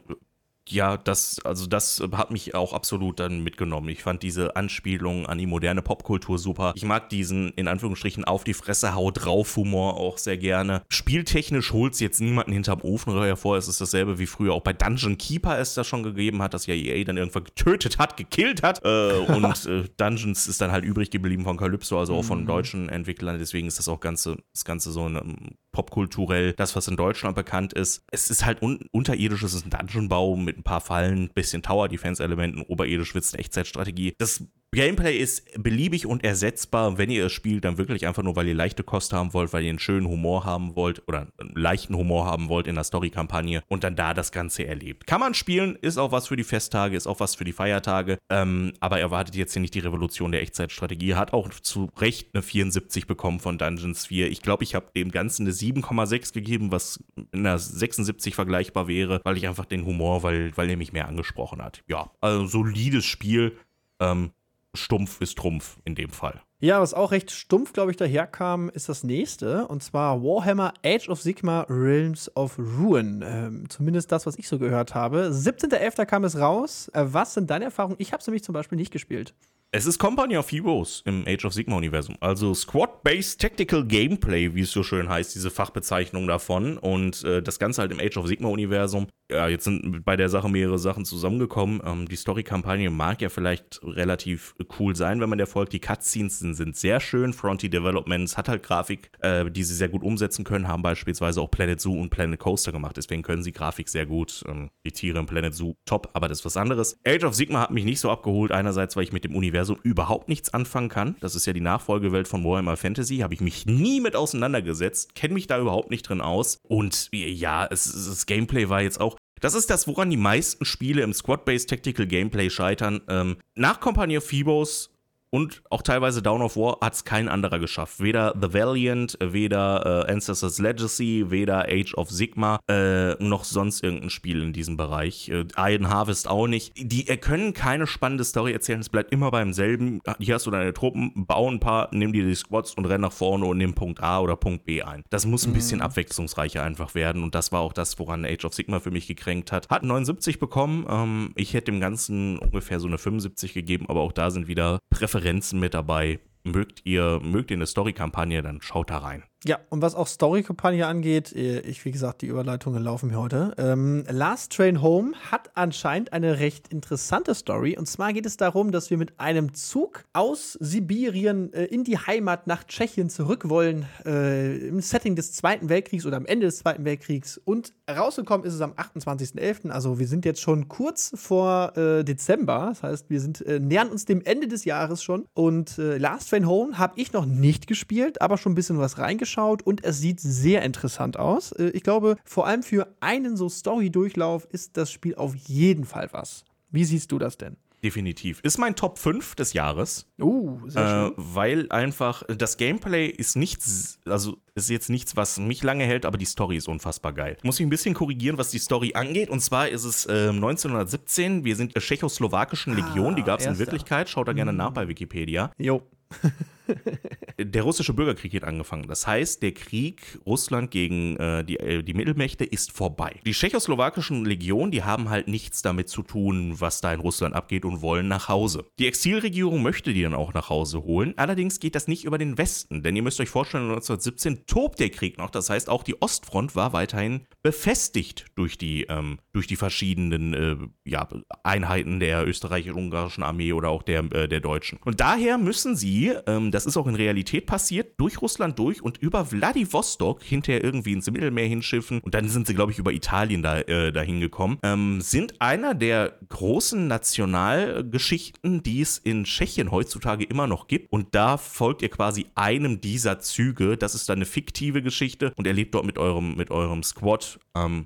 ja, das, also das hat mich auch absolut dann mitgenommen. Ich fand diese Anspielung an die moderne Popkultur super. Ich mag diesen, in Anführungsstrichen, auf die Fresse, hau drauf Humor auch sehr gerne. Spieltechnisch holt es jetzt niemanden hinterm Ofen hervor. Es ist dasselbe wie früher auch bei Dungeon Keeper es das schon gegeben hat, dass ja EA dann irgendwann getötet hat, gekillt hat. Äh, und äh, Dungeons ist dann halt übrig geblieben von Calypso, also auch von mhm. deutschen Entwicklern. Deswegen ist das auch Ganze, das Ganze so ein popkulturell das, was in Deutschland bekannt ist. Es ist halt un unterirdisch, es ist ein Dungeonbau mit ein paar Fallen, bisschen Tower-Defense-Elementen, oberirdisch eine Echtzeitstrategie. Das Gameplay ist beliebig und ersetzbar, wenn ihr es spielt, dann wirklich einfach nur, weil ihr leichte Kost haben wollt, weil ihr einen schönen Humor haben wollt oder einen leichten Humor haben wollt in der Story-Kampagne und dann da das Ganze erlebt. Kann man spielen, ist auch was für die Festtage, ist auch was für die Feiertage, ähm, aber erwartet jetzt hier nicht die Revolution der Echtzeitstrategie. Hat auch zu Recht eine 74 bekommen von Dungeons 4. Ich glaube, ich habe dem Ganzen eine 7,6 gegeben, was in einer 76 vergleichbar wäre, weil ich einfach den Humor, weil, weil er mich mehr angesprochen hat. Ja, also solides Spiel. Ähm, stumpf ist Trumpf in dem Fall. Ja, was auch recht stumpf, glaube ich, daherkam, ist das nächste. Und zwar Warhammer Age of Sigma Realms of Ruin. Ähm, zumindest das, was ich so gehört habe. 17.11. kam es raus. Äh, was sind deine Erfahrungen? Ich habe es nämlich zum Beispiel nicht gespielt. Es ist Company of Heroes im Age of Sigma-Universum. Also Squad-Based Tactical Gameplay, wie es so schön heißt, diese Fachbezeichnung davon. Und äh, das Ganze halt im Age of Sigma-Universum. Ja, jetzt sind bei der Sache mehrere Sachen zusammengekommen. Ähm, die Story-Kampagne mag ja vielleicht relativ cool sein, wenn man der folgt. Die Cutscenes sind, sind sehr schön. Fronty Developments hat halt Grafik, äh, die sie sehr gut umsetzen können, haben beispielsweise auch Planet Zoo und Planet Coaster gemacht. Deswegen können sie Grafik sehr gut. Ähm, die Tiere im Planet Zoo top, aber das ist was anderes. Age of Sigma hat mich nicht so abgeholt. Einerseits, weil ich mit dem Universum überhaupt nichts anfangen kann. Das ist ja die Nachfolgewelt von Warhammer Fantasy. Habe ich mich nie mit auseinandergesetzt, kenne mich da überhaupt nicht drin aus. Und ja, es, das Gameplay war jetzt auch das ist das, woran die meisten Spiele im Squad-Based Tactical Gameplay scheitern. Ähm, nach Company of Phoebos und auch teilweise Down of War hat es kein anderer geschafft. Weder The Valiant, weder äh, Ancestors Legacy, weder Age of Sigma, äh, noch sonst irgendein Spiel in diesem Bereich. Äh, Iron Harvest auch nicht. Die können keine spannende Story erzählen, es bleibt immer beim selben. Hier hast du deine Truppen, bau ein paar, nimm dir die Squads und renn nach vorne und nimm Punkt A oder Punkt B ein. Das muss ein mhm. bisschen abwechslungsreicher einfach werden und das war auch das, woran Age of Sigma für mich gekränkt hat. Hat 79 bekommen, ähm, ich hätte dem Ganzen ungefähr so eine 75 gegeben, aber auch da sind wieder Präferenzen Referenzen mit dabei. Mögt ihr, mögt ihr eine Story-Kampagne, dann schaut da rein. Ja, und was auch Story-Kampagne angeht, äh, ich, wie gesagt, die Überleitungen laufen mir heute. Ähm, Last Train Home hat anscheinend eine recht interessante Story. Und zwar geht es darum, dass wir mit einem Zug aus Sibirien äh, in die Heimat nach Tschechien zurück wollen, äh, im Setting des Zweiten Weltkriegs oder am Ende des Zweiten Weltkriegs. Und rausgekommen ist es am 28.11. Also wir sind jetzt schon kurz vor äh, Dezember. Das heißt, wir sind, äh, nähern uns dem Ende des Jahres schon. Und äh, Last Train Home habe ich noch nicht gespielt, aber schon ein bisschen was reingeschaut angeschaut und es sieht sehr interessant aus. Äh, ich glaube, vor allem für einen so Story-Durchlauf ist das Spiel auf jeden Fall was. Wie siehst du das denn? Definitiv. Ist mein Top 5 des Jahres. Uh, sehr äh, schön. weil einfach das Gameplay ist nichts, also ist jetzt nichts, was mich lange hält, aber die Story ist unfassbar geil. Ich muss mich ein bisschen korrigieren, was die Story angeht. Und zwar ist es äh, 1917. Wir sind der tschechoslowakischen Legion, ah, die gab es in Wirklichkeit. Schaut da gerne nach bei Wikipedia. Jo. der russische Bürgerkrieg hat angefangen. Das heißt, der Krieg Russland gegen äh, die, äh, die Mittelmächte ist vorbei. Die tschechoslowakischen Legionen, die haben halt nichts damit zu tun, was da in Russland abgeht und wollen nach Hause. Die Exilregierung möchte die dann auch nach Hause holen. Allerdings geht das nicht über den Westen, denn ihr müsst euch vorstellen, 1917 tobt der Krieg noch. Das heißt, auch die Ostfront war weiterhin befestigt durch die, ähm, durch die verschiedenen äh, ja, Einheiten der österreichisch-ungarischen Armee oder auch der, äh, der deutschen. Und daher müssen sie ähm, das ist auch in Realität passiert, durch Russland durch und über Vladivostok hinterher irgendwie ins Mittelmeer hinschiffen und dann sind sie, glaube ich, über Italien da, äh, dahin gekommen, ähm, sind einer der großen Nationalgeschichten, die es in Tschechien heutzutage immer noch gibt. Und da folgt ihr quasi einem dieser Züge. Das ist dann eine fiktive Geschichte und er lebt dort mit eurem, mit eurem Squad. Ähm,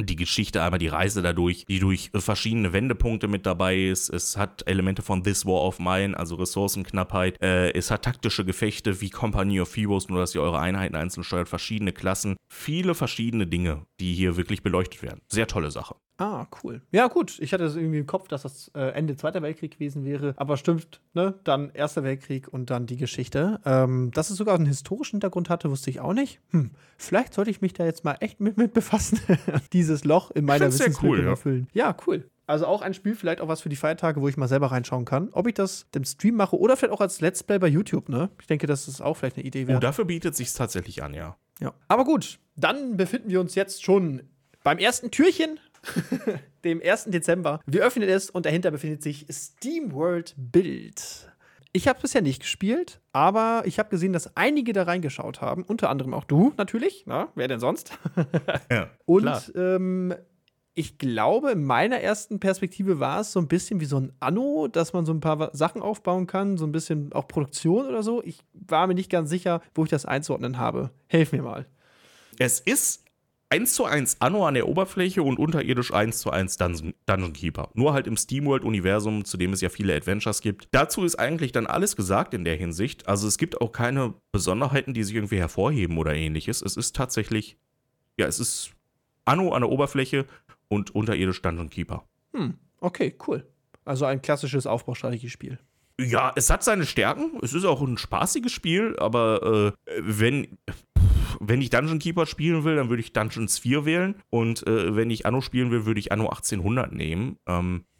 die Geschichte, einmal die Reise dadurch, die durch verschiedene Wendepunkte mit dabei ist. Es hat Elemente von This War of Mine, also Ressourcenknappheit. Äh, es hat taktische Gefechte wie Company of Heroes, nur dass ihr eure Einheiten einzeln steuert, verschiedene Klassen. Viele verschiedene Dinge, die hier wirklich beleuchtet werden. Sehr tolle Sache. Ah, cool. Ja, gut. Ich hatte irgendwie im Kopf, dass das äh, Ende Zweiter Weltkrieg gewesen wäre. Aber stimmt, ne? Dann Erster Weltkrieg und dann die Geschichte. Ähm, dass es sogar einen historischen Hintergrund hatte, wusste ich auch nicht. Hm, vielleicht sollte ich mich da jetzt mal echt mit, mit befassen. Dieses Loch in meiner Wissenslücke cool, ja. füllen. Ja, cool. Also auch ein Spiel, vielleicht auch was für die Feiertage, wo ich mal selber reinschauen kann. Ob ich das dem Stream mache oder vielleicht auch als Let's Play bei YouTube, ne? Ich denke, das ist auch vielleicht eine Idee Oh, wert. dafür bietet sich tatsächlich an, ja. Ja. Aber gut, dann befinden wir uns jetzt schon beim ersten Türchen, dem 1. Dezember. Wir öffnen es und dahinter befindet sich SteamWorld Build. Ich habe es bisher nicht gespielt, aber ich habe gesehen, dass einige da reingeschaut haben, unter anderem auch du natürlich. Na, wer denn sonst? ja Und klar. ähm, ich glaube, in meiner ersten Perspektive war es so ein bisschen wie so ein Anno, dass man so ein paar Sachen aufbauen kann, so ein bisschen auch Produktion oder so. Ich war mir nicht ganz sicher, wo ich das einzuordnen habe. Helf mir mal. Es ist 1 zu 1 Anno an der Oberfläche und unterirdisch 1 zu 1 Dungeon, Dungeon Keeper. Nur halt im SteamWorld-Universum, zu dem es ja viele Adventures gibt. Dazu ist eigentlich dann alles gesagt in der Hinsicht. Also es gibt auch keine Besonderheiten, die sich irgendwie hervorheben oder ähnliches. Es ist tatsächlich, ja, es ist Anno an der Oberfläche und unterirdisch Dungeon Keeper. Hm, okay, cool. Also ein klassisches Aufbaustrategiespiel. Ja, es hat seine Stärken. Es ist auch ein spaßiges Spiel, aber äh, wenn, wenn ich Dungeon Keeper spielen will, dann würde ich Dungeons 4 wählen. Und äh, wenn ich Anno spielen will, würde ich Anno 1800 nehmen. Ähm, äh,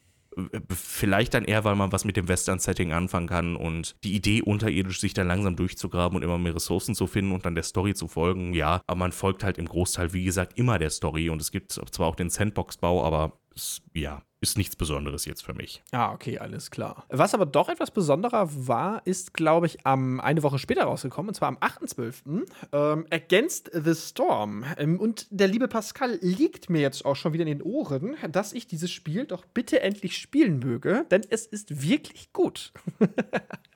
vielleicht dann eher, weil man was mit dem Western-Setting anfangen kann und die Idee, unterirdisch sich dann langsam durchzugraben und immer mehr Ressourcen zu finden und dann der Story zu folgen. Ja, aber man folgt halt im Großteil, wie gesagt, immer der Story. Und es gibt zwar auch den Sandbox-Bau, aber ja, ist nichts Besonderes jetzt für mich. Ah, okay, alles klar. Was aber doch etwas besonderer war, ist, glaube ich, am, eine Woche später rausgekommen, und zwar am 8.12. Ähm, Against the Storm. Ähm, und der liebe Pascal liegt mir jetzt auch schon wieder in den Ohren, dass ich dieses Spiel doch bitte endlich spielen möge, denn es ist wirklich gut.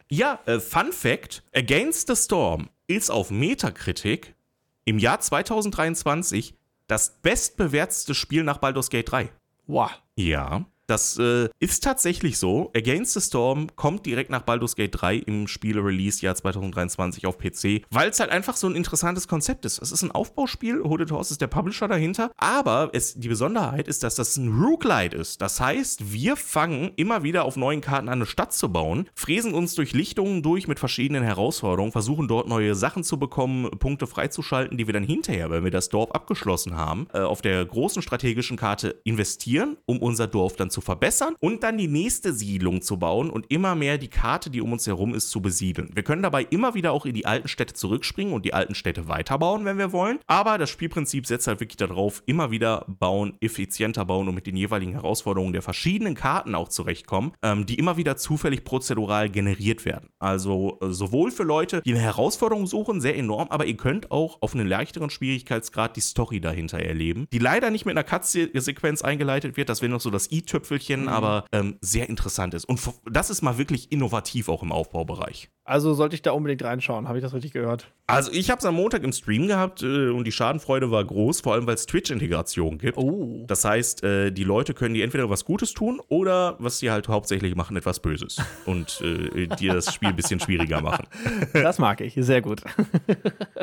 Ja, äh, Fun Fact: Against the Storm ist auf Metacritic im Jahr 2023 das bestbewertete Spiel nach Baldur's Gate 3. Wow. Ja. Das äh, ist tatsächlich so. Against the Storm kommt direkt nach Baldur's Gate 3 im Spiele-Release-Jahr 2023 auf PC, weil es halt einfach so ein interessantes Konzept ist. Es ist ein Aufbauspiel, Hooded Horse ist der Publisher dahinter, aber es, die Besonderheit ist, dass das ein Roguelite ist. Das heißt, wir fangen immer wieder auf neuen Karten an, eine Stadt zu bauen, fräsen uns durch Lichtungen durch mit verschiedenen Herausforderungen, versuchen dort neue Sachen zu bekommen, Punkte freizuschalten, die wir dann hinterher, wenn wir das Dorf abgeschlossen haben, äh, auf der großen strategischen Karte investieren, um unser Dorf dann zu verbessern und dann die nächste Siedlung zu bauen und immer mehr die Karte, die um uns herum ist, zu besiedeln. Wir können dabei immer wieder auch in die alten Städte zurückspringen und die alten Städte weiterbauen, wenn wir wollen. Aber das Spielprinzip setzt halt wirklich darauf, immer wieder bauen, effizienter bauen und mit den jeweiligen Herausforderungen der verschiedenen Karten auch zurechtkommen, ähm, die immer wieder zufällig prozedural generiert werden. Also äh, sowohl für Leute, die eine Herausforderung suchen, sehr enorm, aber ihr könnt auch auf einen leichteren Schwierigkeitsgrad die Story dahinter erleben, die leider nicht mit einer Cut-Sequenz eingeleitet wird, das wäre noch so das i-Tüpfelchen, aber ähm, sehr interessant ist. Und das ist mal wirklich innovativ auch im Aufbaubereich. Also sollte ich da unbedingt reinschauen, habe ich das richtig gehört? Also ich habe es am Montag im Stream gehabt äh, und die Schadenfreude war groß, vor allem weil es Twitch-Integration gibt. Oh. Das heißt, äh, die Leute können dir entweder was Gutes tun oder, was sie halt hauptsächlich machen, etwas Böses. Und äh, dir das Spiel ein bisschen schwieriger machen. Das mag ich, sehr gut.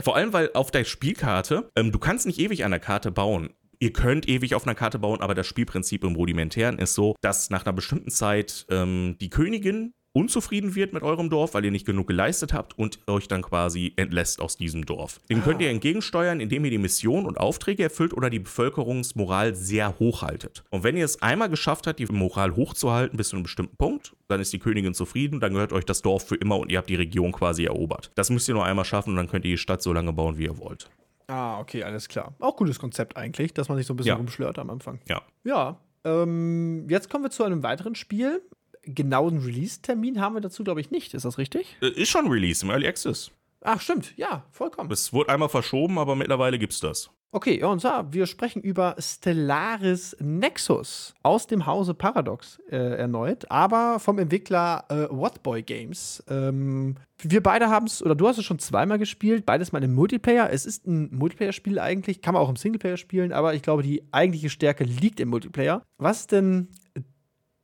Vor allem, weil auf der Spielkarte, ähm, du kannst nicht ewig an der Karte bauen. Ihr könnt ewig auf einer Karte bauen, aber das Spielprinzip im Rudimentären ist so, dass nach einer bestimmten Zeit ähm, die Königin unzufrieden wird mit eurem Dorf, weil ihr nicht genug geleistet habt und euch dann quasi entlässt aus diesem Dorf. Dem könnt ihr entgegensteuern, indem ihr die Mission und Aufträge erfüllt oder die Bevölkerungsmoral sehr hoch haltet. Und wenn ihr es einmal geschafft habt, die Moral hochzuhalten bis zu einem bestimmten Punkt, dann ist die Königin zufrieden, dann gehört euch das Dorf für immer und ihr habt die Region quasi erobert. Das müsst ihr nur einmal schaffen und dann könnt ihr die Stadt so lange bauen, wie ihr wollt. Ah, okay, alles klar. Auch cooles Konzept eigentlich, dass man sich so ein bisschen Ja. rumschlört am Anfang. Ja. Ja, ähm, jetzt kommen wir zu einem weiteren Spiel. Genauen Release-Termin haben wir dazu, glaube ich, nicht. Ist das richtig? Äh, Ist schon Release im Early Access. Ach, stimmt. Ja, vollkommen. Es wurde einmal verschoben, aber mittlerweile gibt's das. Okay, ja, und zwar, wir sprechen über Stellaris Nexus aus dem Hause Paradox äh, erneut, aber vom Entwickler äh, Whatboy Games. Ähm, wir beide haben es, oder du hast es schon zweimal gespielt, beides mal im Multiplayer. Es ist ein Multiplayer-Spiel eigentlich, kann man auch im Singleplayer spielen, aber ich glaube, die eigentliche Stärke liegt im Multiplayer. Was ist denn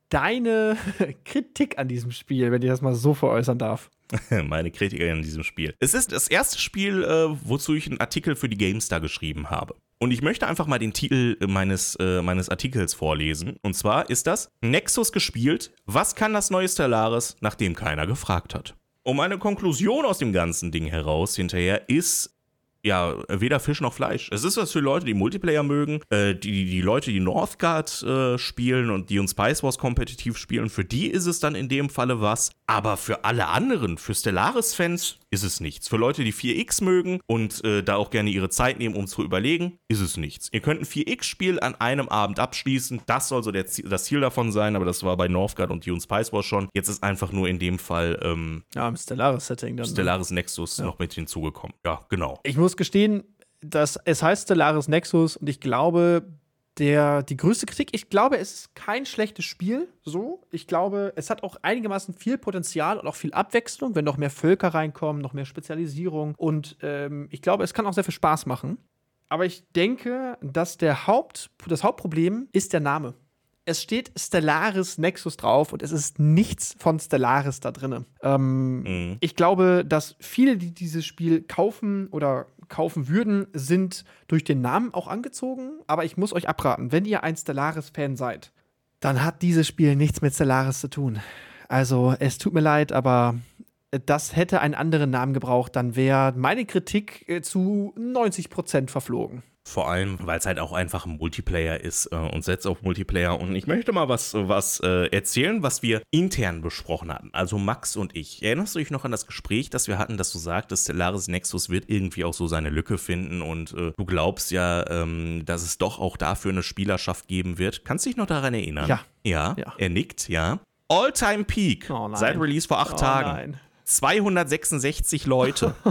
deine Kritik an diesem Spiel, wenn ich das mal so veräußern darf? Meine Kritiker in diesem Spiel. Es ist das erste Spiel, äh, wozu ich einen Artikel für die GameStar geschrieben habe. Und ich möchte einfach mal den Titel meines, äh, meines Artikels vorlesen. Und zwar ist das Nexus gespielt. Was kann das neue Stellaris, nachdem keiner gefragt hat? Und meine Konklusion aus dem ganzen Ding heraus hinterher ist, ja, weder Fisch noch Fleisch. Es ist was für Leute, die Multiplayer mögen, äh, die, die Leute, die Northgard äh, spielen und die uns Spice Wars kompetitiv spielen, für die ist es dann in dem Falle was. Aber für alle anderen, für Stellaris-Fans, ist es nichts. Für Leute, die 4X mögen und äh, da auch gerne ihre Zeit nehmen, um zu überlegen, ist es nichts. Ihr könnt ein 4X-Spiel an einem Abend abschließen. Das soll so der, das Ziel davon sein, aber das war bei Northgard und Dune Spice Wars schon. Jetzt ist einfach nur in dem Fall ähm, ja, im Stellaris-Setting dann. Ne? Stellaris Nexus ja. noch mit hinzugekommen. Ja, genau. Ich muss gestehen, dass es heißt Stellaris Nexus und ich glaube, der, die größte Kritik, ich glaube, es ist kein schlechtes Spiel, so. Ich glaube, es hat auch einigermaßen viel Potenzial und auch viel Abwechslung, wenn noch mehr Völker reinkommen, noch mehr Spezialisierung. Und ähm, ich glaube, es kann auch sehr viel Spaß machen. Aber ich denke, dass der Haupt, das Hauptproblem ist der Name. Es steht Stellaris Nexus drauf und es ist nichts von Stellaris da drin. Ähm, mhm. Ich glaube, dass viele, die dieses Spiel kaufen oder kaufen würden, sind durch den Namen auch angezogen. Aber ich muss euch abraten, wenn ihr ein Stellaris-Fan seid, dann hat dieses Spiel nichts mit Stellaris zu tun. Also, es tut mir leid, aber das hätte einen anderen Namen gebraucht, dann wäre meine Kritik äh, zu 90% verflogen. Vor allem, weil es halt auch einfach ein Multiplayer ist äh, und setzt auf Multiplayer. Und ich möchte mal was, was äh, erzählen, was wir intern besprochen hatten. Also Max und ich. Erinnerst du dich noch an das Gespräch, das wir hatten, dass du sagtest, Stellaris Nexus wird irgendwie auch so seine Lücke finden und äh, du glaubst ja, ähm, dass es doch auch dafür eine Spielerschaft geben wird. Kannst du dich noch daran erinnern? Ja. Ja, ja. er nickt, ja. All-Time Peak oh seit Release vor acht oh Tagen. Nein. 266 Leute.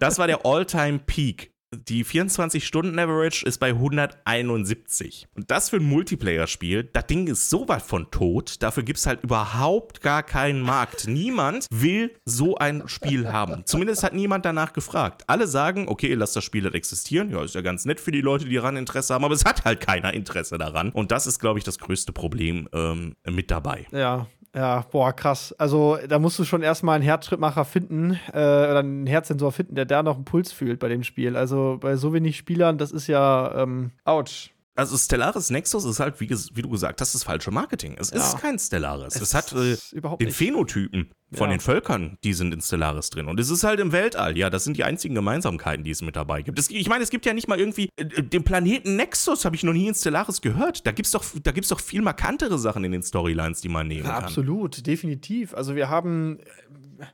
Das war der All-Time Peak die 24-Stunden-Average ist bei 171. Und das für ein Multiplayer-Spiel, das Ding ist so weit von tot, dafür gibt es halt überhaupt gar keinen Markt. Niemand will so ein Spiel haben. Zumindest hat niemand danach gefragt. Alle sagen, okay, lass das Spiel halt existieren. Ja, ist ja ganz nett für die Leute, die daran Interesse haben, aber es hat halt keiner Interesse daran. Und das ist, glaube ich, das größte Problem ähm, mit dabei. Ja, ja, boah, krass. Also da musst du schon erstmal einen Herzschrittmacher finden äh, oder einen Herzsensor finden, der da noch einen Puls fühlt bei dem Spiel. Also bei so wenig Spielern, das ist ja, ähm, ouch. Also Stellaris Nexus ist halt, wie, wie, du gesagt hast, das falsche Marketing. Es ja. ist kein Stellaris. Es, es hat äh, den nicht. Phänotypen von ja. den Völkern, die sind in Stellaris drin. Und es ist halt im Weltall. Ja, das sind die einzigen Gemeinsamkeiten, die es mit dabei gibt. Es, ich meine, es gibt ja nicht mal irgendwie äh, den Planeten Nexus, habe ich noch nie in Stellaris gehört. Da gibt es doch, doch viel markantere Sachen in den Storylines, die man nehmen ja, kann. Absolut, definitiv. Also wir haben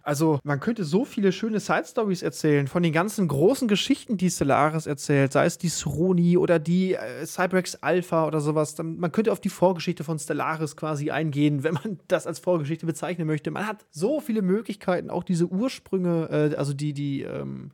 also man könnte so viele schöne Side-Stories erzählen von den ganzen großen Geschichten, die Stellaris erzählt, sei es die Sroni oder die äh, Cyberx Alpha oder sowas. Man könnte auf die Vorgeschichte von Stellaris quasi eingehen, wenn man das als Vorgeschichte bezeichnen möchte. Man hat so viele Möglichkeiten, auch diese Ursprünge, äh, also die, die, ähm,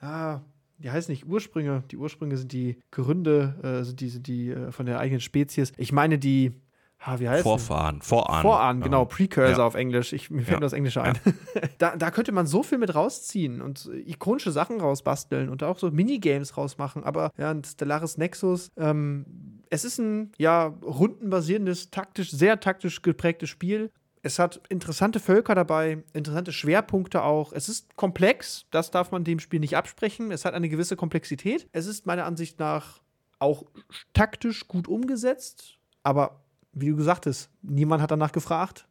ja, die heißen nicht Ursprünge, die Ursprünge sind die Gründe, äh, sind die, sind die äh, von der eigenen Spezies. Ich meine die Ha, wie heißt Vorfahren, Vorahnen. Vorahnen, genau, Precursor ja. auf Englisch. Ich, mir fällt ja. das Englische ein. Ja. da, da könnte man so viel mit rausziehen und ikonische Sachen rausbasteln und auch so Minigames rausmachen. Aber ja, ein Stellaris Nexus, ähm, es ist ein ja rundenbasierendes, taktisch, sehr taktisch geprägtes Spiel. Es hat interessante Völker dabei, interessante Schwerpunkte auch. Es ist komplex, das darf man dem Spiel nicht absprechen. Es hat eine gewisse Komplexität. Es ist meiner Ansicht nach auch taktisch gut umgesetzt, aber wie du gesagt hast, niemand hat danach gefragt.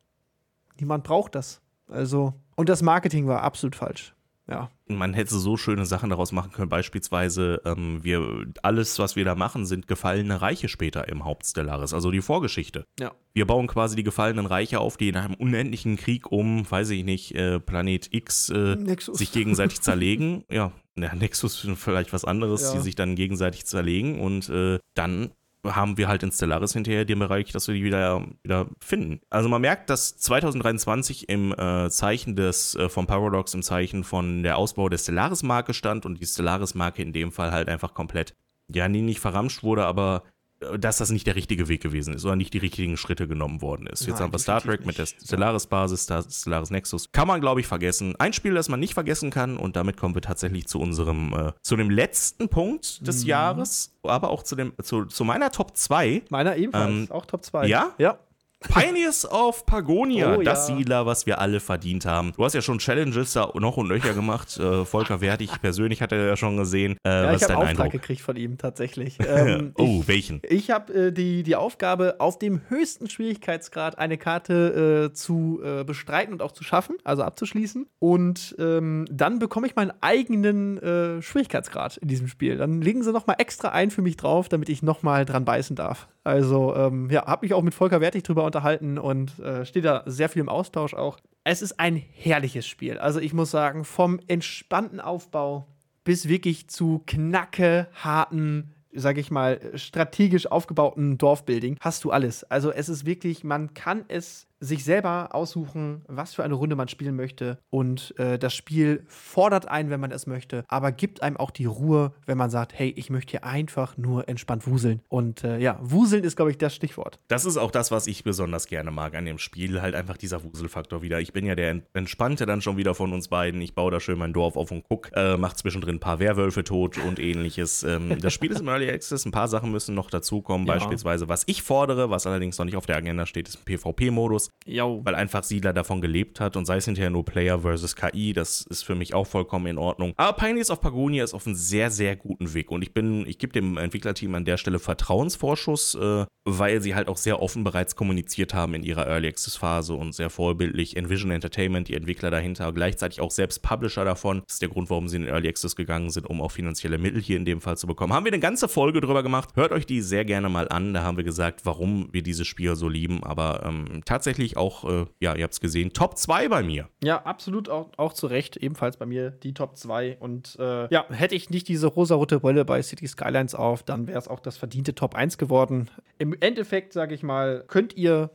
Niemand braucht das. Also, und das Marketing war absolut falsch. Ja. Man hätte so schöne Sachen daraus machen können. Beispielsweise, ähm, wir, alles, was wir da machen, sind gefallene Reiche später im Hauptstellaris, also die Vorgeschichte. Ja. Wir bauen quasi die gefallenen Reiche auf, die in einem unendlichen Krieg um, weiß ich nicht, äh, Planet X äh, sich gegenseitig zerlegen. Ja, ja, Nexus vielleicht was anderes, ja. die sich dann gegenseitig zerlegen und äh, dann haben wir halt in Stellaris hinterher den Bereich, dass wir die wieder, wieder finden. Also man merkt, dass 2023 im äh, Zeichen des, äh, vom Paradox, im Zeichen von der Ausbau der Stellaris-Marke stand und die Stellaris-Marke in dem Fall halt einfach komplett, ja, nie nicht verramscht wurde, aber dass das nicht der richtige Weg gewesen ist oder nicht die richtigen Schritte genommen worden ist. Jetzt Nein, haben wir Star Trek mit der Stellaris-Basis, Stellaris Nexus. Kann man, glaube ich, vergessen. Ein Spiel, das man nicht vergessen kann und damit kommen wir tatsächlich zu unserem, äh, zu dem letzten Punkt des mhm. Jahres, aber auch zu, dem, zu, zu meiner Top 2. Meiner ebenfalls, ähm, auch Top 2. Ja? Ja. Pioneers of Pagonia, Oh, das ja. Siedler, was wir alle verdient haben. Du hast ja schon Challenges da noch und nöcher gemacht. Äh, Volker Wertig persönlich hatte ja schon gesehen. Äh, Ja, was ich habe dein Auftrag Eindruck? gekriegt von ihm tatsächlich. Ähm, oh, ich, welchen? Ich habe äh, die, die Aufgabe, auf dem höchsten Schwierigkeitsgrad eine Karte äh, zu äh, bestreiten und auch zu schaffen, also abzuschließen. Und ähm, dann bekomme ich meinen eigenen äh, Schwierigkeitsgrad in diesem Spiel. Dann legen sie noch mal extra ein für mich drauf, damit ich noch mal dran beißen darf. Also ähm, ja, habe mich auch mit Volker Wertig drüber unterhalten und äh, steht da sehr viel im Austausch auch. Es ist ein herrliches Spiel. Also ich muss sagen, vom entspannten Aufbau bis wirklich zu knacke harten, sag ich mal, strategisch aufgebauten Dorfbuilding hast du alles. Also es ist wirklich, man kann es sich selber aussuchen, was für eine Runde man spielen möchte. Und äh, das Spiel fordert einen, wenn man es möchte, aber gibt einem auch die Ruhe, wenn man sagt, hey, ich möchte hier einfach nur entspannt wuseln. Und äh, ja, wuseln ist, glaube ich, das Stichwort. Das ist auch das, was ich besonders gerne mag an dem Spiel. Halt einfach dieser Wuselfaktor wieder. Ich bin ja der Entspannte dann schon wieder von uns beiden. Ich baue da schön mein Dorf auf und guck, äh, mach zwischendrin ein paar Werwölfe tot und ähnliches. Ähm, das Spiel ist im Early Access. Ein paar Sachen müssen noch dazukommen. Ja. Beispielsweise, was ich fordere, was allerdings noch nicht auf der Agenda steht, ist ein PvP-Modus. Jo. weil einfach Siedler davon gelebt hat und sei es hinterher nur Player versus KI, das ist für mich auch vollkommen in Ordnung. Aber Pioneers of Pagonia ist auf einem sehr, sehr guten Weg und ich bin, ich gebe dem Entwicklerteam an der Stelle Vertrauensvorschuss, äh, weil sie halt auch sehr offen bereits kommuniziert haben in ihrer Early Access Phase und sehr vorbildlich. Envision Entertainment, die Entwickler dahinter, gleichzeitig auch selbst Publisher davon. Das ist der Grund, warum sie in den Early Access gegangen sind, um auch finanzielle Mittel hier in dem Fall zu bekommen. Haben wir eine ganze Folge drüber gemacht. Hört euch die sehr gerne mal an. Da haben wir gesagt, warum wir dieses Spiel so lieben. Aber ähm, tatsächlich auch, äh, ja, ihr habt es gesehen, Top 2 bei mir. Ja, absolut auch, auch zu Recht. Ebenfalls bei mir die Top 2. Und äh, ja, hätte ich nicht diese rosarote Brille bei City Skylines auf, dann wäre es auch das verdiente Top 1 geworden. Im Endeffekt, sage ich mal, könnt ihr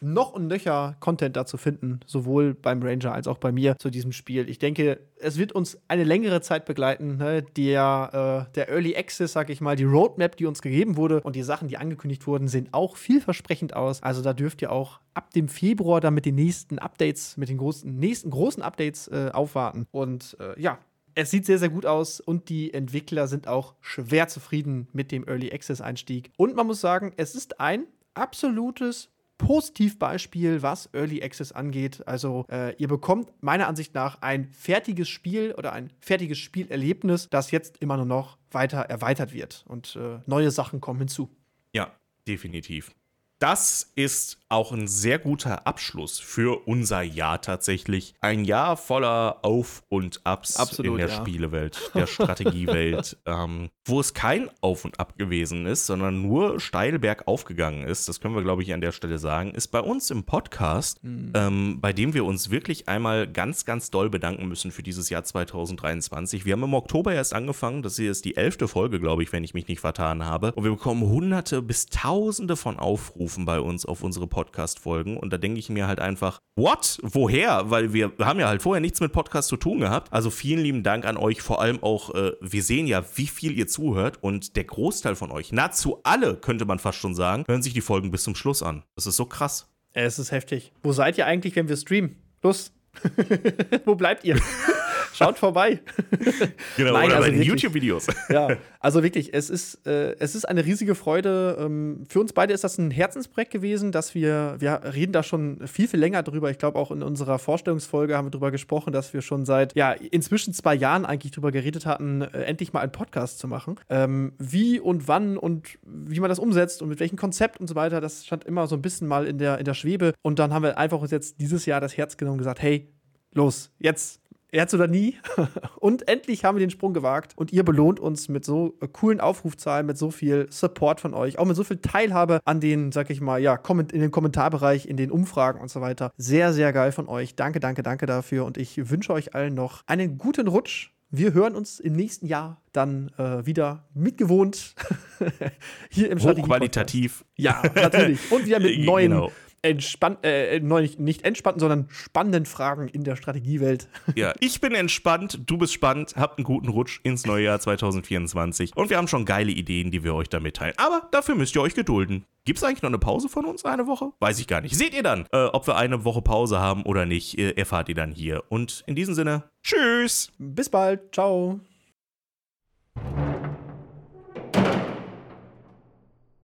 noch und nöcher Content dazu finden, sowohl beim Ranger als auch bei mir zu diesem Spiel. Ich denke, es wird uns eine längere Zeit begleiten. Ne? Der, äh, der Early Access, sag ich mal, die Roadmap, die uns gegeben wurde und die Sachen, die angekündigt wurden, sehen auch vielversprechend aus. Also da dürft ihr auch ab dem Februar dann mit den nächsten Updates, mit den großen, nächsten großen Updates äh, aufwarten. Und äh, ja, es sieht sehr, sehr gut aus und die Entwickler sind auch schwer zufrieden mit dem Early Access Einstieg. Und man muss sagen, es ist ein absolutes Positivbeispiel, was Early Access angeht. Also äh, ihr bekommt meiner Ansicht nach ein fertiges Spiel oder ein fertiges Spielerlebnis, das jetzt immer nur noch weiter erweitert wird und äh, neue Sachen kommen hinzu. Ja, definitiv. Das ist auch ein sehr guter Abschluss für unser Jahr tatsächlich. Ein Jahr voller Auf und Abs Absolut, in der ja. Spielewelt, der Strategiewelt, ähm, wo es kein Auf und Ab gewesen ist, sondern nur steil bergauf gegangen ist. Das können wir, glaube ich, an der Stelle sagen. Ist bei uns im Podcast, ähm, bei dem wir uns wirklich einmal ganz, ganz doll bedanken müssen für dieses Jahr 2023. Wir haben im Oktober erst angefangen. Das hier ist die elfte Folge, glaube ich, wenn ich mich nicht vertan habe. Und wir bekommen hunderte bis tausende von Aufrufen bei uns auf unsere Podcast-Folgen. Und da denke ich mir halt einfach, what? Woher? Weil wir haben ja halt vorher nichts mit Podcast zu tun gehabt. Also vielen lieben Dank an euch. Vor allem auch, äh, wir sehen ja, wie viel ihr zuhört. Und der Großteil von euch, nahezu alle, könnte man fast schon sagen, hören sich die Folgen bis zum Schluss an. Das ist so krass. Es ist heftig. Wo seid ihr eigentlich, wenn wir streamen? Los. Wo bleibt ihr? Schaut vorbei. Genau, Nein, oder also bei den wirklich. YouTube-Videos. ja, also wirklich, es ist, äh, es ist eine riesige Freude. Ähm, für uns beide ist das ein Herzensprojekt gewesen, dass wir, wir reden da schon viel, viel länger drüber. Ich glaube, auch in unserer Vorstellungsfolge haben wir drüber gesprochen, dass wir schon seit, ja, inzwischen zwei Jahren eigentlich drüber geredet hatten, äh, endlich mal einen Podcast zu machen. Ähm, wie und wann und wie man das umsetzt und mit welchem Konzept und so weiter, das stand immer so ein bisschen mal in der, in der Schwebe. Und dann haben wir einfach uns jetzt dieses Jahr das Herz genommen und gesagt, hey, los, jetzt Jetzt oder nie. Und endlich haben wir den Sprung gewagt. Und ihr belohnt uns mit so äh, coolen Aufrufzahlen, mit so viel Support von euch, auch mit so viel Teilhabe an den, sag ich mal, ja, in den Kommentarbereich, in den Umfragen und so weiter. Sehr, sehr geil von euch. Danke, danke, danke dafür. Und ich wünsche euch allen noch einen guten Rutsch. Wir hören uns im nächsten Jahr dann äh, wieder mitgewohnt hier im Strategie-Podcast. Hochqualitativ. Ja, natürlich. Und wieder mit neuen, Genau. Entspannt, äh, neu, nicht entspannten, sondern spannenden Fragen in der Strategiewelt. Ja, ich bin entspannt, du bist spannend, habt einen guten Rutsch ins neue Jahr 2024 und wir haben schon geile Ideen, die wir euch da mitteilen. Aber dafür müsst ihr euch gedulden. Gibt's eigentlich noch eine Pause von uns, eine Woche? Weiß ich gar nicht. Seht ihr dann, äh, ob wir eine Woche Pause haben oder nicht, äh, erfahrt ihr dann hier. Und in diesem Sinne, tschüss! Bis bald. Ciao.